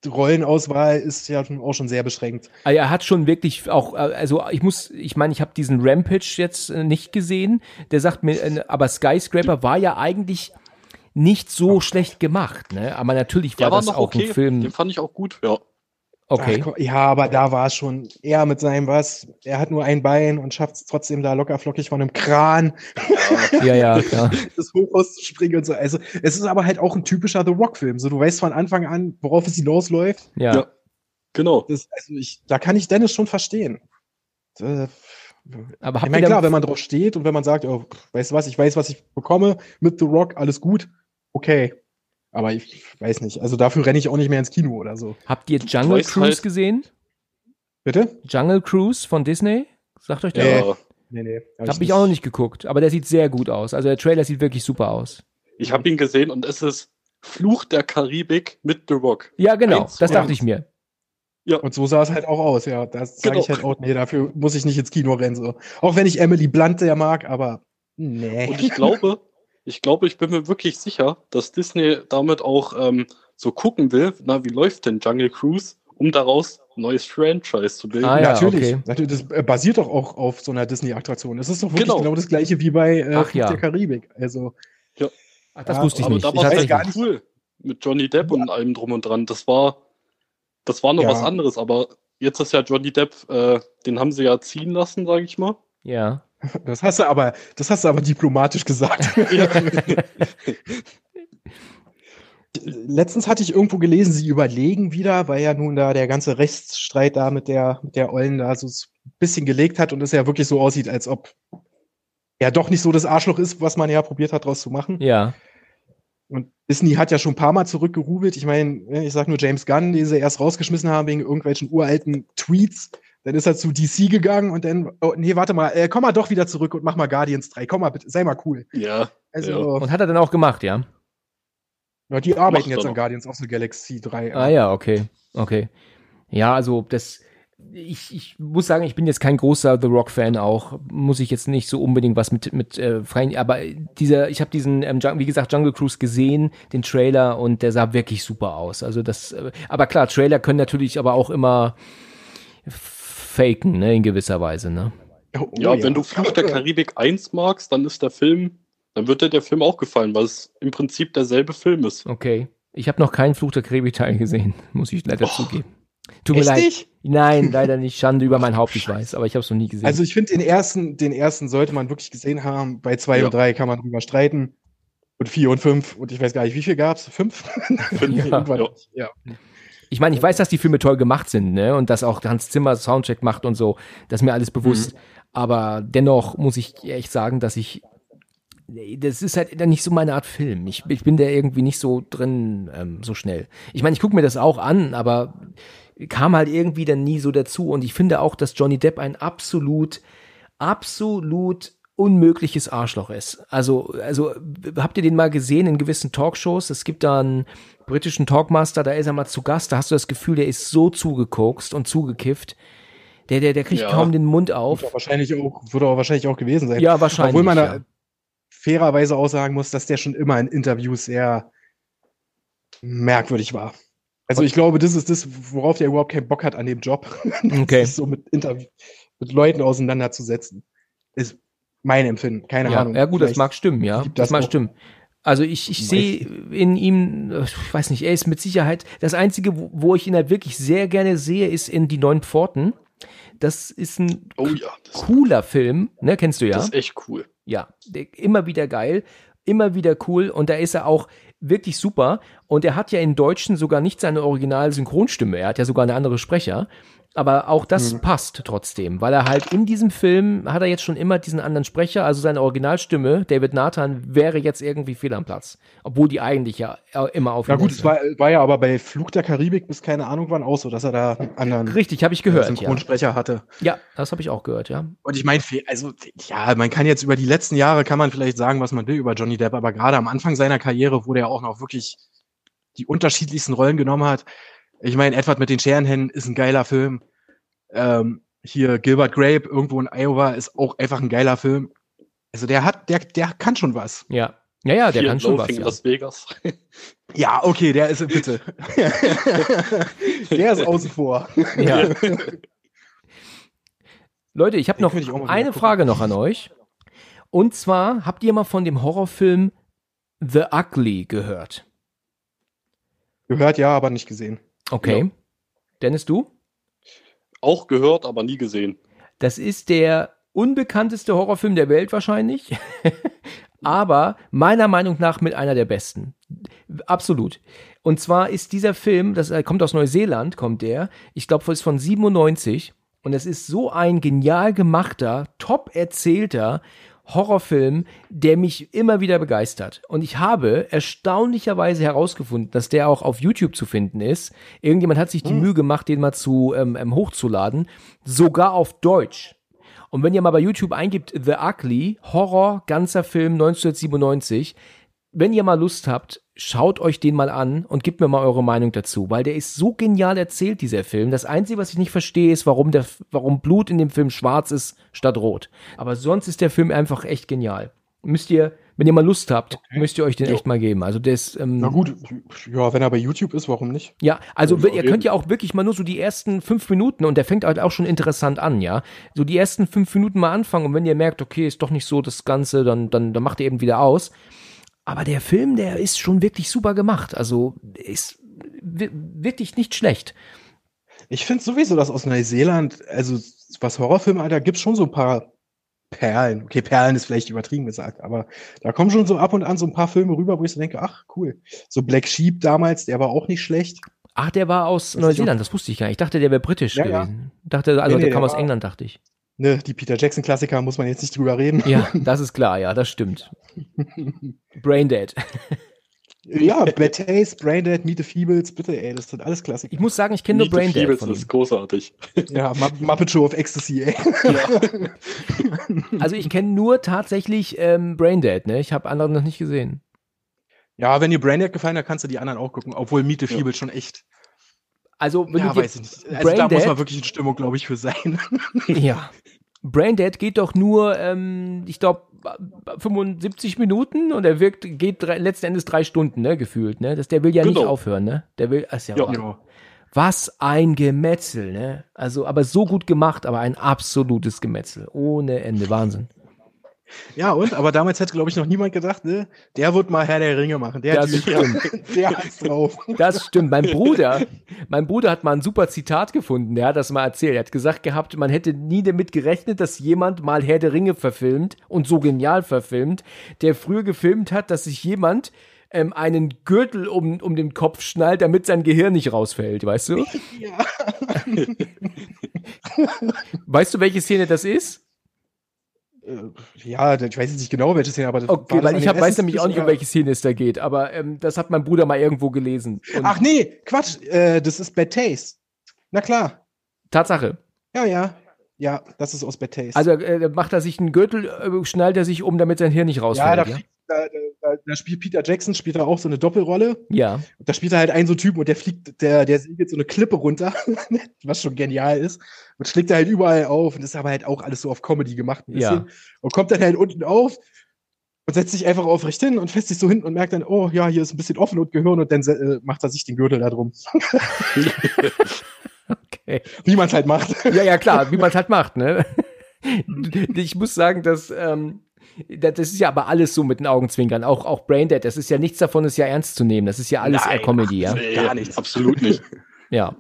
Rollenauswahl ist ja auch schon sehr beschränkt. Ah, Er hat schon wirklich auch, äh, also ich muss, ich meine, ich habe diesen Rampage jetzt äh, nicht gesehen. Der sagt mir, äh, aber Skyscraper war ja eigentlich nicht so schlecht gemacht, ne? Aber natürlich war war das auch okay. ein Film. Den fand ich auch gut, ja. Okay. Ach, komm, ja, aber da war es schon er mit seinem was. Er hat nur ein Bein und schafft es trotzdem da locker flockig von einem Kran Ja, ja, klar. das Hochhaus zu springen und so. Also es ist aber halt auch ein typischer The Rock-Film. So, du weißt von Anfang an, worauf es hinausläuft. Ja. Ja. Genau. Das, also ich, da kann ich Dennis schon verstehen. Äh, Aber Ich meine, klar, wenn man drauf steht und wenn man sagt, oh, weißt du was, ich weiß, was ich bekomme mit The Rock, alles gut, okay. Aber ich weiß nicht. Also dafür renne ich auch nicht mehr ins Kino oder so. habt ihr Jungle Cruise halt- gesehen? Bitte? Jungle Cruise von Disney? Sagt euch der Nee. was? Ja. Nee, nee. Hab ich auch noch nicht geguckt, aber der sieht sehr gut aus. Also der Trailer sieht wirklich super aus. Ich habe ihn gesehen und es ist Fluch der Karibik mit The Rock. Ja, genau, Eins das dachte ich mir. Und so sah es halt auch aus, ja. Das sage Genau. ich halt auch, nee, dafür muss ich nicht ins Kino rennen. So. Auch wenn ich Emily Blunt sehr mag, aber nee. Und ich glaube, ich glaube, ich bin mir wirklich sicher, dass Disney damit auch ähm, so gucken will, na, wie läuft denn Jungle Cruise, um daraus ein neues Franchise zu bilden. Ah, ja, natürlich. okay. natürlich. Das äh, basiert doch auch auf so einer Disney-Attraktion. Es ist doch wirklich Genau. genau, das gleiche wie bei äh, Ach ja. der Karibik. Also, Ach, das Ja, wusste ich Aber nicht. da Ich war es gar nicht. cool. Mit Johnny Depp und allem drum und dran. Das war, das war noch Ja. was anderes, aber jetzt ist ja Johnny Depp, äh, den haben sie ja ziehen lassen, sage ich mal. Ja. Das hast du aber, das hast du aber diplomatisch gesagt. Letztens hatte ich irgendwo gelesen, sie überlegen wieder, weil ja nun da der ganze Rechtsstreit da mit der, mit der Ollen da so ein bisschen gelegt hat und es ja wirklich so aussieht, als ob er doch nicht so das Arschloch ist, was man ja probiert hat, draus zu machen. Ja. Und Disney hat ja schon ein paar Mal zurückgerubelt. Ich meine, ich sag nur James Gunn, den sie erst rausgeschmissen haben wegen irgendwelchen uralten Tweets. Dann ist er zu DC gegangen und dann, oh, nee, warte mal, äh, komm mal doch wieder zurück und mach mal Guardians 3. Komm mal, bitte, sei mal cool. Ja, Also, Ja. Und hat er dann auch gemacht, ja? ja, die arbeiten Macht jetzt an. Guardians of the Galaxy 3. Ah ja, okay. Okay. Ja, also das ich, ich muss sagen, ich bin jetzt kein großer The Rock Fan auch, muss ich jetzt nicht so unbedingt was mit mit äh, freien, aber dieser ich habe diesen ähm, wie gesagt Jungle Cruise gesehen, den Trailer und der sah wirklich super aus. Also das äh, aber klar, Trailer können natürlich aber auch immer faken, ne, in gewisser Weise, ne? Oh, ja, wenn du Fluch der Karibik 1 magst, dann ist der Film, dann wird dir der Film auch gefallen, weil es im Prinzip derselbe Film ist. Okay. Ich habe noch keinen Fluch der Karibik Teil gesehen, muss ich leider Oh. zugeben. Tut mir leid. nicht? Nein, leider nicht. Schande über mein Haupt, ich weiß, aber ich habe es noch nie gesehen. Also ich finde, den ersten, den ersten sollte man wirklich gesehen haben. Bei zwei Ja. und drei kann man drüber streiten. Und vier und fünf. Und ich weiß gar nicht, wie viel gab's? Fünf? Irgendwann. ja. ja. Ich meine, ich weiß, dass die Filme toll gemacht sind, ne? Und dass auch Hans Zimmer Soundcheck macht und so. Das ist mir alles bewusst. Aber dennoch muss ich echt sagen, dass ich. Das ist halt dann nicht so meine Art Film. Ich, ich bin da irgendwie nicht so drin, ähm, so schnell. Ich meine, ich gucke mir das auch an, aber kam halt irgendwie dann nie so dazu. Und ich finde auch, dass Johnny Depp ein absolut, absolut unmögliches Arschloch ist. Also, also habt ihr den mal gesehen in gewissen Talkshows? Es gibt da einen britischen Talkmaster, da ist er mal zu Gast, da hast du das Gefühl, der ist so zugekokst und zugekifft. Der, der, der kriegt Ja. kaum den Mund auf. Wird auch wahrscheinlich auch, würde auch wahrscheinlich auch gewesen sein. Ja, wahrscheinlich. Obwohl man da ja. fairerweise auch sagen muss, dass der schon immer in Interviews sehr merkwürdig war. Also ich glaube, das ist das, worauf der überhaupt keinen Bock hat an dem Job. Okay. sich so mit Interview mit Leuten auseinanderzusetzen. Ist mein Empfinden. Keine Ja, Ahnung. ja gut, das Vielleicht mag stimmen, ja. Das, das mag auch. stimmen. Also ich, ich sehe in ihm, ich weiß nicht, er ist mit Sicherheit, das Einzige, wo, wo ich ihn halt wirklich sehr gerne sehe, ist in Die Neun Pforten. Das ist ein Oh ja, cooler Film, ne, kennst du ja? das ist echt cool. Ja, immer wieder geil, immer wieder cool und da ist er auch wirklich super und er hat ja im Deutschen sogar nicht seine Original-Synchronstimme, er hat ja sogar eine andere Sprecher, aber auch das passt trotzdem, weil er halt in diesem Film hat er jetzt schon immer diesen anderen Sprecher, also seine Originalstimme, David Nathan, wäre jetzt irgendwie fehl am Platz, obwohl die eigentlich ja äh, immer auf Na gut, es war, war ja aber bei Flug der Karibik bis keine Ahnung wann auch so, dass er da einen anderen Richtig, habe ich gehört, ja. Synchronsprecher hatte. Ja, das habe ich auch gehört, ja. Und ich meine, also ja, man kann jetzt über die letzten Jahre kann man vielleicht sagen, was man will über Johnny Depp, aber gerade am Anfang seiner Karriere, wo der auch noch wirklich die unterschiedlichsten Rollen genommen hat. Ich meine, Edward mit den Scherenhänden ist ein geiler Film. Ähm, hier Gilbert Grape irgendwo in Iowa ist auch einfach ein geiler Film. Also der hat, der, der kann schon was. Ja. Ja, ja, der Fear kann schon was. Ja. Las Vegas. Ja, okay, der ist bitte. der ist außen vor. Ja. Leute, ich habe noch ich eine gucken. Frage noch an euch. Und zwar, habt ihr mal von dem Horrorfilm The Ugly gehört? Gehört ja, aber nicht gesehen. Okay. Ja. Dennis, du? Auch gehört, aber nie gesehen. Das ist der unbekannteste Horrorfilm der Welt wahrscheinlich. Aber meiner Meinung nach mit einer der besten. Absolut. Und zwar ist dieser Film, das äh, kommt aus Neuseeland, kommt der. Ich glaube, ist von 97. Und es ist so ein genial gemachter, top erzählter Horrorfilm, der mich immer wieder begeistert. Und ich habe erstaunlicherweise herausgefunden, dass der auch auf YouTube zu finden ist. Irgendjemand hat sich die Mühe gemacht, den mal zu ähm, ähm, hochzuladen. Sogar auf Deutsch. Und wenn ihr mal bei YouTube eingibt The Ugly, Horror, ganzer Film 1997, wenn ihr mal Lust habt, schaut euch den mal an und gebt mir mal eure Meinung dazu, weil der ist so genial erzählt, dieser Film. Das Einzige, was ich nicht verstehe, ist, warum, der, warum Blut in dem Film schwarz ist statt rot. Aber sonst ist der Film einfach echt genial. Müsst ihr, wenn ihr mal Lust habt, müsst ihr euch den Jo. echt mal geben. Also der ist, ähm, Na gut, ja, wenn er bei YouTube ist, warum nicht? ja, also Ja, ihr auf könnt ja auch wirklich mal nur so die ersten fünf Minuten und der fängt halt auch schon interessant an, ja. So die ersten fünf Minuten mal anfangen und wenn ihr merkt, okay, ist doch nicht so das Ganze, dann, dann, dann macht ihr eben wieder aus. Aber der Film, der ist schon wirklich super gemacht. Also ist wi- wirklich nicht schlecht. Ich finde sowieso, dass aus Neuseeland, also was Horrorfilme angeht, da gibt's schon so ein paar Perlen. Okay, Perlen ist vielleicht übertrieben gesagt, aber da kommen schon so ab und an so ein paar Filme rüber, wo ich so denke, ach cool. So Black Sheep damals, der war auch nicht schlecht. Ach, der war aus ist Neuseeland, das wusste ich gar nicht. Ich dachte, der wäre britisch Ja, ja. gewesen. Dachte, also Nee, nee, der kam der aus England, dachte ich. Ne, die Peter Jackson Klassiker muss man jetzt nicht drüber reden. Ja, das ist klar, ja, das stimmt. Braindead. Ja, Bad Taste, Braindead, Meet the Feebles, bitte, ey, das sind alles Klassiker. Ich muss sagen, ich kenne nur Meet the Braindead Feebles von ihm. ist großartig. Ja, Mu- Muppet Show of Ecstasy, ey. Also ich kenne nur tatsächlich ähm, Braindead, ne? Ich habe andere noch nicht gesehen. Ja, wenn dir Braindead gefallen hat, kannst du die anderen auch gucken, obwohl Meet the Ja. Feebles schon echt. Also wenn ja, du weiß nicht. Also da muss Braindead- man wirklich in Stimmung, glaube ich, für sein. Ja. Braindead geht doch nur, ähm, ich glaube, 75 Minuten und er wirkt, geht drei, letzten Endes drei Stunden, ne, gefühlt, ne? Das, der will ja nicht Genau. aufhören, ne? Der will, ist ja, Ja. ja. Was ein Gemetzel, ne? Also, aber so gut gemacht, aber ein absolutes Gemetzel. Ohne Ende. Wahnsinn. Ja, und? Aber damals hätte, glaube ich, noch niemand gedacht, ne? Der wird mal Herr der Ringe machen. Der, Das hat, stimmt. der hat's drauf. Das stimmt. Mein Bruder, mein Bruder hat mal ein super Zitat gefunden. Der hat das mal erzählt. Er hat gesagt gehabt, man hätte nie damit gerechnet, dass jemand mal Herr der Ringe verfilmt und so genial verfilmt, der früher gefilmt hat, dass sich jemand ähm, einen Gürtel um, um den Kopf schnallt, damit sein Gehirn nicht rausfällt, weißt du? Ja. Weißt du, welche Szene das ist? Äh, ja, ich weiß jetzt nicht genau, welche Szene, aber das Okay, weil ich hab, weiß nämlich auch nicht, um welche Szene es da geht, aber ähm, das hat mein Bruder mal irgendwo gelesen. Ach nee, Quatsch, äh, das ist Bad Taste. Na klar. Tatsache. Ja, ja. Ja, das ist aus Bad Taste. Also äh, macht er sich einen Gürtel, äh, schnallt er sich um, damit sein Hirn nicht ja, rausfällt. da, Ja, fliegt, da, da, da spielt Peter Jackson spielt da auch so eine Doppelrolle. ja. Da spielt er halt einen so Typen und der fliegt, der, der segelt so eine Klippe runter, was schon genial ist. Und schlägt da halt überall auf. Und ist aber halt auch alles so auf Comedy gemacht ein bisschen. Ja. Und kommt dann halt unten auf und setzt sich einfach aufrecht hin und fässt sich so hinten und merkt dann, oh ja, hier ist ein bisschen offen und Gehirn und dann äh, macht er sich den Gürtel da drum. Okay. Wie man es halt macht. Ja, ja, klar, wie man es halt macht, ne? Ich muss sagen, dass ähm, das ist ja aber alles so mit den Augenzwinkern. Auch, auch Braindead, das ist ja nichts davon, ist ja ernst zu nehmen. Das ist ja alles eher Nein, Comedy, ja. Nee, Gar nichts. Absolut nicht. Ja.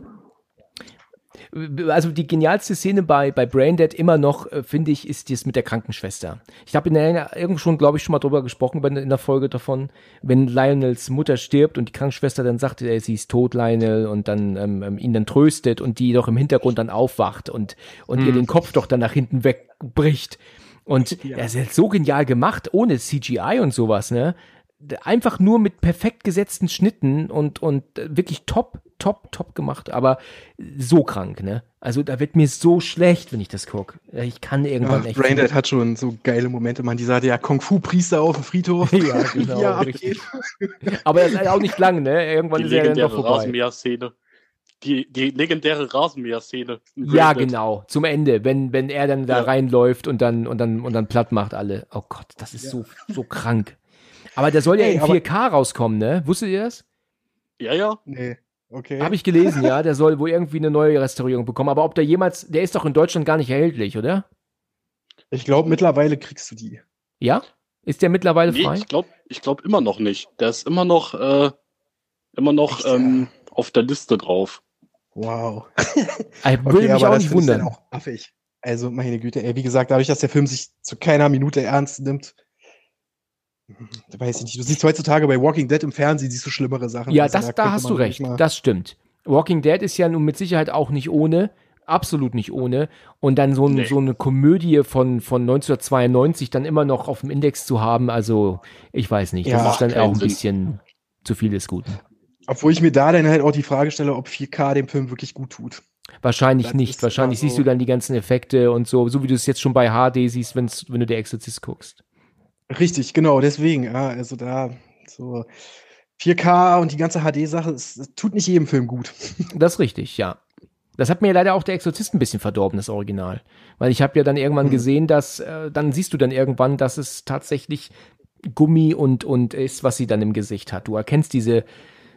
Also die genialste Szene bei, bei Braindead immer noch, äh, finde ich, ist das mit der Krankenschwester. Ich habe in der irgendwo schon, glaube ich, schon mal drüber gesprochen bei- in der Folge davon, wenn Lionels Mutter stirbt und die Krankenschwester dann sagt, äh, sie ist tot, Lionel, und dann ähm, ähm, ihn dann tröstet und die doch im Hintergrund dann aufwacht und, und ihr den Kopf doch dann nach hinten wegbricht. Und Ja. er ist halt so genial gemacht, ohne CGI und sowas, ne? Einfach nur mit perfekt gesetzten Schnitten und, und äh, wirklich top, top, top gemacht, aber so krank, ne? Also da wird mir so schlecht, wenn ich das gucke. Ich kann irgendwann Ja, echt. Braindead hat schon so geile Momente, man. Dieser der Kung-Fu-Priester auf dem Friedhof. Ja, genau, ja, richtig. Aber das ist halt auch nicht lang, ne? Irgendwann Die ist er dann doch vorbei. Rasenmäher-Szene. Die, die legendäre Rasenmäher-Szene. Ja, genau. Zum Ende, wenn, wenn er dann da Ja. reinläuft und dann, und dann, und dann platt macht alle. Oh Gott, das ist so, so krank. Aber der soll ja Ey, in aber- 4K rauskommen, ne? Wusstet ihr das? Ja, ja. Nee. Okay. Habe ich gelesen, ja. Der soll wohl irgendwie eine neue Restaurierung bekommen. Aber ob der jemals, der ist doch in Deutschland gar nicht erhältlich, oder? Ich glaube, mittlerweile kriegst du die. Ja? Ist der mittlerweile Nee, frei? ich glaube ich glaub immer noch nicht. Der ist immer noch, äh, immer noch Echt? ähm, auf der Liste drauf. Wow. Ich würde mich auch das nicht wundern. auch affig. Also, meine Güte, ey, wie gesagt, dadurch, dass der Film sich zu keiner Minute ernst nimmt, hm, weiß ich nicht. Du siehst heutzutage bei Walking Dead im Fernsehen, siehst du schlimmere Sachen. Ja, Also, das, da hast du recht. Das stimmt. Walking Dead ist ja nun mit Sicherheit auch nicht ohne. Absolut nicht ohne. Und dann so, ein, Nee. so eine Komödie von, von 1992 dann immer noch auf dem Index zu haben, also ich weiß nicht. Das Ja, ist dann auch ein Sinn. bisschen zu viel des Guten. Obwohl ich mir da dann halt auch die Frage stelle, ob 4K dem Film wirklich gut tut. Wahrscheinlich Das nicht. Wahrscheinlich siehst du dann die ganzen Effekte und so, so wie du es jetzt schon bei HD siehst, wenn's, wenn du der Exorzist guckst. Richtig, genau, deswegen, ja, also da so 4K und die ganze HD-Sache, es, es tut nicht jedem Film gut. Das ist richtig, ja. Das hat mir leider auch der Exorzist ein bisschen verdorben, das Original. Weil ich habe ja dann irgendwann Mhm. gesehen, dass, äh, dann siehst du dann irgendwann, dass es tatsächlich Gummi und, und ist, was sie dann im Gesicht hat. Du erkennst diese,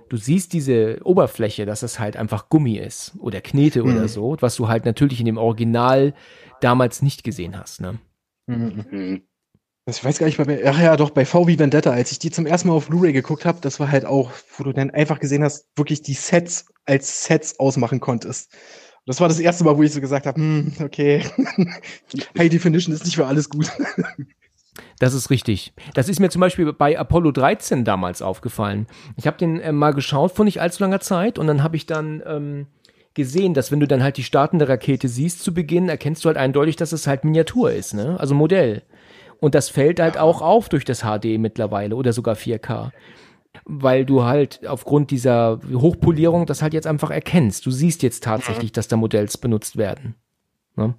du siehst diese Oberfläche, dass es halt einfach Gummi ist oder Knete oder Mhm. so, was du halt natürlich in dem Original damals nicht gesehen hast, ne? Hm. Das, ich weiß gar nicht, bei, ach ja, doch, bei VW Vendetta, als ich die zum ersten Mal auf Blu-ray geguckt habe, das war halt auch, wo du dann einfach gesehen hast, wirklich die Sets als Sets ausmachen konntest. Das war das erste Mal, wo ich so gesagt habe, hm, okay, High Definition ist nicht für alles gut. Das ist richtig. Das ist mir zum Beispiel bei Apollo 13 damals aufgefallen. Ich habe den äh, mal geschaut vor nicht allzu langer Zeit und dann habe ich dann ähm, gesehen, dass wenn du dann halt die startende Rakete siehst zu Beginn, erkennst du halt eindeutig, dass es halt Miniatur ist, ne? Also Modell. Und das fällt halt auch auf durch das HD mittlerweile oder sogar 4K. Weil du halt aufgrund dieser Hochpolierung das halt jetzt einfach erkennst. Du siehst jetzt tatsächlich, dass da Modells benutzt werden. Ne?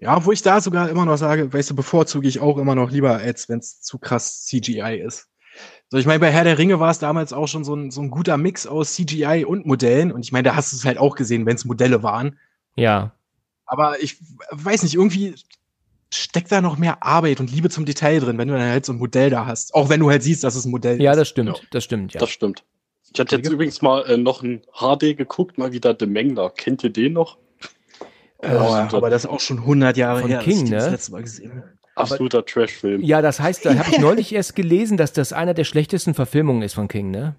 Ja, wo ich da sogar immer noch sage, weißt du, bevorzuge ich auch immer noch lieber, als wenn es zu krass CGI ist. So, ich meine, bei Herr der Ringe war es damals auch schon so ein, so ein guter Mix aus CGI und Modellen. Und ich meine, da hast du es halt auch gesehen, wenn es Modelle waren. Ja, Aber ich weiß nicht, irgendwie steckt da noch mehr Arbeit und Liebe zum Detail drin, wenn du dann halt so ein Modell da hast. Auch wenn du halt siehst, dass es ein Modell ja, ist. das stimmt. Ja. Das stimmt, ja. Das stimmt. Ich hatte jetzt übrigens mal äh, noch ein HD geguckt, mal wieder The Mengler. Kennt ihr den noch? Oh, Ja, aber das ist auch schon 100 Jahre Von her, King, ne? das letzte Mal gesehen. Absoluter Trashfilm. Ja, das heißt, da habe ich neulich erst gelesen, dass das einer der schlechtesten Verfilmungen ist von King, ne?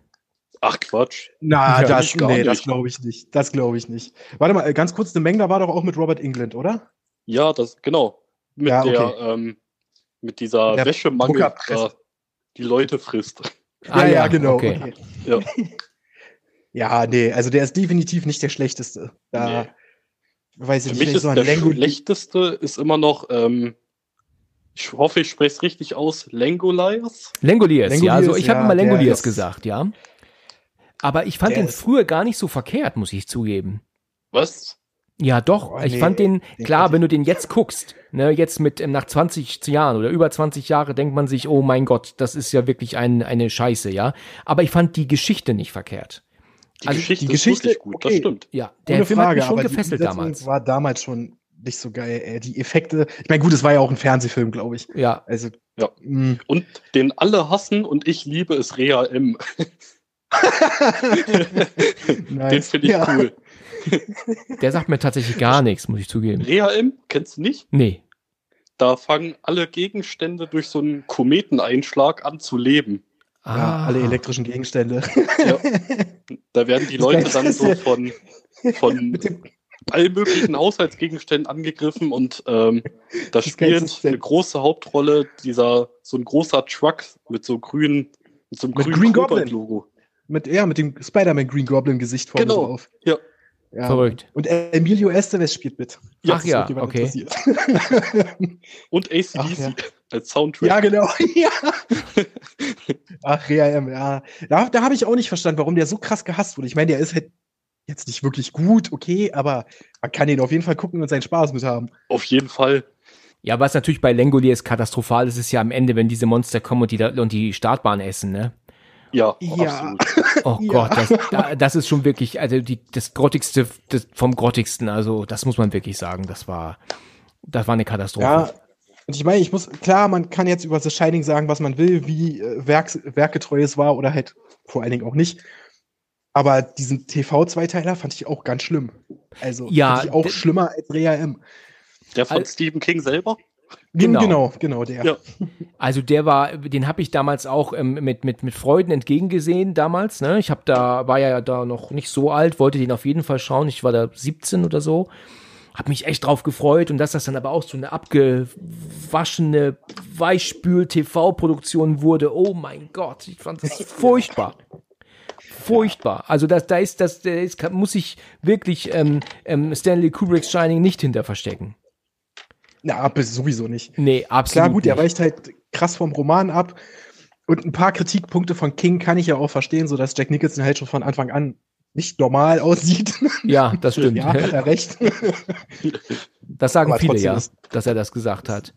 Ach Quatsch. Na, Ja, das, nee, das glaube ich nicht. Das glaube ich nicht. Warte mal, äh, ganz kurz, The Mengler war doch auch mit Robert England, oder? Ja, das, genau. Mit Ja, okay. der, ähm, mit dieser Der Wäschemangel, da die Leute frisst. Ah, genau. okay. okay. Ja. Ja, nee, also der ist definitiv nicht der schlechteste. Da Nee. Weiß ich Für nicht, mich ist so an der Lengo schlechteste ist immer noch, ähm, ich hoffe, ich spreche es richtig aus, Langoliers. Langoliers, ja. Also ich habe ja, immer der Langoliers ist- gesagt, ja. Aber ich fand den früher gar nicht so verkehrt, muss ich zugeben. Was? Ja, doch. Boah, ich nee, fand den, klar, wenn du den jetzt guckst, ne, jetzt mit ähm, nach 20 Jahren oder über 20 Jahre, denkt man sich, oh mein Gott, das ist ja wirklich ein, eine Scheiße, ja. Aber ich fand die Geschichte nicht verkehrt. Die Also Geschichte die ist Geschichte, wirklich gut, das okay. stimmt. Ja, der Ohne Film Frage, hat mich schon gefesselt damals. war damals schon nicht so geil. Ey. Die Effekte, ich meine, gut, es war ja auch ein Fernsehfilm, glaube ich. Ja, Also, Ja. mh. Und den alle hassen und ich liebe ist Rea M. Den Nice. finde ich Ja. cool. der sagt mir tatsächlich gar nichts, muss ich zugeben. Rea M, kennst du nicht? Nee. Da fangen alle Gegenstände durch so einen Kometeneinschlag an zu leben. Ja, alle Ah. elektrischen Gegenstände. Ja. Da werden die Leute dann so von, von allen möglichen Haushaltsgegenständen angegriffen und ähm, da spielt eine große Hauptrolle dieser so ein großer Truck mit so grünen mit so einem Mit grünen Green Goblin. Logo. mit, ja, mit dem Spider-Man Green Goblin Gesicht vorne Genau. drauf. Ja. Ja. Verrückt. Und Emilio Estevez spielt mit. Ja, Ach ja, okay. Und ACDC ja. als Soundtrack. ja, genau. ja. Ach, Rea-M, ja. Da, da habe ich auch nicht verstanden, warum der so krass gehasst wurde. Ich meine, der ist halt jetzt nicht wirklich gut, okay, aber man kann ihn auf jeden Fall gucken und seinen Spaß mit haben. Auf jeden Fall. Ja, was natürlich bei Langoliers katastrophal ist, ist ja am Ende, wenn diese Monster kommen und die, da, und die Startbahn essen, ne? Ja, Ja. absolut. Oh Ja. Gott, das, da- das ist schon wirklich, also die, das Grottigste das, vom Grottigsten, also das muss man wirklich sagen, das war, das war eine Katastrophe. Ja, und ich meine, ich muss, klar, man kann jetzt über The Shining sagen, was man will, wie äh, Werks, werkgetreu es war oder halt vor allen Dingen auch nicht. Aber diesen TV-Zweiteiler fand ich auch ganz schlimm. Also Ja, fand ich auch schlimmer als Rea M. Der von Al- Stephen King selber? Genau. Genau, genau, der. Ja. Also der war, den habe ich damals auch ähm, mit, mit, mit Freuden entgegengesehen damals. Ne? Ich habe da, war ja da noch nicht so alt, wollte den auf jeden Fall schauen. Ich war da 17 oder so. Hab mich echt drauf gefreut und dass das dann aber auch so eine abgewaschene Weichspül-TV-Produktion wurde. Oh mein Gott, ich fand das furchtbar. Furchtbar. Also das, da ist, das, da ist, muss ich wirklich ähm, ähm, Stanley Kubricks Shining nicht hinter verstecken. Na, aber sowieso nicht. Nee, absolut. Klar, gut, nicht. weicht halt krass vom Roman ab. Und ein paar Kritikpunkte von King kann ich ja auch verstehen, so dass Jack Nicholson halt schon von Anfang an nicht normal aussieht. Ja, das stimmt. ja, hat er recht. Das sagen Aber viele ja, ist- dass er das gesagt hat.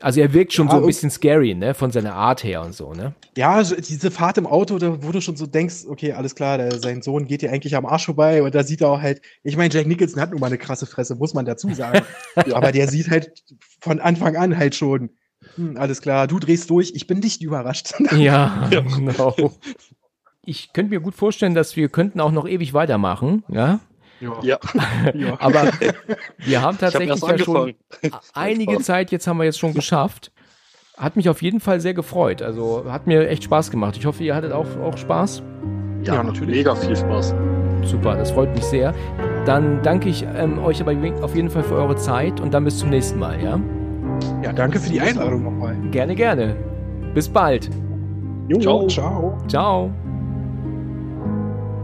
Also er wirkt schon Ja, so ein bisschen scary, ne, von seiner Art her und so, ne? ja, diese Fahrt im Auto, da wo du schon so denkst, okay, alles klar, der, sein Sohn geht dir eigentlich am Arsch vorbei und da sieht er auch halt, ich meine, Jack Nicholson hat nun mal eine krasse Fresse, muss man dazu sagen. Aber der sieht halt von Anfang an halt schon, hm, alles klar, du drehst durch, ich bin nicht überrascht. Ja, genau. Ich könnte mir gut vorstellen, dass wir könnten auch noch ewig weitermachen, ja? Ja, ja. Aber wir haben ich habe tatsächlich erst ja schon einige. Zeit, jetzt haben wir jetzt schon geschafft. Hat mich auf jeden Fall sehr gefreut. Also hat mir echt Spaß gemacht. Ich hoffe, ihr hattet auch, auch Spaß. Ja, Ja, natürlich. Mega viel Spaß. Super, das freut mich sehr. Dann danke ich ähm, euch aber auf jeden Fall für eure Zeit und dann bis zum nächsten Mal, ja? ja, danke für die Einladung nochmal. Gerne, gerne. Bis bald. Jo, Ciao. ciao. Ciao.